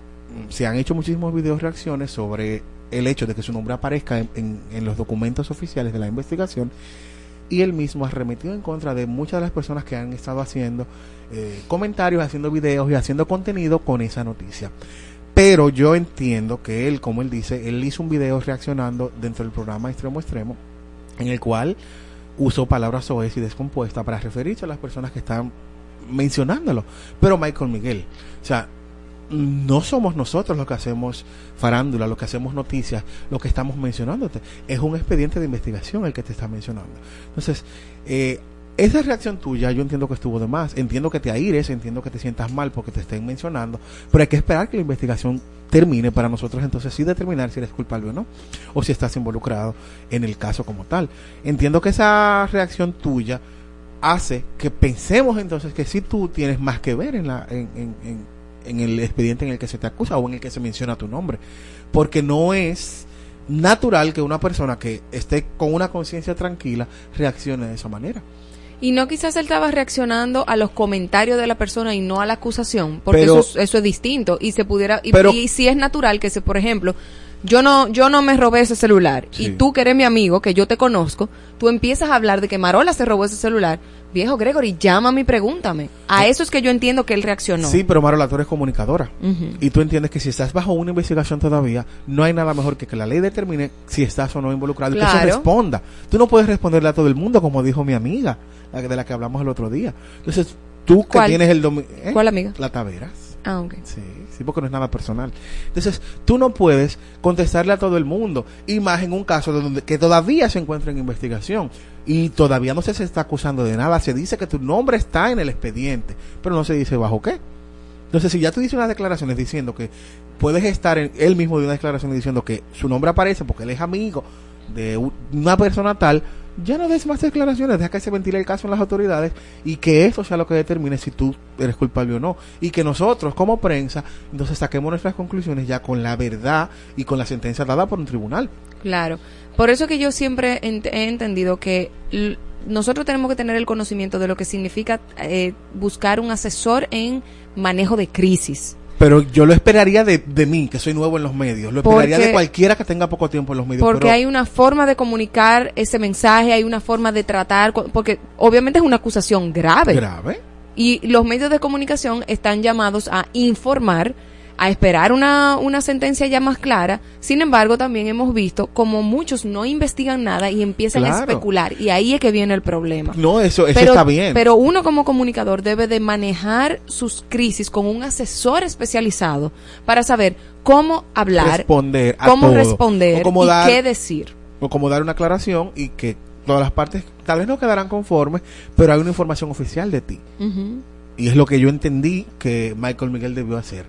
Speaker 4: mm, se han hecho muchísimos videos reacciones sobre el hecho de que su nombre aparezca en, en- en los documentos oficiales de la investigación y él mismo ha remetido en contra de muchas de las personas que han estado haciendo eh, comentarios, haciendo videos y haciendo contenido con esa noticia. Pero yo entiendo que él, como él dice, él hizo un video reaccionando dentro del programa Extremo Extremo, en el cual usó palabras soez y descompuestas para referirse a las personas que están mencionándolo. Pero Michael Miguel, o sea, no somos nosotros los que hacemos farándula, los que hacemos noticias, los que estamos mencionándote. Es un expediente de investigación el que te está mencionando. Entonces, eh, esa reacción tuya yo entiendo que estuvo de más. Entiendo que te aires, entiendo que te sientas mal porque te estén mencionando, pero hay que esperar que la investigación termine para nosotros entonces sí determinar si eres culpable o no, o si estás involucrado en el caso como tal. Entiendo que esa reacción tuya hace que pensemos entonces que si tú tienes más que ver en, la, en, en, en- en el expediente en el que se te acusa o en el que se menciona tu nombre. Porque no es natural que una persona que esté con una conciencia tranquila reaccione de esa manera.
Speaker 3: Y no quizás él estaba reaccionando a los comentarios de la persona y no a la acusación, porque
Speaker 4: Pero-
Speaker 3: eso, es, eso es distinto y se pudiera y,
Speaker 4: Pero-
Speaker 3: y si es natural que se, por ejemplo, yo no yo no me robé ese celular y tú que eres mi amigo, que yo te conozco, tú empiezas a hablar de que Marola se robó ese celular, viejo Gregory, llámame y pregúntame. A eso es que yo entiendo que él reaccionó.
Speaker 4: Sí, pero Marola, tú eres comunicadora. Y tú entiendes que si estás bajo una investigación todavía, no hay nada mejor que que la ley determine si estás o no involucrado y que se responda. Tú no puedes responderle a todo el mundo, como dijo mi amiga, de la que hablamos el otro día. Entonces, tú que tienes el domi- ¿eh?
Speaker 3: ¿Cuál amiga?
Speaker 4: La Taveras.
Speaker 3: Ah, ok.
Speaker 4: Sí, sí, porque no es nada personal. Entonces, tú no puedes contestarle a todo el mundo, y más en un caso donde, que todavía se encuentra en investigación y todavía no se, se está acusando de nada. Se dice que tu nombre está en el expediente, pero no se dice bajo qué. Entonces, si ya tú dices unas declaraciones diciendo que puedes estar en él mismo de una declaración diciendo que su nombre aparece porque él es amigo de una persona tal, ya no des más declaraciones, deja que se ventile el caso en las autoridades y que eso sea lo que determine si tú eres culpable o no. Y que nosotros, como prensa, entonces saquemos nuestras conclusiones ya con la verdad y con la sentencia dada por un tribunal.
Speaker 3: Claro. Por eso que yo siempre ent- he entendido que nosotros tenemos que tener el conocimiento de lo que significa eh, buscar un asesor en manejo de crisis.
Speaker 4: Pero yo lo esperaría de, de mí, que soy nuevo en los medios. Lo esperaría de cualquiera que tenga poco tiempo en los medios.
Speaker 3: Porque
Speaker 4: pero-
Speaker 3: hay una forma de comunicar ese mensaje, hay una forma de tratar, porque obviamente es una acusación grave.
Speaker 4: grave.
Speaker 3: Y los medios de comunicación están llamados a informar, a esperar una, una sentencia ya más clara. Sin embargo, también hemos visto como muchos no investigan nada y empiezan a especular. Y ahí es que viene el problema.
Speaker 4: No, eso, eso
Speaker 3: pero,
Speaker 4: está bien.
Speaker 3: Pero uno como comunicador debe de manejar sus crisis con un asesor especializado para saber cómo hablar,
Speaker 4: responder a
Speaker 3: cómo
Speaker 4: todo.
Speaker 3: responder
Speaker 4: O cómo
Speaker 3: y
Speaker 4: dar-
Speaker 3: qué decir.
Speaker 4: o como dar una aclaración y que todas las partes tal vez no quedarán conformes, pero hay una información oficial de ti. Y es lo que yo entendí que Michael Miguel debió hacer.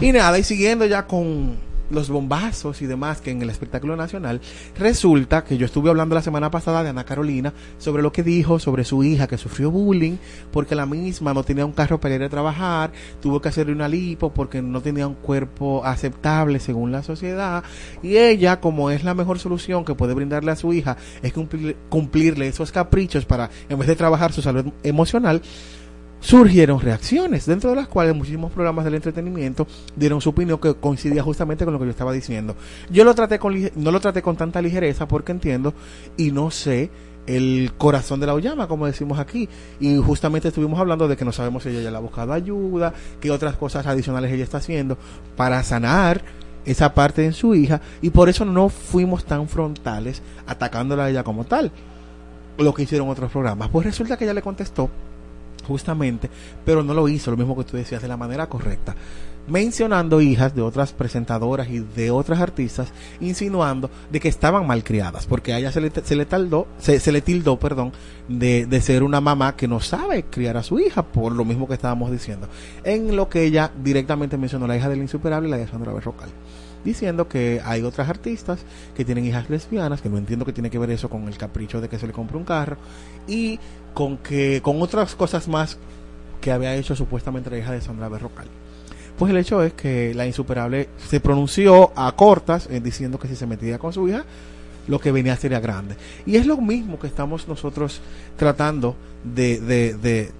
Speaker 4: Y nada, y siguiendo ya con los bombazos y demás que en el espectáculo nacional, resulta que yo estuve hablando la semana pasada de Ana Carolina sobre lo que dijo sobre su hija que sufrió bullying porque la misma no tenía un carro para ir a trabajar, tuvo que hacerle una lipo porque no tenía un cuerpo aceptable según la sociedad. Y ella como es la mejor solución que puede brindarle a su hija es cumplir- cumplirle esos caprichos para en vez de trabajar su salud emocional surgieron reacciones, dentro de las cuales muchísimos programas del entretenimiento dieron su opinión que coincidía justamente con lo que yo estaba diciendo. Yo lo traté con no lo traté con tanta ligereza porque entiendo y no sé el corazón de la llama, como decimos aquí. Y justamente estuvimos hablando de que no sabemos si ella ya le ha buscado ayuda, qué otras cosas adicionales ella está haciendo para sanar esa parte en su hija y por eso no fuimos tan frontales atacándola a ella como tal lo que hicieron otros programas pues resulta que ella le contestó justamente, pero no lo hizo, lo mismo que tú decías, de la manera correcta, mencionando hijas de otras presentadoras y de otras artistas, insinuando de que estaban malcriadas, porque a ella se le, se le taldó, se, se le tildó, perdón, de, de ser una mamá que no sabe criar a su hija, por lo mismo que estábamos diciendo, en lo que ella directamente mencionó la hija del insuperable y la de Sandra Berrocal diciendo que hay otras artistas que tienen hijas lesbianas, que no entiendo que tiene que ver eso con el capricho de que se le compre un carro, y con que con otras cosas más que había hecho supuestamente la hija de Sandra Berrocal. Pues el hecho es que la insuperable se pronunció a cortas eh, diciendo que si se metía con su hija, lo que venía sería grande. Y es lo mismo que estamos nosotros tratando de, de, de,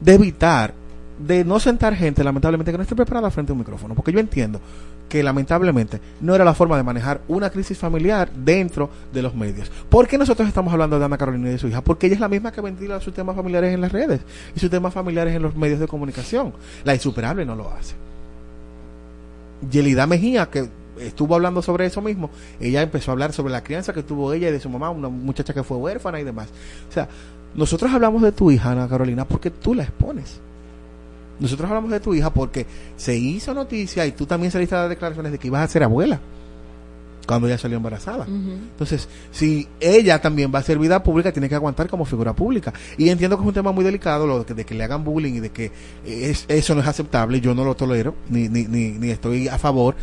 Speaker 4: de evitar, de no sentar gente, lamentablemente, que no esté preparada frente a un micrófono. Porque yo entiendo que lamentablemente no era la forma de manejar una crisis familiar dentro de los medios. ¿Por qué nosotros estamos hablando de Ana Carolina y de su hija? Porque ella es la misma que ventila sus temas familiares en las redes y sus temas familiares en los medios de comunicación. La insuperable no lo hace. Yelida Mejía, que estuvo hablando sobre eso mismo, ella empezó a hablar sobre la crianza que tuvo ella y de su mamá, una muchacha que fue huérfana y demás. O sea, nosotros hablamos de tu hija, Ana Carolina, porque tú la expones. Nosotros hablamos de tu hija porque se hizo noticia y tú también saliste a dar declaraciones de que ibas a ser abuela cuando ella salió embarazada. Entonces, si ella también va a ser vida pública, tiene que aguantar como figura pública. Y entiendo que es un tema muy delicado, lo de que, de que le hagan bullying y de que es, eso no es aceptable, yo no lo tolero, ni, ni, ni, ni estoy a favor.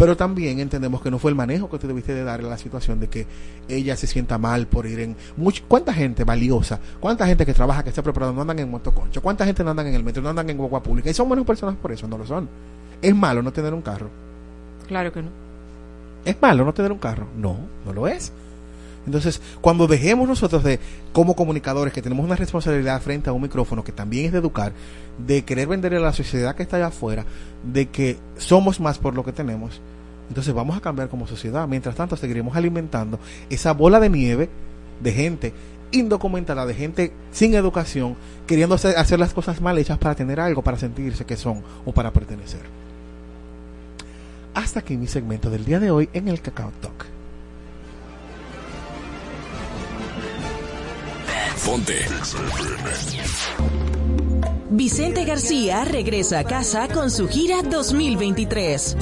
Speaker 4: Pero también entendemos que no fue el manejo que tú debiste de darle a la situación de que ella se sienta mal por ir en... Much, ¿Cuánta gente valiosa? ¿Cuánta gente que trabaja, que está preparada, no andan en motoconcho? ¿Cuánta gente no andan en el metro, no andan en guagua pública? Y son buenas personas por eso, no lo son. ¿Es malo no tener un carro?
Speaker 3: Claro que no.
Speaker 4: ¿Es malo no tener un carro? No, no lo es. Entonces, cuando dejemos nosotros de, como comunicadores, que tenemos una responsabilidad frente a un micrófono, que también es de educar, de querer venderle a la sociedad que está allá afuera, de que somos más por lo que tenemos, entonces vamos a cambiar como sociedad. Mientras tanto, seguiremos alimentando esa bola de nieve de gente indocumentada, de gente sin educación, queriendo hacer las cosas mal hechas para tener algo, para sentirse que son o para pertenecer. Hasta aquí mi segmento del día de hoy en el Cacao Talk.
Speaker 2: Ponte.
Speaker 10: Vicente García regresa a casa con su gira 2023.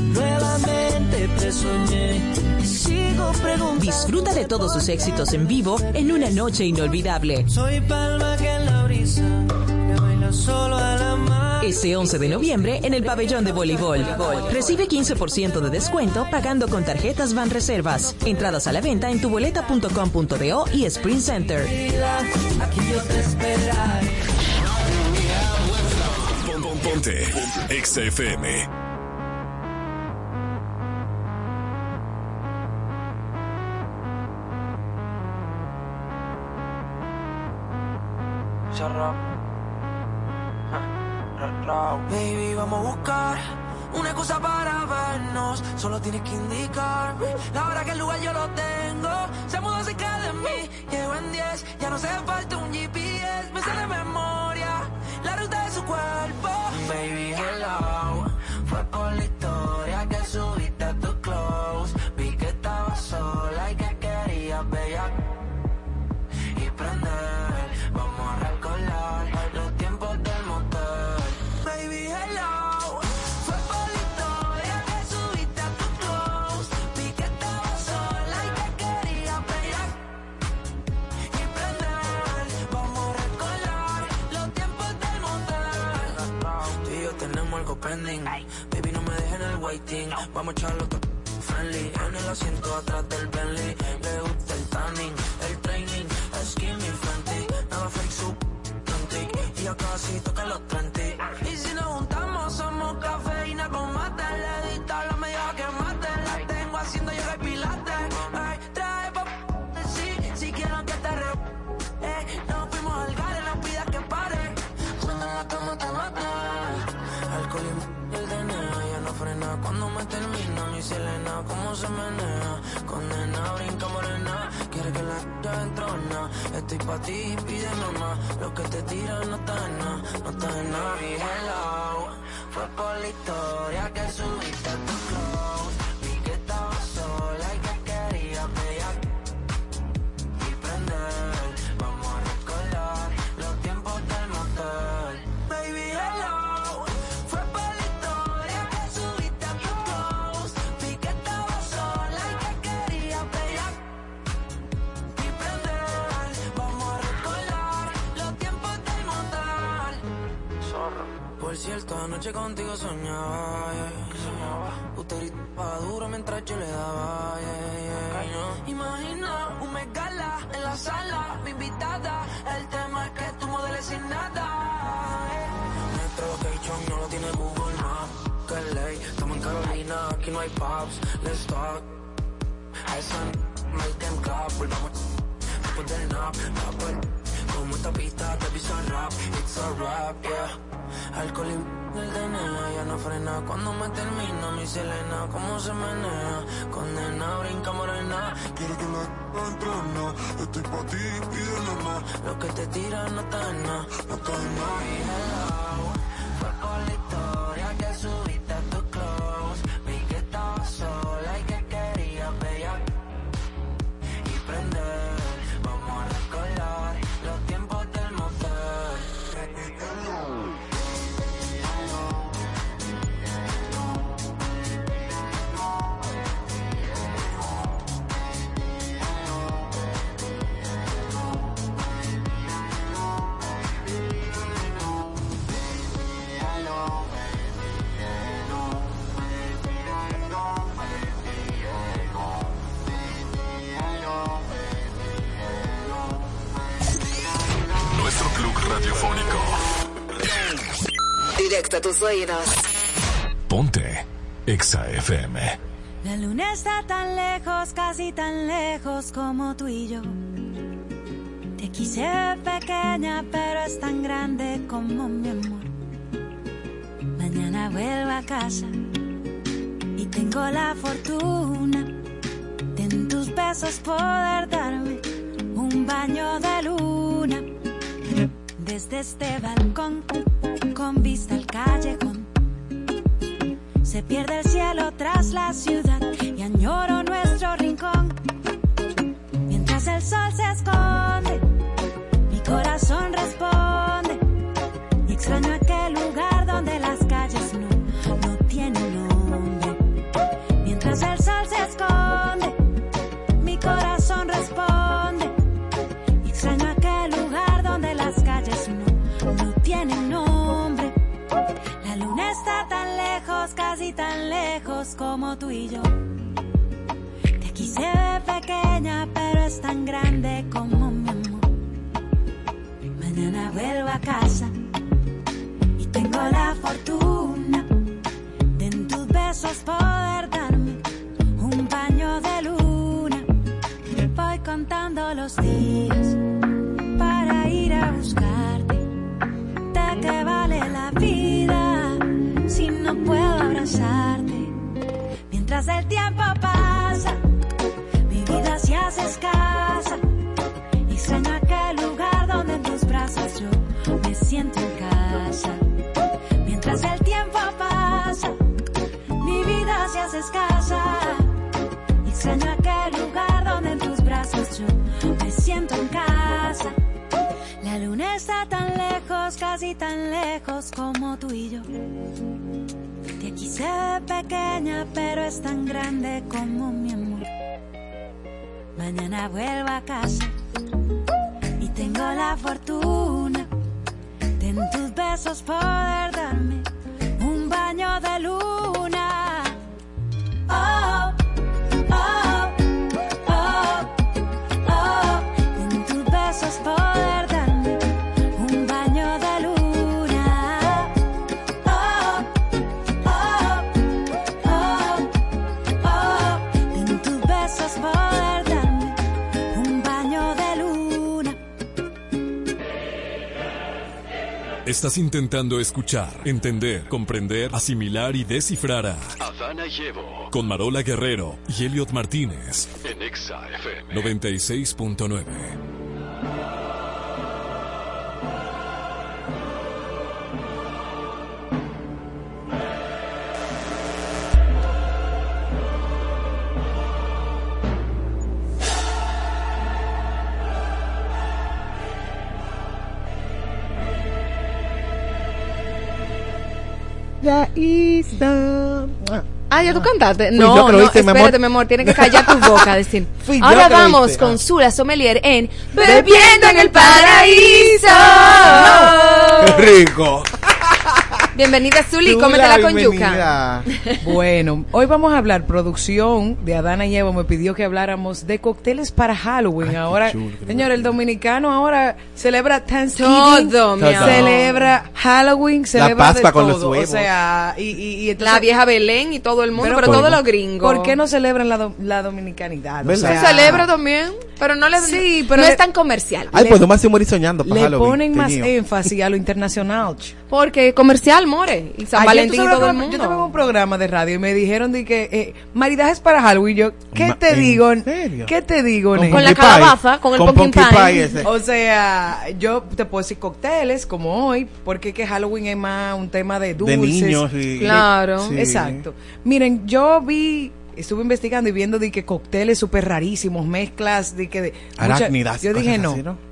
Speaker 8: Nuevamente te soñé y sigo preguntando.
Speaker 10: Disfruta de todos sus éxitos en vivo en una noche inolvidable.
Speaker 8: Soy palma que en la brisa me baila solo a la mar.
Speaker 10: Ese 11 de noviembre en el pabellón de voleibol. Recibe 15% de descuento pagando con tarjetas Van Reservas. Entradas a la venta en tuboleta.com.do y Sprint Center.
Speaker 8: Aquí yo te esperaré. Baby, vamos a buscar una excusa para vernos. Solo tienes que indicarme la hora que el lugar yo lo tengo. Se mudó cerca de mí, llevo en 10. Ya no hace falta un GPS, me sé de memoria la ruta de su cuerpo. Baby, hello, fue por Baby, no me dejen el waiting. Vamos a echarlo todo friendly. En el asiento atrás del Bentley. Le gusta el tanning, el training. Skinny friendly. Nada fake, su y ya casi toca los 30. Selena, cómo se menea. Condena, brinca morena. Quiere que la ya entrona. Estoy pa' ti, pide mamá. Lo que te tiran no está en nada, no está en nada. Hello, fue por la historia que subiste contigo soñaba, yeah. Usted gritaba duro mientras yo le daba, yeah, yeah. Imagina un megala en la sala, mi invitada. El tema es que tú modeles sin nada. Nuestro location no lo tiene Google Maps. Que ley, estamos en Carolina, aquí no hay pubs. Let's talk. Esa make them clap, volvamos después del nap. Como esta pista te pisa rap, it's a rap, yeah. Alcohol y el DNA ya no frena cuando me termina mi Selena, cómo se menea, condena, brinca morena.
Speaker 9: Quiero que la entrena. Estoy pa' ti, pide mamá.
Speaker 8: Lo que te tiran no está en nada, no está en nada.
Speaker 14: Directo a tus oídos.
Speaker 2: Ponte Exa FM.
Speaker 18: La luna está tan lejos, casi tan lejos como tú y yo. Te quise pequeña, pero es tan grande como mi amor. Mañana vuelvo a casa y tengo la fortuna de en tus besos poder darme un baño de luna. Desde este balcón, con vista al callejón. Se pierde el cielo tras la ciudad y añoro nuestro rincón. Mientras el sol se esconde, mi corazón responde. Y extraño aquel lugar donde las calles no, no tienen nombre. Mientras el sol se esconde, como tú y yo. Te quise ver pequeña, pero es tan grande como mi amor. Mañana vuelvo a casa y tengo la fortuna de en tus besos poder darme un baño de luna. Voy contando los días para ir a buscarte. ¿De qué vale la vida si no puedo abrazarte? Mientras el tiempo pasa, mi vida se hace escasa. Extraño aquel lugar donde en tus brazos yo me siento en casa. Mientras el tiempo pasa, mi vida se hace escasa. Extraño aquel lugar donde en tus brazos yo me siento en casa. La luna está tan lejos, casi tan lejos como tú y yo. Se ve pequeña, pero es tan grande como mi amor. Mañana vuelvo a casa y tengo la fortuna de en tus besos poder darme un baño de luna. Oh.
Speaker 2: Estás intentando escuchar, entender, comprender, asimilar y descifrar a
Speaker 14: Adana y Evo
Speaker 2: con Marola Guerrero y Elliot Martínez.
Speaker 14: en Exa FM.
Speaker 2: 96.9.
Speaker 4: Ya está.
Speaker 3: Ah, ya tú cantaste.
Speaker 4: Fui
Speaker 3: No,
Speaker 4: yo que lo
Speaker 3: no,
Speaker 4: hice,
Speaker 3: espérate, mi amor, tienes que callar tu boca, decir. Ahora vamos con
Speaker 4: Ah.
Speaker 3: Sula Sommelier en Bebiendo en el Paraíso.
Speaker 4: ¡Qué rico!
Speaker 3: Bienvenida, Zuli, cómetela con
Speaker 4: bienvenida.
Speaker 3: yuca.
Speaker 19: Bueno, hoy vamos a hablar, producción de Adana y Evo me pidió que habláramos de cócteles para Halloween. ahora,
Speaker 4: chulo,
Speaker 19: señor, el dominicano ahora celebra Thanksgiving,
Speaker 3: Todo, mi amor.
Speaker 19: celebra Halloween, celebra
Speaker 4: Pascua
Speaker 19: de
Speaker 4: con los
Speaker 19: todo.
Speaker 4: huevos.
Speaker 19: O sea, y, y, y entonces-
Speaker 3: La vieja Belén y todo el mundo, pero,
Speaker 19: ¿por-
Speaker 3: todos los gringos.
Speaker 19: ¿Por qué no celebran la, do- la dominicanidad? O
Speaker 4: ¿Verdad?
Speaker 3: Se
Speaker 19: sea,
Speaker 3: celebra también, pero no le
Speaker 19: Sí, pero
Speaker 3: no
Speaker 19: le-
Speaker 3: es tan comercial.
Speaker 4: Ay, podemos hacer morir soñando para
Speaker 19: le
Speaker 4: Halloween.
Speaker 19: ponen más énfasis a lo internacional.
Speaker 3: Porque comercial, more. Y San
Speaker 19: Ayer,
Speaker 3: Valentín
Speaker 19: ¿tú
Speaker 3: y todo el mundo.
Speaker 19: Yo tuve un programa de radio y me dijeron de que eh, maridajes para Halloween. Yo, ¿qué
Speaker 4: Ma-
Speaker 19: te
Speaker 4: ¿en
Speaker 19: digo?
Speaker 4: serio?
Speaker 19: ¿Qué te digo,
Speaker 4: Con?
Speaker 3: Con la calabaza, con el
Speaker 4: Con
Speaker 3: pumpkin
Speaker 4: pumpkin
Speaker 3: pie.
Speaker 4: pie ese.
Speaker 19: O sea, yo te puedo decir cócteles como hoy, porque que Halloween es más un tema de
Speaker 4: De
Speaker 19: dulces.
Speaker 4: niños y...
Speaker 3: Claro.
Speaker 4: Sí.
Speaker 19: Exacto. Miren, yo vi, estuve investigando y viendo de que cócteles súper rarísimos, mezclas de que de mucha-
Speaker 4: Arácnidas.
Speaker 19: Yo dije
Speaker 4: cosas
Speaker 19: no.
Speaker 4: así, ¿no?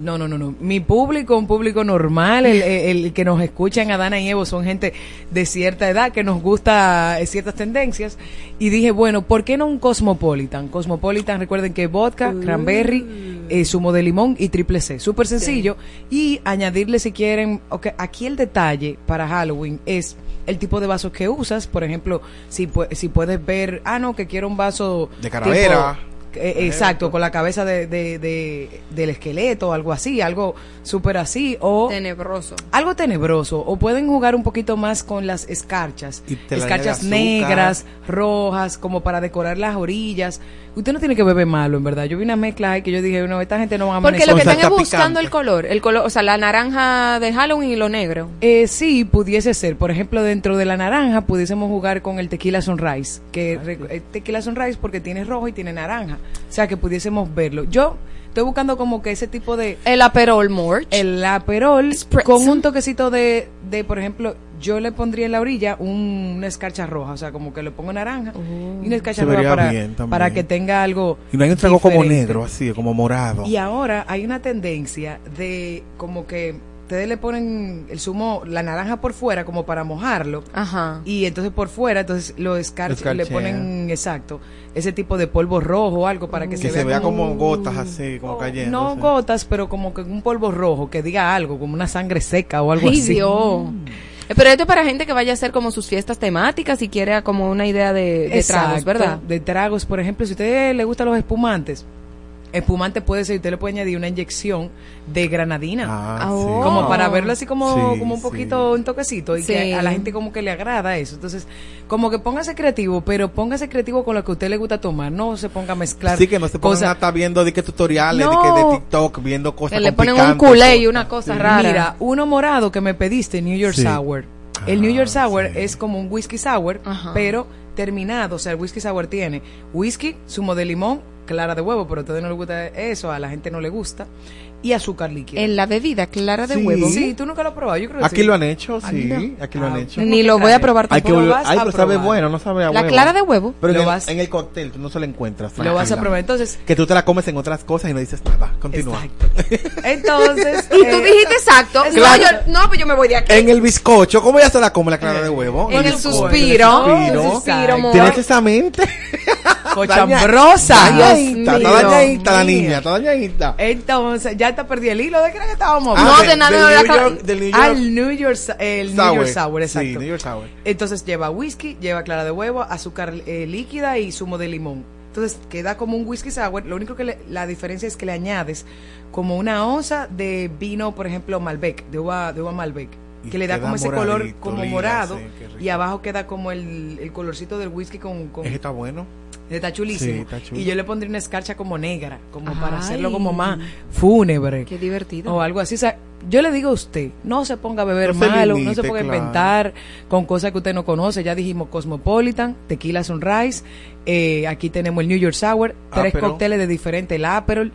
Speaker 19: No, no, no, no. Mi público, un público normal, el, el- el que nos escucha en Adana y Evo son gente de cierta edad que nos gusta eh, ciertas tendencias. Y dije, bueno, ¿por qué no un Cosmopolitan? Cosmopolitan, recuerden que vodka, cranberry, eh, zumo de limón y triple C. Súper sencillo. Y añadirle si quieren, ok, aquí el detalle para Halloween es el tipo de vasos que usas. Por ejemplo, si, si puedes ver, ah, no, que quiero un vaso
Speaker 4: De calavera.
Speaker 19: tipo- eh, exacto, con la cabeza de, de- de- del esqueleto, algo así, algo súper así, o
Speaker 3: Tenebroso.
Speaker 19: algo tenebroso, o pueden jugar un poquito más con las escarchas, escarchas negras, rojas, como para decorar las orillas. Usted no tiene que beber malo, en verdad. Yo vi una mezcla ahí que yo dije, no, esta gente no va a
Speaker 3: Porque
Speaker 19: amanecer.
Speaker 3: lo que están es buscando
Speaker 4: picante.
Speaker 3: el color, el color, o sea, la naranja de Halloween y lo negro.
Speaker 19: Eh, sí, pudiese ser. Por ejemplo, dentro de la naranja pudiésemos jugar con el tequila sunrise. Que
Speaker 4: Ah,
Speaker 19: eh, tequila sunrise porque tiene rojo y tiene naranja. O sea, que pudiésemos verlo. Yo estoy buscando como que ese tipo de...
Speaker 3: El aperol morch.
Speaker 19: El aperol
Speaker 3: Spritz.
Speaker 19: con un toquecito de, de, por ejemplo, yo le pondría en la orilla un- una escarcha roja. O sea, como que le pongo naranja y una escarcha
Speaker 4: Se
Speaker 19: roja para,
Speaker 4: bien también.
Speaker 19: para que tenga algo...
Speaker 4: Y no hay un trago como negro, así, como morado.
Speaker 19: Y ahora hay una tendencia de como que ustedes le ponen el zumo, la naranja por fuera como para mojarlo.
Speaker 3: Ajá.
Speaker 19: Y entonces por fuera, entonces lo escar-
Speaker 4: Escarchean.
Speaker 19: le ponen, exacto, ese tipo de polvo rojo o algo para que,
Speaker 4: que se vea como gotas así, como cayendo.
Speaker 19: No gotas, pero como que un polvo rojo que diga algo, como una sangre seca o algo
Speaker 3: Ay,
Speaker 19: así.
Speaker 3: Dios. Eh, Pero esto es para gente que vaya a hacer como sus fiestas temáticas y quiere como una idea de, de tragos, ¿verdad?
Speaker 19: De tragos, por ejemplo, si a usted le gustan los espumantes, espumante puede ser, usted le puede añadir una inyección de granadina.
Speaker 4: Ah,
Speaker 3: Ah,
Speaker 4: sí.
Speaker 3: oh.
Speaker 19: Como para verlo así como,
Speaker 4: Sí,
Speaker 19: como un
Speaker 4: sí.
Speaker 19: poquito, un toquecito, y
Speaker 3: Sí.
Speaker 19: que a la gente como que le agrada eso. Entonces, como que póngase creativo, pero póngase creativo con lo que a usted le gusta tomar, no se ponga a mezclar.
Speaker 4: Sí, que no se
Speaker 19: cosas.
Speaker 4: a estar viendo de que tutoriales, de,
Speaker 19: No.
Speaker 4: que de TikTok, viendo cosas
Speaker 3: Que le ponen un culé y una cosa
Speaker 4: Sí.
Speaker 3: rara.
Speaker 19: Mira, uno morado que me pediste, New York
Speaker 4: Sí.
Speaker 19: Sour. El New York
Speaker 4: Ah,
Speaker 19: Sour
Speaker 4: sí.
Speaker 19: es como un whisky sour,
Speaker 3: Ajá.
Speaker 19: pero terminado. O sea, el whisky sour tiene whisky, zumo de limón, clara de huevo, pero a ustedes no les gusta eso, a la gente no le gusta, y azúcar líquida.
Speaker 3: En la bebida clara de
Speaker 4: Sí.
Speaker 3: huevo.
Speaker 19: Sí, tú nunca lo has probado, yo creo que
Speaker 4: Aquí
Speaker 19: sí.
Speaker 4: lo han hecho,
Speaker 19: Ah,
Speaker 4: sí,
Speaker 19: no.
Speaker 4: aquí lo han
Speaker 19: Ah,
Speaker 4: hecho.
Speaker 3: Ni lo voy a probar
Speaker 4: Hay que
Speaker 3: tampoco.
Speaker 19: Lo vas
Speaker 4: Ay,
Speaker 19: a
Speaker 4: pero sabe bueno, no sabe a
Speaker 3: La
Speaker 4: huevo.
Speaker 3: clara de huevo.
Speaker 4: Pero
Speaker 19: Lo
Speaker 4: en, el-
Speaker 19: vas-
Speaker 4: en el cóctel tú no se lo encuentras.
Speaker 19: Lo vas a probar. Entonces,
Speaker 4: Que tú te la comes en otras cosas y no dices nada. Continúa.
Speaker 19: entonces...
Speaker 3: Y tú
Speaker 19: eh,
Speaker 3: dijiste exacto. No,
Speaker 4: Claro.
Speaker 3: yo- no, pues yo me voy de aquí.
Speaker 4: En el bizcocho, ¿cómo ya se la come la clara de huevo?
Speaker 3: En el suspiro.
Speaker 4: en el suspiro.
Speaker 3: suspiro, amor.
Speaker 4: Tienes esa mente.
Speaker 19: cochambrosa.
Speaker 4: Está dañadita la niña, está dañadita.
Speaker 19: Entonces, ya te perdí el hilo de que era que estábamos
Speaker 4: Ah,
Speaker 3: No,
Speaker 4: de-
Speaker 3: de nada,
Speaker 4: del
Speaker 3: la
Speaker 4: New York- del New York
Speaker 19: Al New York, el New York Sour, exacto.
Speaker 4: Sí, New York Sour.
Speaker 19: Entonces lleva whisky, lleva clara de huevo, azúcar eh, líquida y zumo de limón. Entonces queda como un whisky sour. Lo único que le- la diferencia es que le añades como una onza de vino, por ejemplo, Malbec, de uva, de uva Malbec. Que le da como ese color como morado
Speaker 4: sí, qué
Speaker 19: y abajo queda como el, el colorcito del whisky con, con-
Speaker 4: está bueno.
Speaker 19: Está chulísimo.
Speaker 4: Sí, está chulo.
Speaker 19: Y yo le pondría una escarcha como negra, como para hacerlo como más fúnebre.
Speaker 3: Qué divertido.
Speaker 19: O algo así. O sea, yo le digo a usted, no se ponga a beber
Speaker 4: No
Speaker 19: malo, no se ponga a inventar con cosas que usted no conoce. Ya dijimos Cosmopolitan, Tequila Sunrise, eh, aquí tenemos el New York Sour, tres
Speaker 4: Aperol.
Speaker 19: cócteles de diferente, el Aperol.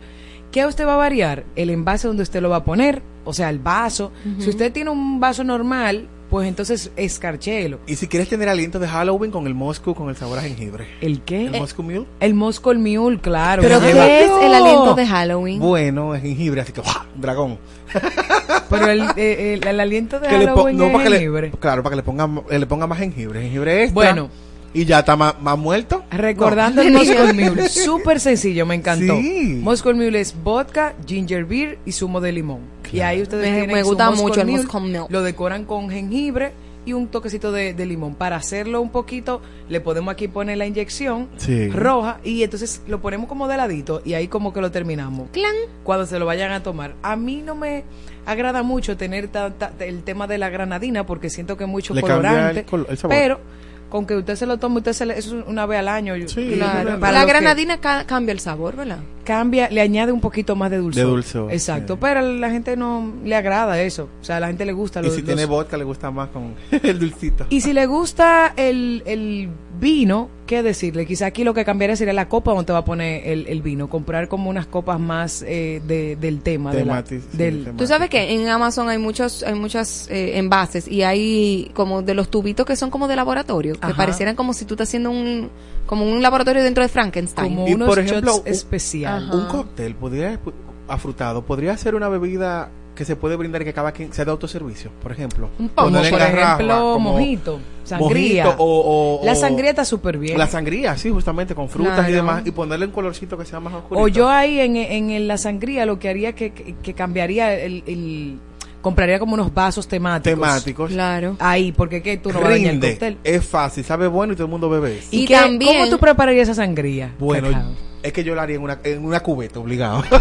Speaker 19: ¿Qué usted va a variar? El envase donde usted lo va a poner, o sea, el vaso. Si usted tiene un vaso normal, pues entonces escarchelo.
Speaker 4: Y si quieres tener aliento de Halloween con el Moscow con el sabor a jengibre.
Speaker 19: ¿El qué?
Speaker 4: El Moscow Mule.
Speaker 19: El Moscow Mule, claro.
Speaker 3: ¿Pero
Speaker 19: lleva-
Speaker 3: qué es el aliento de Halloween?
Speaker 4: Bueno, es jengibre, así que ¡guau! dragón.
Speaker 19: Pero el, eh, el- el aliento de
Speaker 4: Que
Speaker 19: Halloween
Speaker 4: no,
Speaker 19: es
Speaker 4: para que le-
Speaker 19: jengibre.
Speaker 4: claro, para que le ponga, eh, le ponga más jengibre. Jengibre extra.
Speaker 19: Bueno.
Speaker 4: Y ya está más, más muerto.
Speaker 19: Recordando el Moscow Mule, súper sencillo, me encantó.
Speaker 4: Sí.
Speaker 19: Moscow Mule es vodka, ginger beer y zumo de limón. Y ahí ustedes
Speaker 3: Me- gusta mucho el.
Speaker 19: Lo decoran con jengibre y un toquecito de, de limón. Para hacerlo un poquito, le podemos aquí poner la inyección
Speaker 4: Sí.
Speaker 19: roja y entonces lo ponemos como de ladito y ahí como que lo terminamos.
Speaker 3: Clan.
Speaker 19: Cuando se lo vayan a tomar. A mí no me agrada mucho tener ta- ta- el tema de la granadina porque siento que es mucho
Speaker 4: Le
Speaker 19: colorante.
Speaker 4: el col- el sabor.
Speaker 19: pero con que usted se lo tome, usted se le, eso es una vez al año. yo- y
Speaker 3: Claro.
Speaker 19: para
Speaker 3: La granadina ca- cambia el sabor, ¿verdad?
Speaker 19: cambia, le añade un poquito más de dulzor.
Speaker 4: De dulzor,
Speaker 19: Exacto, pero a la gente no le agrada eso. O sea, a la gente le gusta
Speaker 4: Y
Speaker 19: los-
Speaker 4: si
Speaker 19: los-
Speaker 4: tiene vodka, le gusta más con el dulcito.
Speaker 19: Y si le gusta el, el vino, ¿qué decirle? Quizá aquí lo que cambiaría sería la copa donde va a poner el, el vino. Comprar como unas copas más eh, de- del tema. de la-
Speaker 4: Temati- sí,
Speaker 19: del,
Speaker 4: tema-
Speaker 3: Tú sabes que en Amazon hay muchos, hay muchos eh, envases y hay como de los tubitos que son como de laboratorio, que parecieran como si tú estás haciendo un, como un laboratorio dentro de Frankenstein.
Speaker 19: como
Speaker 4: Y,
Speaker 19: unos
Speaker 4: por ejemplo,
Speaker 19: shots
Speaker 4: un-
Speaker 19: especial.
Speaker 4: Un cóctel podría afrutado podría ser una bebida que se puede brindar y que cada quien sea de autoservicio, por ejemplo.
Speaker 3: Un
Speaker 19: Como
Speaker 4: Ponerle
Speaker 19: por
Speaker 4: garrafa,
Speaker 19: ejemplo,
Speaker 4: como
Speaker 19: mojito, sangría.
Speaker 4: mojito o, o-
Speaker 19: la sangría está súper bien.
Speaker 4: La sangría, sí, justamente con frutas
Speaker 3: Claro.
Speaker 4: y demás y ponerle un colorcito que sea más oscuro.
Speaker 19: O yo ahí en, en, en la sangría lo que haría que, que, que cambiaría el, el- compraría como unos vasos temáticos.
Speaker 4: temáticos.
Speaker 3: Claro.
Speaker 19: Ahí, porque ¿qué? tú no vas a dañar el cóctel.
Speaker 4: es fácil, sabe bueno y todo el mundo bebe eso.
Speaker 19: ¿Y,
Speaker 3: también-
Speaker 19: ¿Cómo tú prepararías esa sangría?
Speaker 4: Bueno,
Speaker 19: Cacao?
Speaker 4: es que yo la haría en una, en una cubeta, obligado.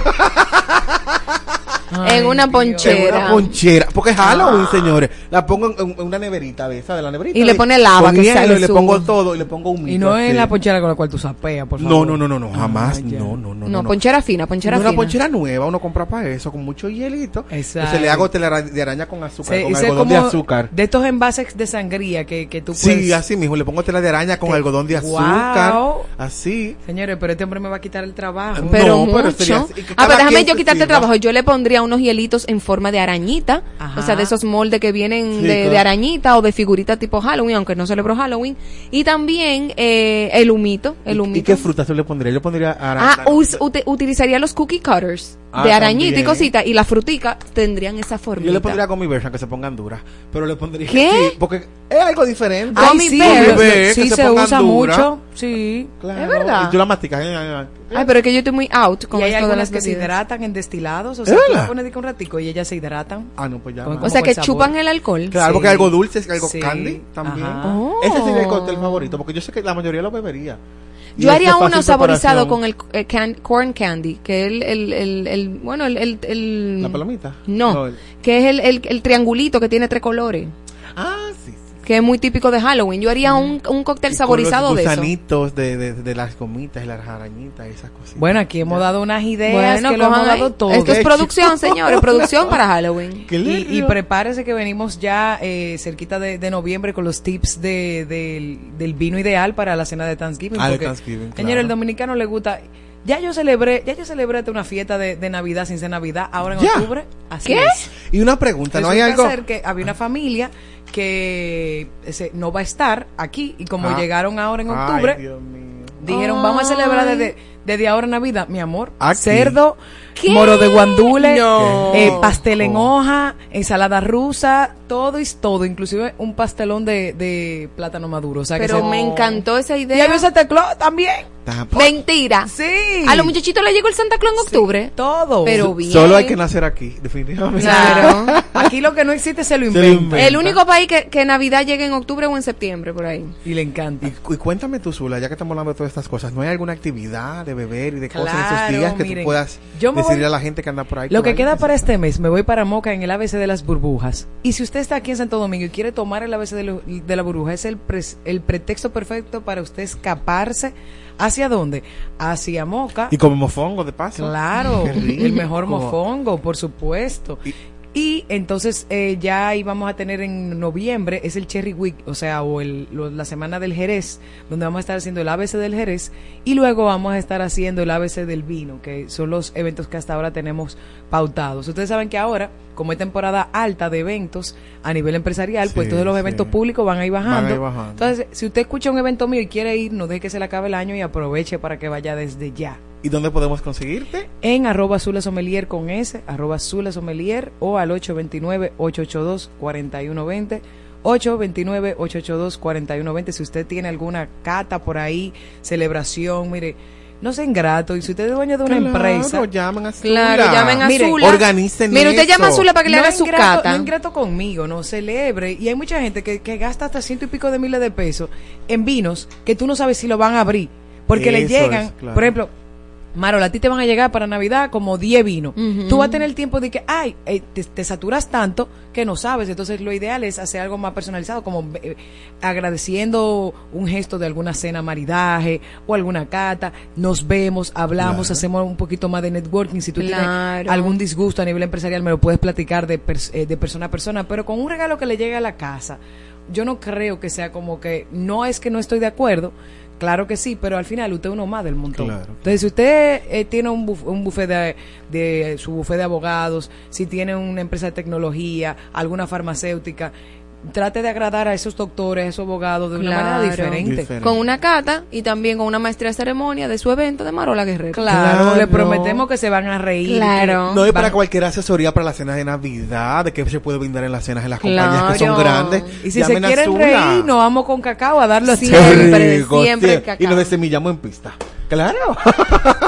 Speaker 19: Ay,
Speaker 3: en una ponchera.
Speaker 4: En una ponchera. Porque es Halloween, señores. La pongo en, en una neverita de esa, de la neverita.
Speaker 3: Y le pone lava, que
Speaker 4: hielo,
Speaker 3: sale
Speaker 4: y le pongo todo y le pongo un
Speaker 19: Y no es la ponchera con la cual tú sapeas, por favor.
Speaker 4: No, no, no, no, no, jamás.
Speaker 19: Ah,
Speaker 4: no, no, no,
Speaker 3: No,
Speaker 4: no.
Speaker 3: ponchera fina, ponchera
Speaker 4: No, una
Speaker 3: fina.
Speaker 4: ponchera nueva, uno compra para eso, con mucho hielito.
Speaker 19: Exacto.
Speaker 4: Entonces le hago telera de araña con azúcar,
Speaker 19: Se-
Speaker 4: con algodón de azúcar.
Speaker 19: De estos envases de sangría que, que tú puedes...
Speaker 4: Sí, así mismo, le pongo tela de araña con
Speaker 19: Te-
Speaker 4: algodón de azúcar. Así.
Speaker 19: Señores, pero este hombre me va a quitar el trabajo.
Speaker 3: Pero
Speaker 4: No, pero
Speaker 3: mucho.
Speaker 4: sería así, y que
Speaker 3: ah, pero déjame yo
Speaker 4: se
Speaker 3: quitarte el trabajo. Yo le pondría unos hielitos en forma de arañita.
Speaker 19: Ajá.
Speaker 3: O sea, de esos moldes que vienen
Speaker 4: Sí,
Speaker 3: de,
Speaker 4: claro.
Speaker 3: de arañita o de figurita tipo Halloween, aunque no celebro Halloween. Y también eh, el humito. El
Speaker 4: ¿Y,
Speaker 3: humito.
Speaker 4: y qué frutas le pondría? Yo pondría araña.
Speaker 3: Ah, us- utilizaría los cookie cutters
Speaker 4: Ah,
Speaker 3: de arañita y cosita y la frutica tendrían esa forma.
Speaker 4: Yo le pondría gummy bears aunque se pongan duras. Pero le pondría.
Speaker 3: ¿Qué?
Speaker 4: Sí, porque es algo diferente.
Speaker 19: Ay, sí,
Speaker 4: que se
Speaker 19: usa mucho. Sí.
Speaker 4: Claro.
Speaker 3: Es verdad.
Speaker 4: Y tú la masticas. ay,
Speaker 3: pero es que yo estoy muy out con
Speaker 19: y hay
Speaker 3: esto de las
Speaker 19: que se hidratan en destilados. O
Speaker 4: ¿Es
Speaker 19: sea,
Speaker 4: verdad?
Speaker 19: le pones un ratico y ellas se hidratan.
Speaker 4: Ah, no, pues ya.
Speaker 19: Con-.
Speaker 3: O sea, que
Speaker 19: el sabor.
Speaker 3: chupan el alcohol.
Speaker 4: Claro,
Speaker 19: Sí.
Speaker 4: porque algo dulce, algo
Speaker 19: Sí.
Speaker 4: candy también.
Speaker 3: Oh.
Speaker 4: Ese sería el cóctel favorito, porque yo sé que la mayoría lo bebería. Y
Speaker 3: Yo haría uno saborizado con el eh, can- corn candy, que es el, el, el, el- bueno, el, el, el-
Speaker 4: ¿La palomita?
Speaker 3: No,
Speaker 4: el-
Speaker 3: que es el, el, el triangulito que tiene tres colores,
Speaker 4: Ah, sí. sí.
Speaker 3: Que es muy típico de Halloween. Yo haría un, un cóctel
Speaker 4: Y
Speaker 3: saborizado
Speaker 4: con
Speaker 3: de
Speaker 4: los
Speaker 3: eso.
Speaker 4: gusanitos de, de, de las gomitas y las arañitas y esas cositas.
Speaker 19: Bueno, aquí hemos dado unas ideas
Speaker 3: Bueno,
Speaker 19: que lo hemos dado todo.
Speaker 3: Esto es producción, señores, producción para Halloween.
Speaker 4: Qué
Speaker 19: Y, y prepárese que venimos ya eh, cerquita de, de noviembre con los tips de, del, del vino ideal para la cena de Thanksgiving.
Speaker 4: Ah, de
Speaker 19: porque,
Speaker 4: Thanksgiving,
Speaker 19: Señor,
Speaker 4: claro.
Speaker 19: el dominicano le gusta. Ya yo celebré, ya yo celebré una fiesta de, de Navidad sin ser Navidad, ahora en
Speaker 4: ¿Ya?
Speaker 19: octubre. Así
Speaker 3: ¿Qué?
Speaker 19: es.
Speaker 4: Y una pregunta, ¿no hay algo?
Speaker 19: que había una familia que ese, no va a estar aquí y como
Speaker 4: Ah.
Speaker 19: llegaron ahora en
Speaker 4: Ay,
Speaker 19: octubre,
Speaker 4: Dios mío.
Speaker 19: dijeron vamos a celebrar desde, desde ahora Navidad, mi amor.
Speaker 4: Aquí.
Speaker 19: Cerdo,
Speaker 3: ¿Qué?
Speaker 19: moro de guandule,
Speaker 3: No.
Speaker 19: eh, pastel en hoja, ensalada rusa, todo es todo, inclusive un pastelón de, de plátano maduro. O sea que
Speaker 3: Pero
Speaker 19: se-
Speaker 3: me encantó esa
Speaker 19: Y
Speaker 3: idea.
Speaker 19: había Santa Claus también.
Speaker 4: Tampoco.
Speaker 3: Mentira.
Speaker 19: Sí.
Speaker 3: A los muchachitos le llegó el Santa Claus en octubre.
Speaker 19: Todo.
Speaker 3: Pero bien.
Speaker 4: Solo hay que nacer aquí, definitivamente.
Speaker 3: Claro.
Speaker 19: Aquí lo que no existe se lo
Speaker 4: Se lo
Speaker 19: inventa.
Speaker 3: El único país que, que Navidad llegue en octubre o en septiembre, por ahí.
Speaker 19: Y le encanta.
Speaker 4: Y, y cuéntame tú, Zula, ya que estamos hablando de todas estas cosas, ¿no hay alguna actividad de beber y de cosas
Speaker 19: Claro,
Speaker 4: esos días que
Speaker 19: miren,
Speaker 4: tú puedas
Speaker 19: yo me
Speaker 4: decirle a la gente que anda por ahí.
Speaker 19: Lo
Speaker 4: por
Speaker 19: que
Speaker 4: ahí,
Speaker 19: queda para este mes, me voy para Moca en el ABC de las burbujas. Y si usted está aquí en Santo Domingo y quiere tomar el ABC de, lo- de la burbuja, es el, pres- el pretexto perfecto para usted escaparse. ¿Hacia dónde? Hacia Moca.
Speaker 4: Y como mofongo de paso.
Speaker 19: Claro, el mejor mofongo, por supuesto. Y entonces eh, ya ahí vamos a tener en noviembre, es el Cherry Week, o sea, o el, lo- la semana del Jerez, donde vamos a estar haciendo el ABC del Jerez y luego vamos a estar haciendo el ABC del vino, que son los eventos que hasta ahora tenemos pautados. Ustedes saben que ahora, como es temporada alta de eventos a nivel empresarial, pues todos los
Speaker 4: sí.
Speaker 19: eventos públicos van a ir
Speaker 4: Van a
Speaker 19: bajando.
Speaker 4: ir bajando.
Speaker 19: Entonces, si usted escucha un evento mío y quiere ir, no deje que se le acabe el año y aproveche para que vaya desde ya
Speaker 4: ¿Y dónde podemos conseguirte?
Speaker 19: en arroba Zula Sommelier con S, arroba Zula Sommelier o al 829-882-4120. 829-882-4120. Si usted tiene alguna cata por ahí, celebración, mire, no sea ingrato. Y si usted es dueño de una
Speaker 4: Claro,
Speaker 19: empresa,
Speaker 4: llamen a
Speaker 3: Claro,
Speaker 4: Zula.
Speaker 3: llamen a
Speaker 19: Miren,
Speaker 3: Zula.
Speaker 4: organicen
Speaker 3: Mire, usted
Speaker 4: eso.
Speaker 3: llama a Zula para que le haga su
Speaker 19: ingrato,
Speaker 3: cata.
Speaker 19: No es ingrato conmigo, no celebre. Y hay mucha gente que, que gasta hasta ciento y pico de miles de pesos en vinos que tú no sabes si lo van a abrir. Porque le
Speaker 4: Eso
Speaker 19: llegan,
Speaker 4: es, claro.
Speaker 19: por ejemplo, Marol, a ti te van a llegar para Navidad como 10 vinos. Tú vas a tener el tiempo de que, ay, eh, te, te saturas tanto que no sabes. Entonces, lo ideal es hacer algo más personalizado, como eh, agradeciendo un gesto de alguna cena maridaje o alguna cata. Nos vemos, hablamos,
Speaker 4: Claro.
Speaker 19: hacemos un poquito más de networking. Si tú tienes algún disgusto a nivel empresarial, me lo puedes platicar de, pers- eh, de persona a persona, pero con un regalo que le llegue a la casa. Yo no creo que sea como que, no es que no estoy de acuerdo, claro que sí, pero al final usted es uno más del montón.
Speaker 4: Claro.
Speaker 19: Entonces, si usted eh, tiene un, buf- un buffet de, de su buffet de abogados, si tiene una empresa de tecnología, alguna farmacéutica, trate de agradar a esos doctores, a esos abogados de una manera diferente.
Speaker 4: Diferente.
Speaker 3: Con una cata y también con una maestría de ceremonia de su evento de Marola Guerrero.
Speaker 19: Claro,
Speaker 4: Claro.
Speaker 19: le prometemos que se van a reír.
Speaker 3: Claro.
Speaker 4: No es
Speaker 19: van-
Speaker 4: para cualquier asesoría para la cena de Navidad, de que se puede brindar en las cenas en las compañías que son grandes.
Speaker 19: Y si
Speaker 4: Llamen
Speaker 19: se quieren reír, nos vamos con cacao a darlo
Speaker 3: Siempre,
Speaker 4: rico,
Speaker 3: siempre cacao.
Speaker 4: Y lo de semillamos en pista. Claro.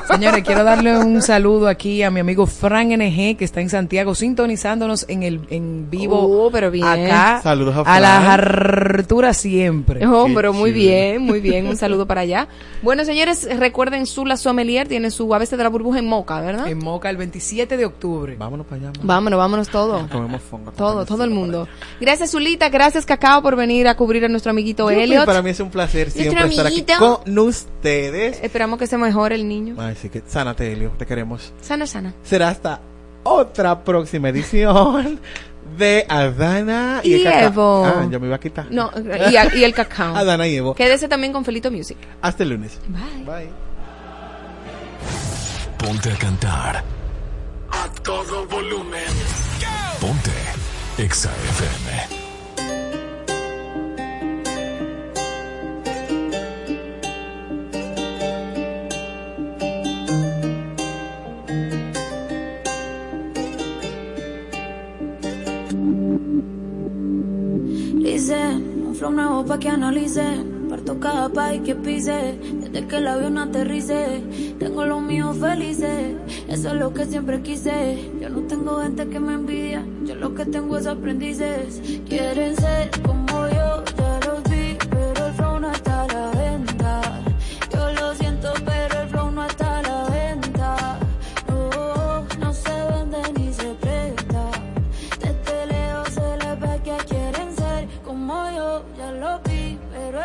Speaker 19: Señores, quiero darle un saludo aquí a mi amigo Fran NG, que está en Santiago, sintonizándonos en el en vivo.
Speaker 3: Oh, pero bien.
Speaker 19: Acá.
Speaker 4: Saludos a
Speaker 19: a
Speaker 4: Fran.
Speaker 19: la hartura siempre.
Speaker 3: Oh,
Speaker 4: Qué
Speaker 3: pero muy bien, muy bien. Un saludo para allá. Bueno, señores, recuerden Zula Sommelier tiene su ABC de la burbuja en Moca, ¿verdad?
Speaker 19: En Moca el 27 de octubre.
Speaker 4: Vámonos para allá. mamá.
Speaker 3: Vámonos, vámonos todos.
Speaker 4: Comemos fongo.
Speaker 3: Todo, todo el mundo. Gracias, Zulita. Gracias, Cacao, por venir a cubrir a nuestro amiguito Elliot.
Speaker 4: Para mí es un placer siempre estar aquí con ustedes.
Speaker 3: Esperamos que se mejore el niño.
Speaker 4: Ay, sí que sánate, Elio. Te queremos.
Speaker 3: Sana, sana.
Speaker 4: Será hasta otra próxima edición de Adana y,
Speaker 3: Y
Speaker 4: el cacao.
Speaker 3: Evo.
Speaker 4: Ah, yo me iba a quitar.
Speaker 3: No, y, a- y el cacao.
Speaker 4: Adana y Evo.
Speaker 3: Quédese también con Felito Music.
Speaker 4: Hasta el lunes.
Speaker 3: Bye.
Speaker 4: Bye.
Speaker 2: Ponte a cantar.
Speaker 14: A todo volumen.
Speaker 2: Ponte Exa FM.
Speaker 5: Dice, un flow nuevo pa' que analice. Parto cada país que pise. Desde que el avión aterrice. Tengo los míos felices. Eso es lo que siempre quise. Yo no tengo gente que me envidia. Yo lo que tengo es aprendices. Quieren ser como yo, ya los vi. Pero el flow no está a la venta. Yo lo siento, pero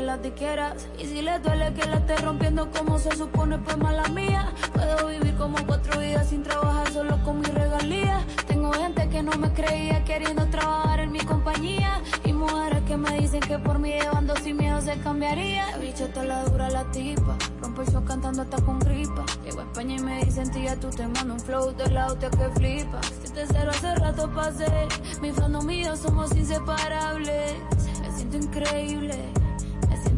Speaker 5: Las. Y si les duele que la esté rompiendo como se supone, pues mala mía. Puedo vivir como cuatro vidas sin trabajar solo con mi regalía. Tengo gente que no me creía queriendo trabajar en mi compañía. Y mujeres que me dicen que por mí llevando sin miedo se cambiaría. La bicha está la dura la tipa. Rompo el show cantando hasta con gripa. Llego a España y me dicen tía, tú te mando un flow de la hostia que flipa. Si te cero hace rato pasé. Mi fandom y yo somos inseparables. Me siento increíble.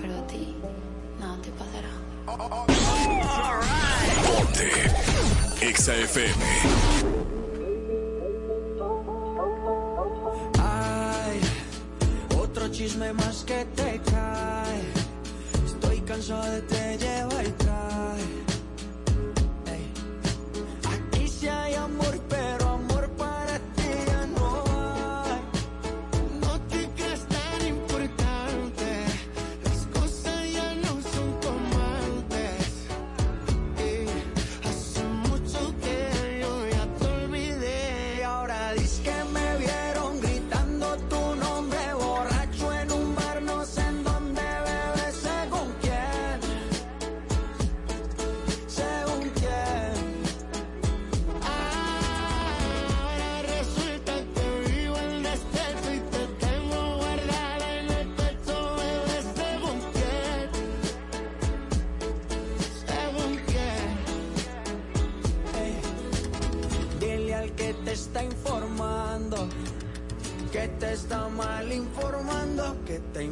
Speaker 5: pero a
Speaker 20: ti nada te pasará.
Speaker 2: Ponte, Exa FM.
Speaker 8: Ay, otro chisme más que te cae. Estoy cansado de te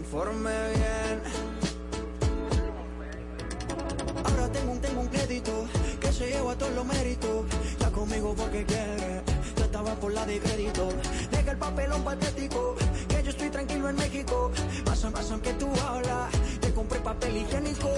Speaker 8: informe bien. Ahora tengo un, tengo un crédito Que se lleva todos los méritos. Ya conmigo porque quiere Yo estaba por la de crédito. Deja el papelón patético Que yo estoy tranquilo en México. Pasan, pasan que tú hablas Te compré papel higiénico.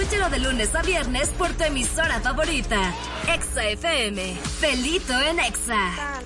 Speaker 1: Escúchalo de lunes a viernes por tu emisora favorita. Exa FM. Felito en Exa.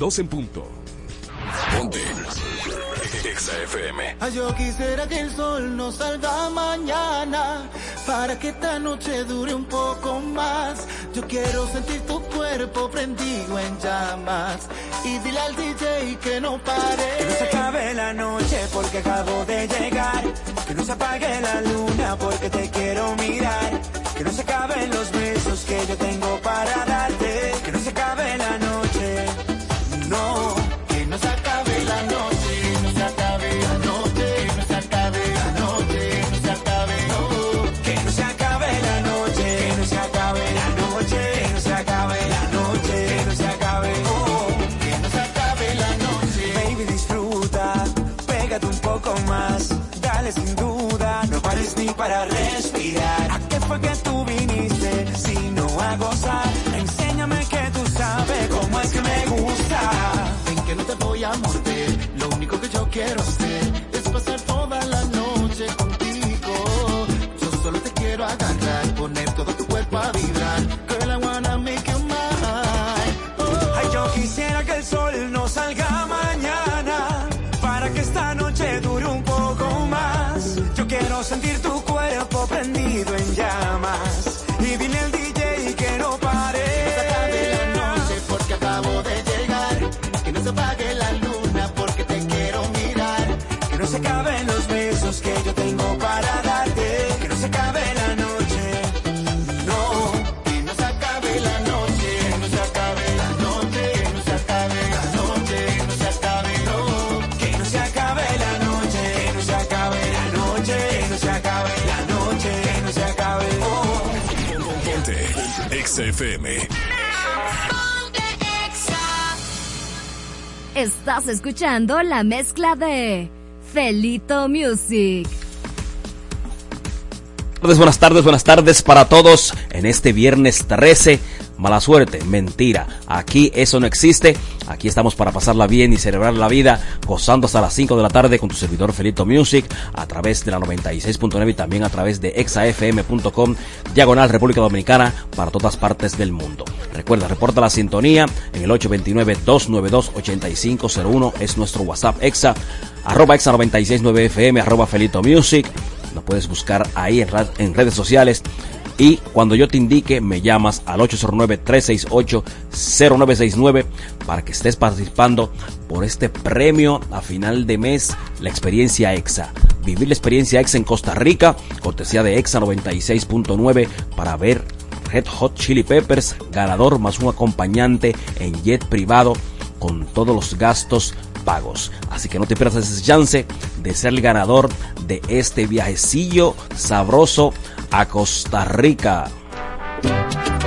Speaker 2: 2 en punto. Ponte. Exa FM.
Speaker 21: Ay, yo quisiera que el sol no salga mañana para que esta noche dure un poco más. Yo quiero sentir tu cuerpo prendido en llamas y dile al DJ que no pare.
Speaker 7: Que no se acabe la noche porque acabo de llegar. Que no se apague la luna porque te quiero
Speaker 21: hacer
Speaker 2: FM.
Speaker 1: Estás escuchando la mezcla de Felito Music.
Speaker 22: tardes, buenas tardes, buenas tardes para todos en este viernes 13. Mala suerte, mentira. Aquí eso no existe. Aquí estamos para pasarla bien y celebrar la vida, gozando hasta las 5 de la tarde con tu servidor Felito Music a través de la 96.9 y también a través de exafm.com, diagonal República Dominicana para todas partes del mundo. Recuerda, reporta la sintonía en el 829-292-8501 es nuestro WhatsApp exa, arroba exa 969 FM, arroba Felito Music. Nos puedes buscar ahí en redes sociales. Y cuando yo te indique, me llamas al 809-368-0969 para que estés participando por este premio a final de mes, la experiencia EXA. Vivir la experiencia EXA en Costa Rica, cortesía de EXA 96.9 para ver Red Hot Chili Peppers, ganador más un acompañante en jet privado con todos los gastos pagos. Así que no te pierdas ese chance de ser el ganador de este viajecillo sabroso a Costa Rica.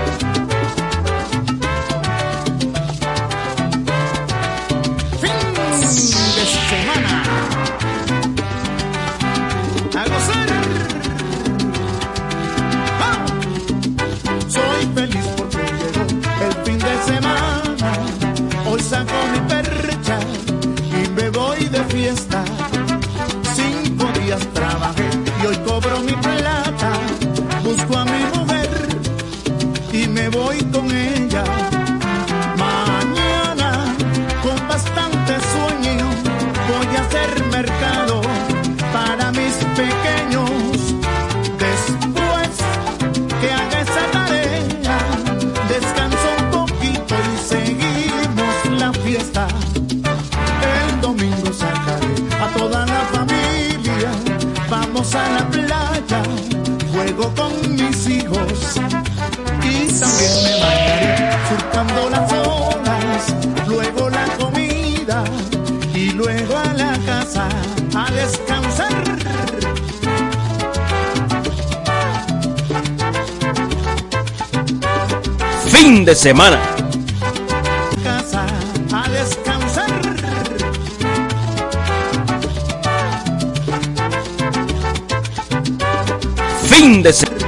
Speaker 21: Luego con mis hijos y también me bañaré surcando las olas, luego la comida y luego a la casa a descansar.
Speaker 22: Fin de semana. Fin de.